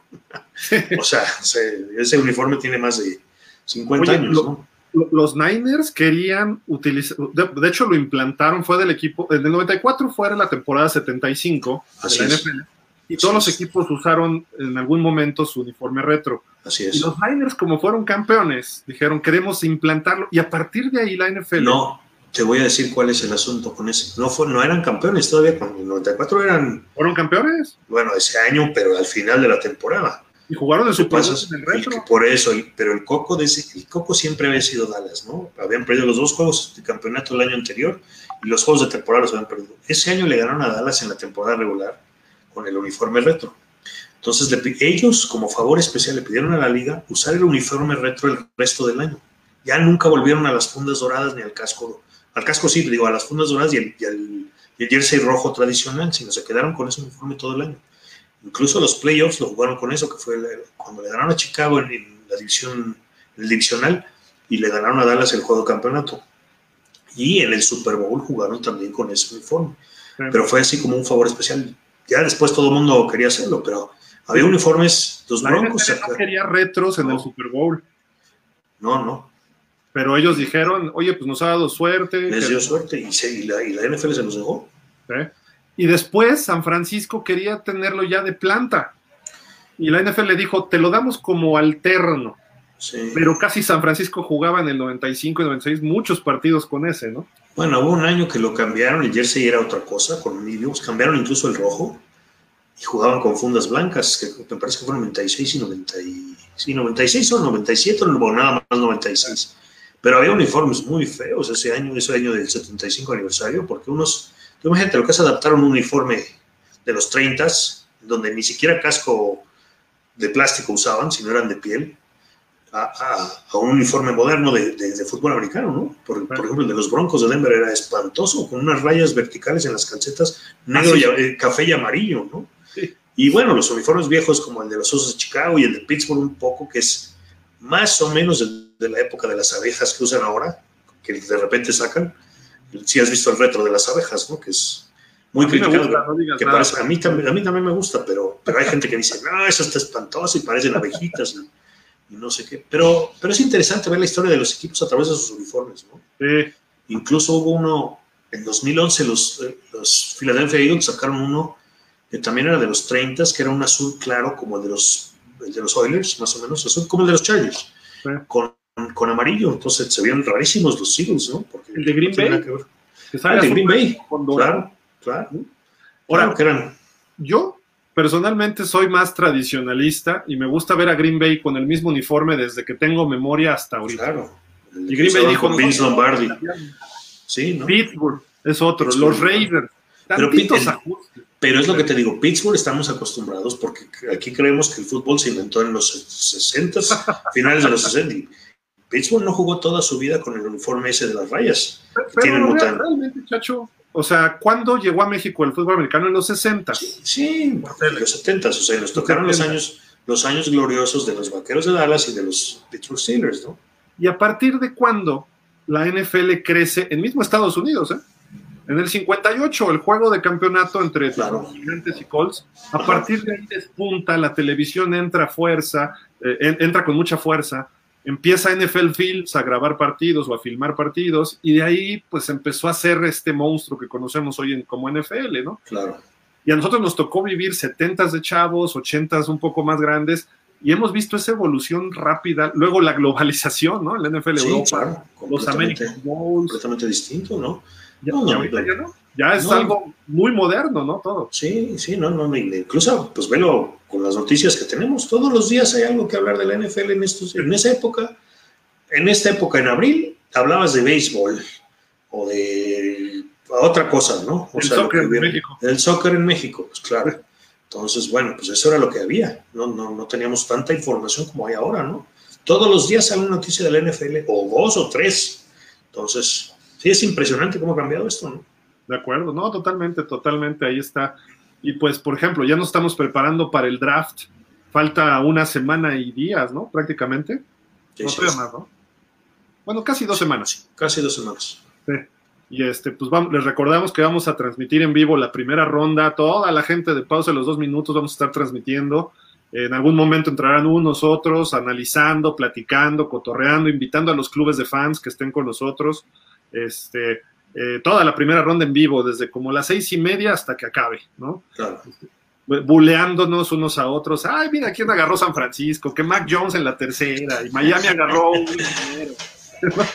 [LAUGHS] o sea, se- ese uniforme tiene más de 50
Oye,
años,
lo-
¿no?
Lo- Los Niners querían utilizar, de, de hecho lo implantaron, fue del equipo, en el 94 fue en la temporada 75
Así
de la
es.
NFL, y
Así
todos los equipos usaron en algún momento su uniforme retro.
Así
Y
es.
los Niners, como fueron campeones, dijeron, queremos implantarlo, y a partir de ahí la NFL...
No, te voy a decir cuál es el asunto con ese. No, fue, no eran campeones todavía, con el 94 eran,
¿Fueron campeones?
bueno, ese año, pero al final de la temporada.
Y jugaron en
Su es-
en el retro.
por eso, pero el coco, de ese- el coco siempre había sido Dallas, ¿no? Habían perdido los dos juegos de campeonato el año anterior y los juegos de temporada los habían perdido. Ese año le ganaron a Dallas en la temporada regular con el uniforme retro. Entonces, le ellos, como favor especial, le pidieron a la liga usar el uniforme retro el resto del año. Ya nunca volvieron a las fundas doradas ni al casco. Al casco sí, digo, a las fundas doradas y el, y el- y el jersey rojo tradicional, sino se quedaron con ese uniforme todo el año. Incluso los playoffs lo jugaron con eso, que fue el- cuando le ganaron a Chicago en, en la división, en el divisional, y le ganaron a Dallas el juego de campeonato. Y en el Super Bowl jugaron también con ese uniforme. Pero fue así como un favor especial. Ya después todo el mundo quería hacerlo, pero había uniformes, los
La
Broncos.
NFL no quería retros en
No.
el Super Bowl,
No, no,
pero ellos dijeron, oye, pues nos ha dado suerte.
les dio suerte y, se- y la, y la NFL se los dejó.
¿eh? Y después San Francisco quería tenerlo ya de planta. Y la NFL le dijo, te lo damos como alterno.
Sí.
Pero casi San Francisco jugaba en el 95 y 96 muchos partidos con ese, ¿no?
Bueno, hubo un año que lo cambiaron, el jersey era otra cosa, con mediums, cambiaron incluso el rojo y jugaban con fundas blancas, que me parece que fueron 96 y 90 y, sí, 96 o 97 o nada más 96. Pero había uniformes muy feos ese año, ese año del 75 aniversario, porque unos, tú imagínate lo que es adaptar un uniforme de los 30 donde ni siquiera casco de plástico usaban, sino eran de piel, a, a- a un uniforme moderno de, de- de fútbol americano, ¿no? Por, por ejemplo, el de los Broncos de Denver era espantoso, con unas rayas verticales en las calcetas, negro,
Ah, sí.
y, eh, café y amarillo, ¿no?
Sí.
Y bueno, los uniformes viejos como el de los Osos de Chicago y el de Pittsburgh un poco, que es más o menos de, la época de las abejas que usan ahora, que de repente sacan. Si has visto el retro de las abejas, ¿no? Que es muy criticado.
gusta, no digas
que
nada.
parece- a, mí también, a mí también me gusta, pero, pero hay gente que dice, no, eso está espantoso y parecen abejitas y, y no sé qué. Pero, pero es interesante ver la historia de los equipos a través de sus uniformes, ¿no?
Sí,
Incluso hubo uno, en 2011 los, eh, los Philadelphia Eagles sacaron uno que también era de los 30, que era un azul claro como el de los, el de los Oilers, más o menos, azul como el de los Chargers,
Sí.
con, con amarillo. Entonces se veían rarísimos los Eagles, ¿no? Porque
El de Green
no
Bay.
que ver.
que
Ah, el de Green Bay, claro, claro.
Ahora,
Claro que eran
yo personalmente soy más tradicionalista y me gusta ver a Green Bay con el mismo uniforme desde que tengo memoria hasta ahorita.
Claro.
Y Green Bay dijo,
con Vince
"Nosotros
Lombardi.
vamos a cambiar".
Sí, ¿no?
Pittsburgh es otro,
Pittsburgh.
los Raiders.
Pero. Pero es lo que te digo, Pittsburgh estamos acostumbrados porque aquí creemos que el fútbol se inventó en los 60, finales de los 60. y Pittsburgh no jugó toda su vida con el uniforme ese de las rayas.
Pero real-
mutan-
realmente, chacho, o sea, ¿cuándo llegó a México el fútbol americano? En los 60.
Sí, en los 70, o sea, nos tocaron los años, los años gloriosos de los vaqueros de Dallas y de los Pittsburgh Steelers, ¿no?
¿Y a partir de cuándo la NFL crece en mismo Estados Unidos? ¿eh? En el 58, el juego de campeonato entre
Claro.
los Gigantes y Colts. A partir de ahí despunta, la televisión entra a fuerza, eh, en- entra con mucha fuerza. Empieza NFL Fields a grabar partidos o a filmar partidos, y de ahí pues empezó a ser este monstruo que conocemos hoy en, como NFL, ¿no?
Claro.
Y a nosotros nos tocó vivir 70 de chavos, 80 un poco más grandes, y hemos visto esa evolución rápida. Luego la globalización, ¿no? La NFL
Sí,
Europa,
claro.
los Bowls.
completamente distinto, ¿no?
Ya,
No,
y
no,
ahorita
no.
ya no. Ya es algo muy moderno, ¿no? Todo.
Sí, sí, no, no, no, incluso, pues velo con las noticias que tenemos. Todos los días hay algo que hablar de la NFL en, estos, en esa época. En esta época, en abril, hablabas de béisbol o de otra cosa, ¿no? O
El
lo
soccer en México.
El soccer en México, pues claro. Entonces, bueno, pues eso era lo que había. No, no, no teníamos tanta información como hay ahora, ¿no? Todos los días sale una noticia de la NFL, o dos o tres. Entonces, sí, es impresionante cómo ha cambiado esto, ¿no?
De acuerdo, no, totalmente, totalmente, ahí está. Y pues, por ejemplo, ya nos estamos preparando para el draft. Falta una semana y días, ¿no? Prácticamente.
Sí,
no
sí, sí.
más, ¿no? Bueno, casi dos semanas.
Casi dos semanas.
Y este, pues vamos, les recordamos que vamos a transmitir en vivo la primera ronda. Toda la gente de pausa de los dos minutos vamos a estar transmitiendo. En algún momento entrarán unos otros, analizando, platicando, cotorreando, invitando a los clubes de fans que estén con nosotros. Este, eh, toda la primera ronda en vivo, desde como las seis y media hasta que acabe, ¿no?
Claro.
buleándonos unos a otros. Ay, mira quién agarró San Francisco, que Mac Jones en la tercera, y Miami agarró un [LAUGHS] dinero.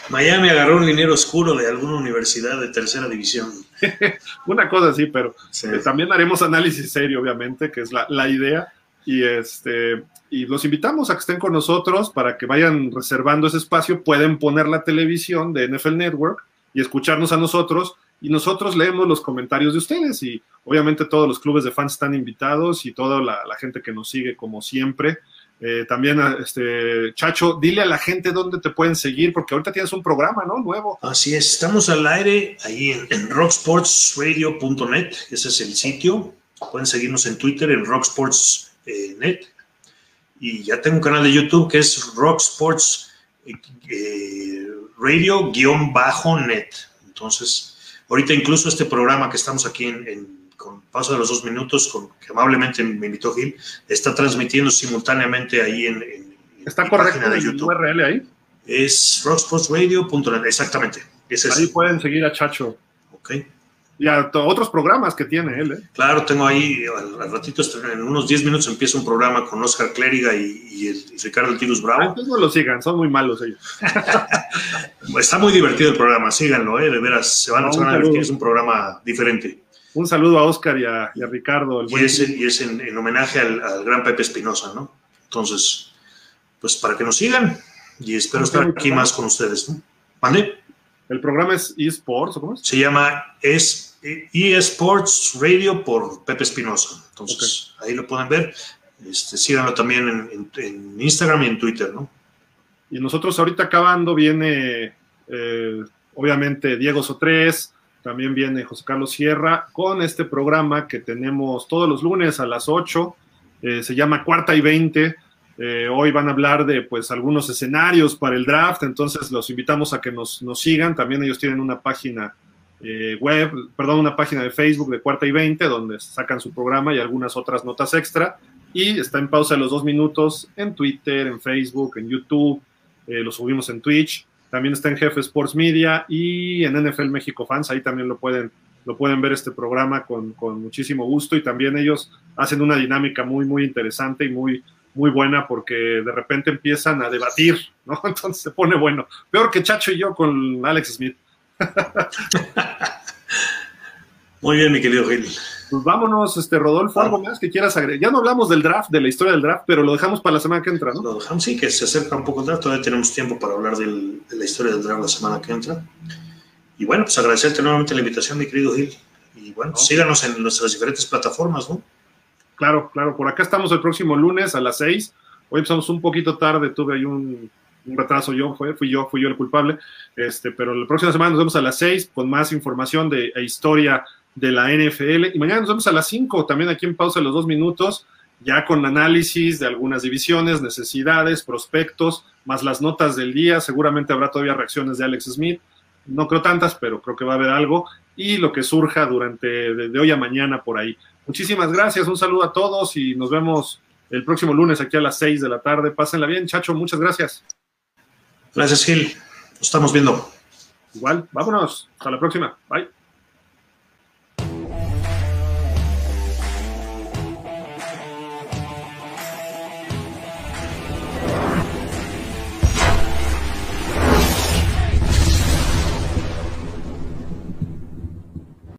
Miami agarró un dinero oscuro de alguna universidad de tercera división. [LAUGHS]
Una cosa así, pero
Sí.
eh, también haremos análisis serio, obviamente, que es la, la idea. Y, este, y los invitamos a que estén con nosotros para que vayan reservando ese espacio. Pueden poner la televisión de NFL Network y escucharnos a nosotros. Y nosotros leemos los comentarios de ustedes. Y obviamente todos los clubes de fans están invitados y toda la, gente que nos sigue, como siempre. Eh, también, este, Chacho, dile a la gente dónde te pueden seguir, porque ahorita tienes un programa, ¿no? Nuevo.
Así es, estamos al aire ahí en, rocksportsradio.net, ese es el sitio. Pueden seguirnos en Twitter en rocksports.net. y ya tengo un canal de YouTube que es rocksports eh, radio-net. Entonces, ahorita incluso este programa que estamos aquí en, en con paso de los dos minutos, con, que amablemente me invitó Gil, está transmitiendo simultáneamente ahí en, en
¿Está correcto página de YouTube. URL ahí?
Es rocksportsradio.net, exactamente.
Ahí pueden seguir a Chacho.
Ok.
Y a otros programas que tiene él. ¿eh?
Claro, tengo ahí, al, al, ratito, en unos 10 minutos empieza un programa con Oscar Clériga y, y, el, y Ricardo El Tirus Bravo.
Antes no lo sigan, son muy malos ellos. [LAUGHS]
Está muy divertido el programa, síganlo, ¿eh? de veras, se van, no, se van a divertir, es un programa diferente.
Un saludo a Oscar y a, y a Ricardo.
El y, es, y, es, en, en homenaje al, al, gran Pepe Espinosa, ¿no? Entonces, pues para que nos sigan y espero estar aquí más con ustedes, ¿no? ¿Mande?
¿El programa es eSports o cómo es?
Se llama es, eSports Radio por Pepe Espinosa. Entonces, okay. ahí lo pueden ver. Este, síganlo también en, en, en, Instagram y en Twitter, ¿no?
Y nosotros ahorita acabando viene, eh, obviamente, Diego Sotres, también viene José Carlos Sierra con este programa que tenemos todos los lunes a las 8, eh, se llama Cuarta y 20. Eh, hoy van a hablar de pues algunos escenarios para el draft, entonces los invitamos a que nos, nos sigan. También ellos tienen una página eh, web, perdón, una página de Facebook de Cuarta y 20, donde sacan su programa y algunas otras notas extra. Y está en pausa los dos minutos en Twitter, en Facebook, en YouTube, eh, lo subimos en Twitch. También está en Jefe Sports Media y en NFL México Fans, ahí también lo pueden, lo pueden ver este programa con, con muchísimo gusto y también ellos hacen una dinámica muy, muy interesante y muy, muy buena porque de repente empiezan a debatir, ¿no? [LAUGHS] Entonces se pone bueno. Peor que Chacho y yo con Alex Smith. [LAUGHS]
Muy bien, mi querido Gil.
Pues vámonos, este Rodolfo, algo más que quieras agregar. Ya no hablamos del draft, de la historia del draft, pero lo dejamos para la semana que entra, ¿no?
Lo dejamos, sí, que se acerca un poco el draft, todavía tenemos tiempo para hablar del, de la historia del draft la semana que entra. Y bueno, pues agradecerte nuevamente la invitación, mi querido Gil. Y bueno, ¿no? síganos en nuestras diferentes plataformas, ¿no?
Claro, claro, por acá estamos el próximo lunes a las 6. Hoy empezamos un poquito tarde, tuve ahí un, un retraso yo, fui yo, fui yo el culpable. Este, pero la próxima semana nos vemos a las 6 con más información de e historia de la NFL. Y mañana nos vemos a las 5, también aquí en pausa los dos minutos, ya con análisis de algunas divisiones, necesidades, prospectos, más las notas del día. Seguramente habrá todavía reacciones de Alex Smith. No creo tantas, pero creo que va a haber algo. Y lo que surja durante de, de hoy a mañana por ahí. Muchísimas gracias, un saludo a todos y nos vemos el próximo lunes aquí a las 6 de la tarde. Pásenla bien, Chacho, muchas gracias.
Gracias, Gil. Nos estamos viendo.
Igual, vámonos. Hasta la próxima. Bye.